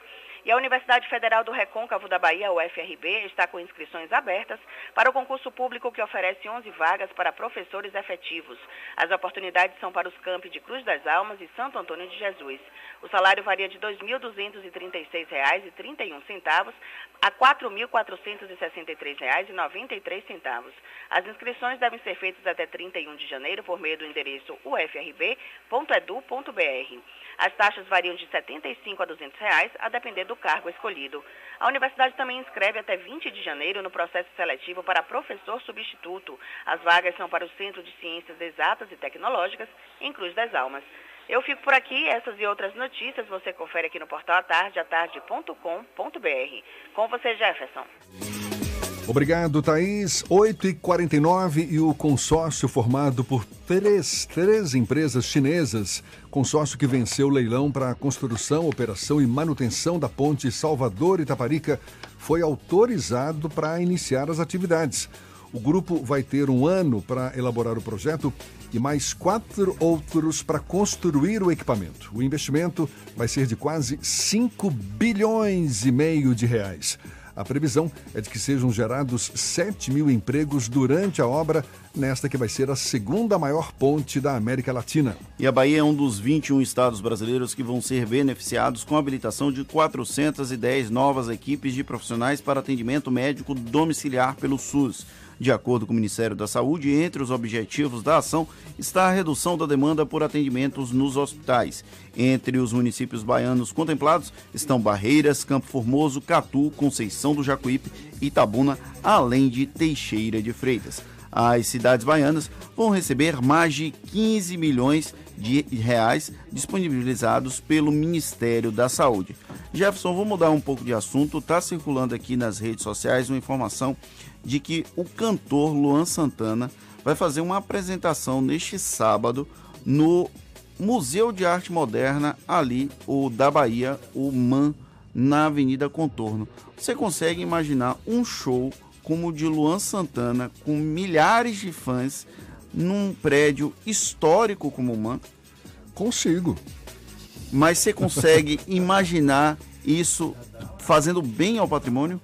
E a Universidade Federal do Recôncavo da Bahia, UFRB, está com inscrições abertas para o concurso público que oferece 11 vagas para professores efetivos. As oportunidades são para os campi de Cruz das Almas e Santo Antônio de Jesus. O salário varia de R$ 2.236,31 a R$ 4.463,93. As inscrições devem ser feitas até 31 de janeiro por meio do endereço ufrb.edu.br. As taxas variam de R$ 75 a 200 reais, a depender do cargo escolhido. A universidade também inscreve até 20 de janeiro no processo seletivo para professor substituto. As vagas são para o Centro de Ciências Exatas e Tecnológicas, em Cruz das Almas. Eu fico por aqui, essas e outras notícias você confere aqui no portal atarde, atarde.com.br. Com você, Jefferson. Obrigado, Thaís. 8h49 e o consórcio formado por três, três empresas chinesas, consórcio que venceu o leilão para a construção, operação e manutenção da ponte Salvador-Itaparica, foi autorizado para iniciar as atividades. O grupo vai ter um ano para elaborar o projeto e mais quatro outros para construir o equipamento. O investimento vai ser de quase 5 bilhões e meio de reais. A previsão é de que sejam gerados 7 mil empregos durante a obra, nesta que vai ser a segunda maior ponte da América Latina. E a Bahia é um dos 21 estados brasileiros que vão ser beneficiados com a habilitação de 410 novas equipes de profissionais para atendimento médico domiciliar pelo SUS. De acordo com o Ministério da Saúde, entre os objetivos da ação está a redução da demanda por atendimentos nos hospitais. Entre os municípios baianos contemplados estão Barreiras, Campo Formoso, Catu, Conceição do Jacuípe, Itabuna, além de Teixeira de Freitas. As cidades baianas vão receber mais de 15 milhões de reais disponibilizados pelo Ministério da Saúde. Jefferson, vou mudar um pouco de assunto. Está circulando aqui nas redes sociais uma informação de que o cantor Luan Santana vai fazer uma apresentação neste sábado no Museu de Arte Moderna, ali, o da Bahia, o MAN, na Avenida Contorno. Você consegue imaginar um show como o de Luan Santana, com milhares de fãs, num prédio histórico como o MAN? Consigo. Mas você consegue imaginar isso fazendo bem ao patrimônio?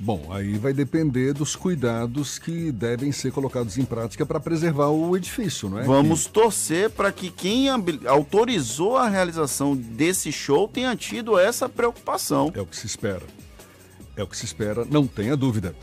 Bom, aí vai depender dos cuidados que devem ser colocados em prática para preservar o edifício, não é? Vamos torcer para que quem autorizou a realização desse show tenha tido essa preocupação. É o que se espera. É o que se espera, não tenha dúvida.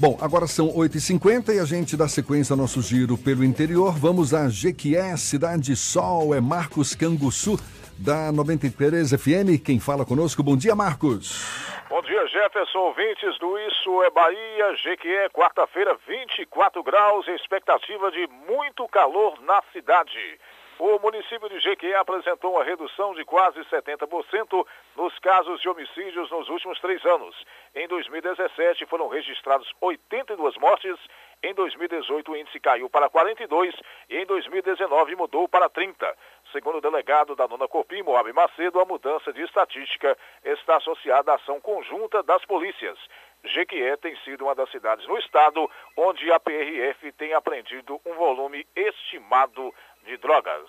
Bom, agora são 8h50 e a gente dá sequência ao nosso giro pelo interior. Vamos a Jequié, Cidade Sol, é Marcos Canguçu, da 93 FM. Quem fala conosco, bom dia, Marcos. Bom dia, Jefferson, ouvintes do Isso é Bahia, Jequié, quarta-feira, 24 graus, expectativa de muito calor na cidade. O município de Jequié apresentou uma redução de quase 70% nos casos de homicídios nos últimos três anos. Em 2017 foram registrados 82 mortes, em 2018 o índice caiu para 42 e em 2019 mudou para 30. Segundo o delegado da Nona Copim, Moab Macedo, a mudança de estatística está associada à ação conjunta das polícias. Jequié tem sido uma das cidades no estado onde a PRF tem apreendido um volume estimado de drogas.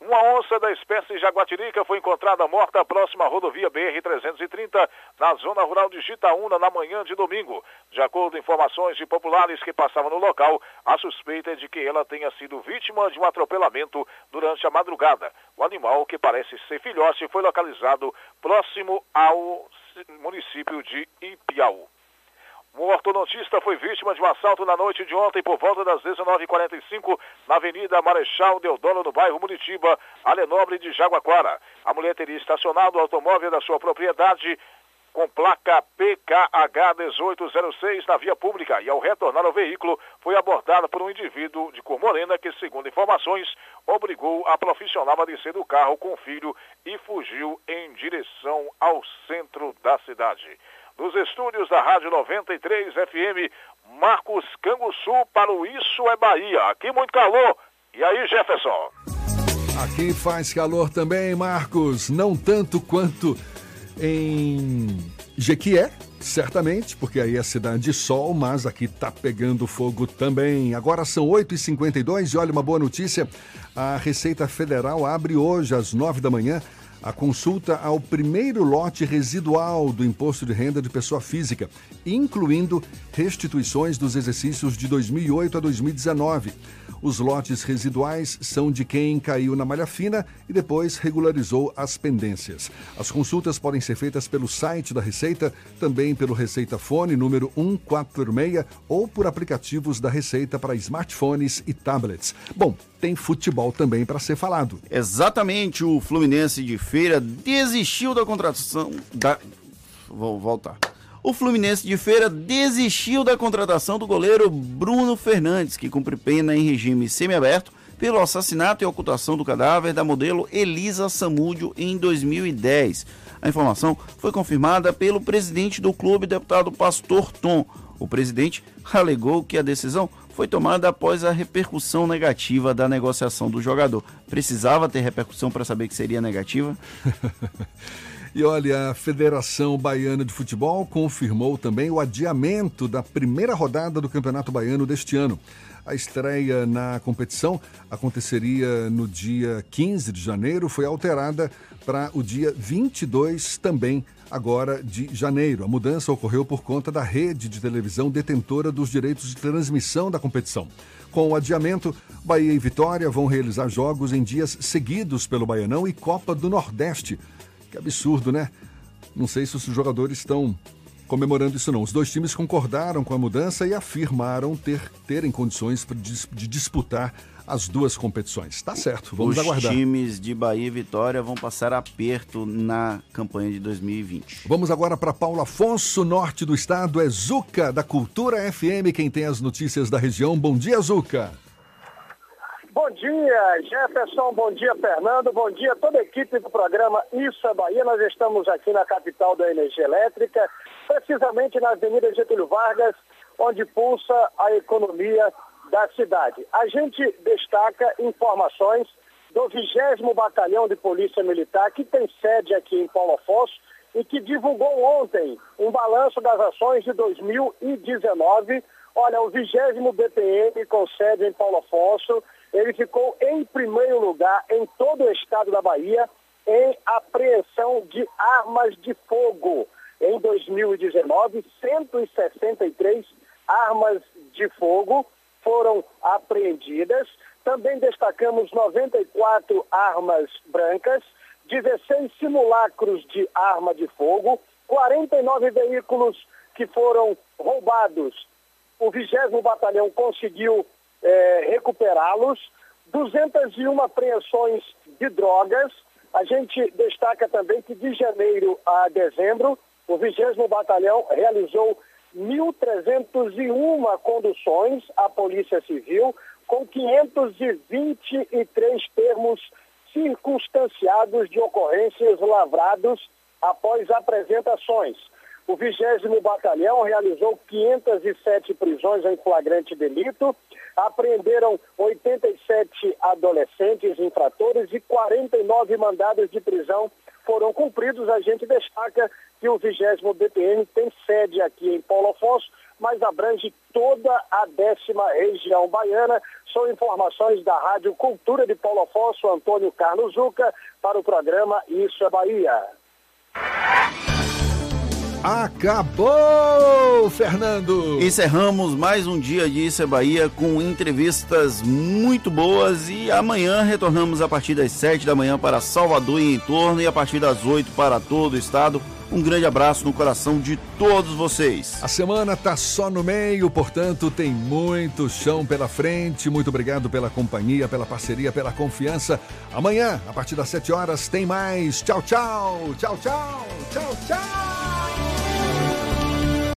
Uma onça da espécie jaguatirica foi encontrada morta próxima à rodovia BR-330, na zona rural de Gitaúna, na manhã de domingo. De acordo com informações de populares que passavam no local, a suspeita é de que ela tenha sido vítima de um atropelamento durante a madrugada. O animal, que parece ser filhote, foi localizado próximo ao município de Ipiau. Um ortodontista foi vítima de um assalto na noite de ontem por volta das 19h45 na Avenida Marechal Deodoro, no bairro Muritiba, área nobre de Jaguaquara. A mulher teria estacionado o automóvel da sua propriedade com placa PKH 1806 na via pública e ao retornar ao veículo foi abordada por um indivíduo de cor morena que, segundo informações, obrigou a profissional a descer do carro com o filho e fugiu em direção ao centro da cidade dos estúdios da Rádio 93 FM, Marcos Canguçu para o Isso é Bahia. Aqui muito calor. E aí, Jefferson? Aqui faz calor também, Marcos. Não tanto quanto em Jequié, certamente, porque aí é cidade de sol, mas aqui tá pegando fogo também. Agora são 8h52 e olha uma boa notícia. A Receita Federal abre hoje às 9 da manhã a consulta ao primeiro lote residual do imposto de renda de pessoa física, incluindo restituições dos exercícios de 2008 a 2019. Os lotes residuais são de quem caiu na malha fina e depois regularizou as pendências. As consultas podem ser feitas pelo site da Receita, também pelo Receita Fone número 146 ou por aplicativos da Receita para smartphones e tablets. Bom, tem futebol também para ser falado. Exatamente, o Fluminense de Feira desistiu da contratação da Vou voltar. O Fluminense de Feira desistiu da contratação do goleiro Bruno Fernandes, que cumpre pena em regime semiaberto pelo assassinato e ocultação do cadáver da modelo Elisa Samúdio em 2010. A informação foi confirmada pelo presidente do clube, deputado Pastor Tom. O presidente alegou que a decisão foi tomada após a repercussão negativa da negociação do jogador. Precisava ter repercussão para saber que seria negativa? E olha, a Federação Baiana de Futebol confirmou também o adiamento da primeira rodada do Campeonato Baiano deste ano. A estreia na competição aconteceria no dia 15 de janeiro, foi alterada para o dia 22 também agora de janeiro. A mudança ocorreu por conta da rede de televisão detentora dos direitos de transmissão da competição. Com o adiamento, Bahia e Vitória vão realizar jogos em dias seguidos pelo Baianão e Copa do Nordeste. Que absurdo, né? Não sei se os jogadores estão comemorando isso não. Os dois times concordaram com a mudança e afirmaram ter terem condições de disputar as duas competições. Tá certo, vamos Os aguardar. times de Bahia e Vitória vão passar aperto na campanha de 2020. Vamos agora para Paulo Afonso, norte do estado. É Zuca, da Cultura FM, quem tem as notícias da região. Bom dia, Zuca. Bom dia, Jefferson. Bom dia, Fernando. Bom dia toda a equipe do programa Isso é Bahia. Nós estamos aqui na capital da energia elétrica, precisamente na Avenida Getúlio Vargas, onde pulsa a economia da cidade. A gente destaca informações do 20 Batalhão de Polícia Militar, que tem sede aqui em Paulo Afonso e que divulgou ontem um balanço das ações de 2019. Olha, o 20 BPM com sede em Paulo Afonso, ele ficou em primeiro lugar em todo o estado da Bahia em apreensão de armas de fogo. Em 2019, 163 armas de fogo foram apreendidas. Também destacamos 94 armas brancas, 16 simulacros de arma de fogo, 49 veículos que foram roubados. O 20 Batalhão conseguiu eh, recuperá-los, 201 apreensões de drogas. A gente destaca também que de janeiro a dezembro, o 20 Batalhão realizou 1.301 conduções à Polícia Civil, com 523 termos circunstanciados de ocorrências lavrados após apresentações. O 20 Batalhão realizou 507 prisões em flagrante delito, apreenderam 87 adolescentes infratores e 49 mandados de prisão foram cumpridos. A gente destaca que o 20 BPM tem sede aqui em Paulo Afonso, mas abrange toda a décima região baiana. São informações da Rádio Cultura de Paulo Afonso, Antônio Carlos Zuca, para o programa Isso é Bahia. Acabou, Fernando! Encerramos mais um dia de Isso é Bahia com entrevistas muito boas e amanhã retornamos a partir das 7 da manhã para Salvador e em torno e a partir das 8 para todo o estado. Um grande abraço no coração de todos vocês. A semana tá só no meio, portanto, tem muito chão pela frente. Muito obrigado pela companhia, pela parceria, pela confiança. Amanhã, a partir das 7 horas, tem mais. Tchau, tchau. Tchau, tchau. Tchau, tchau.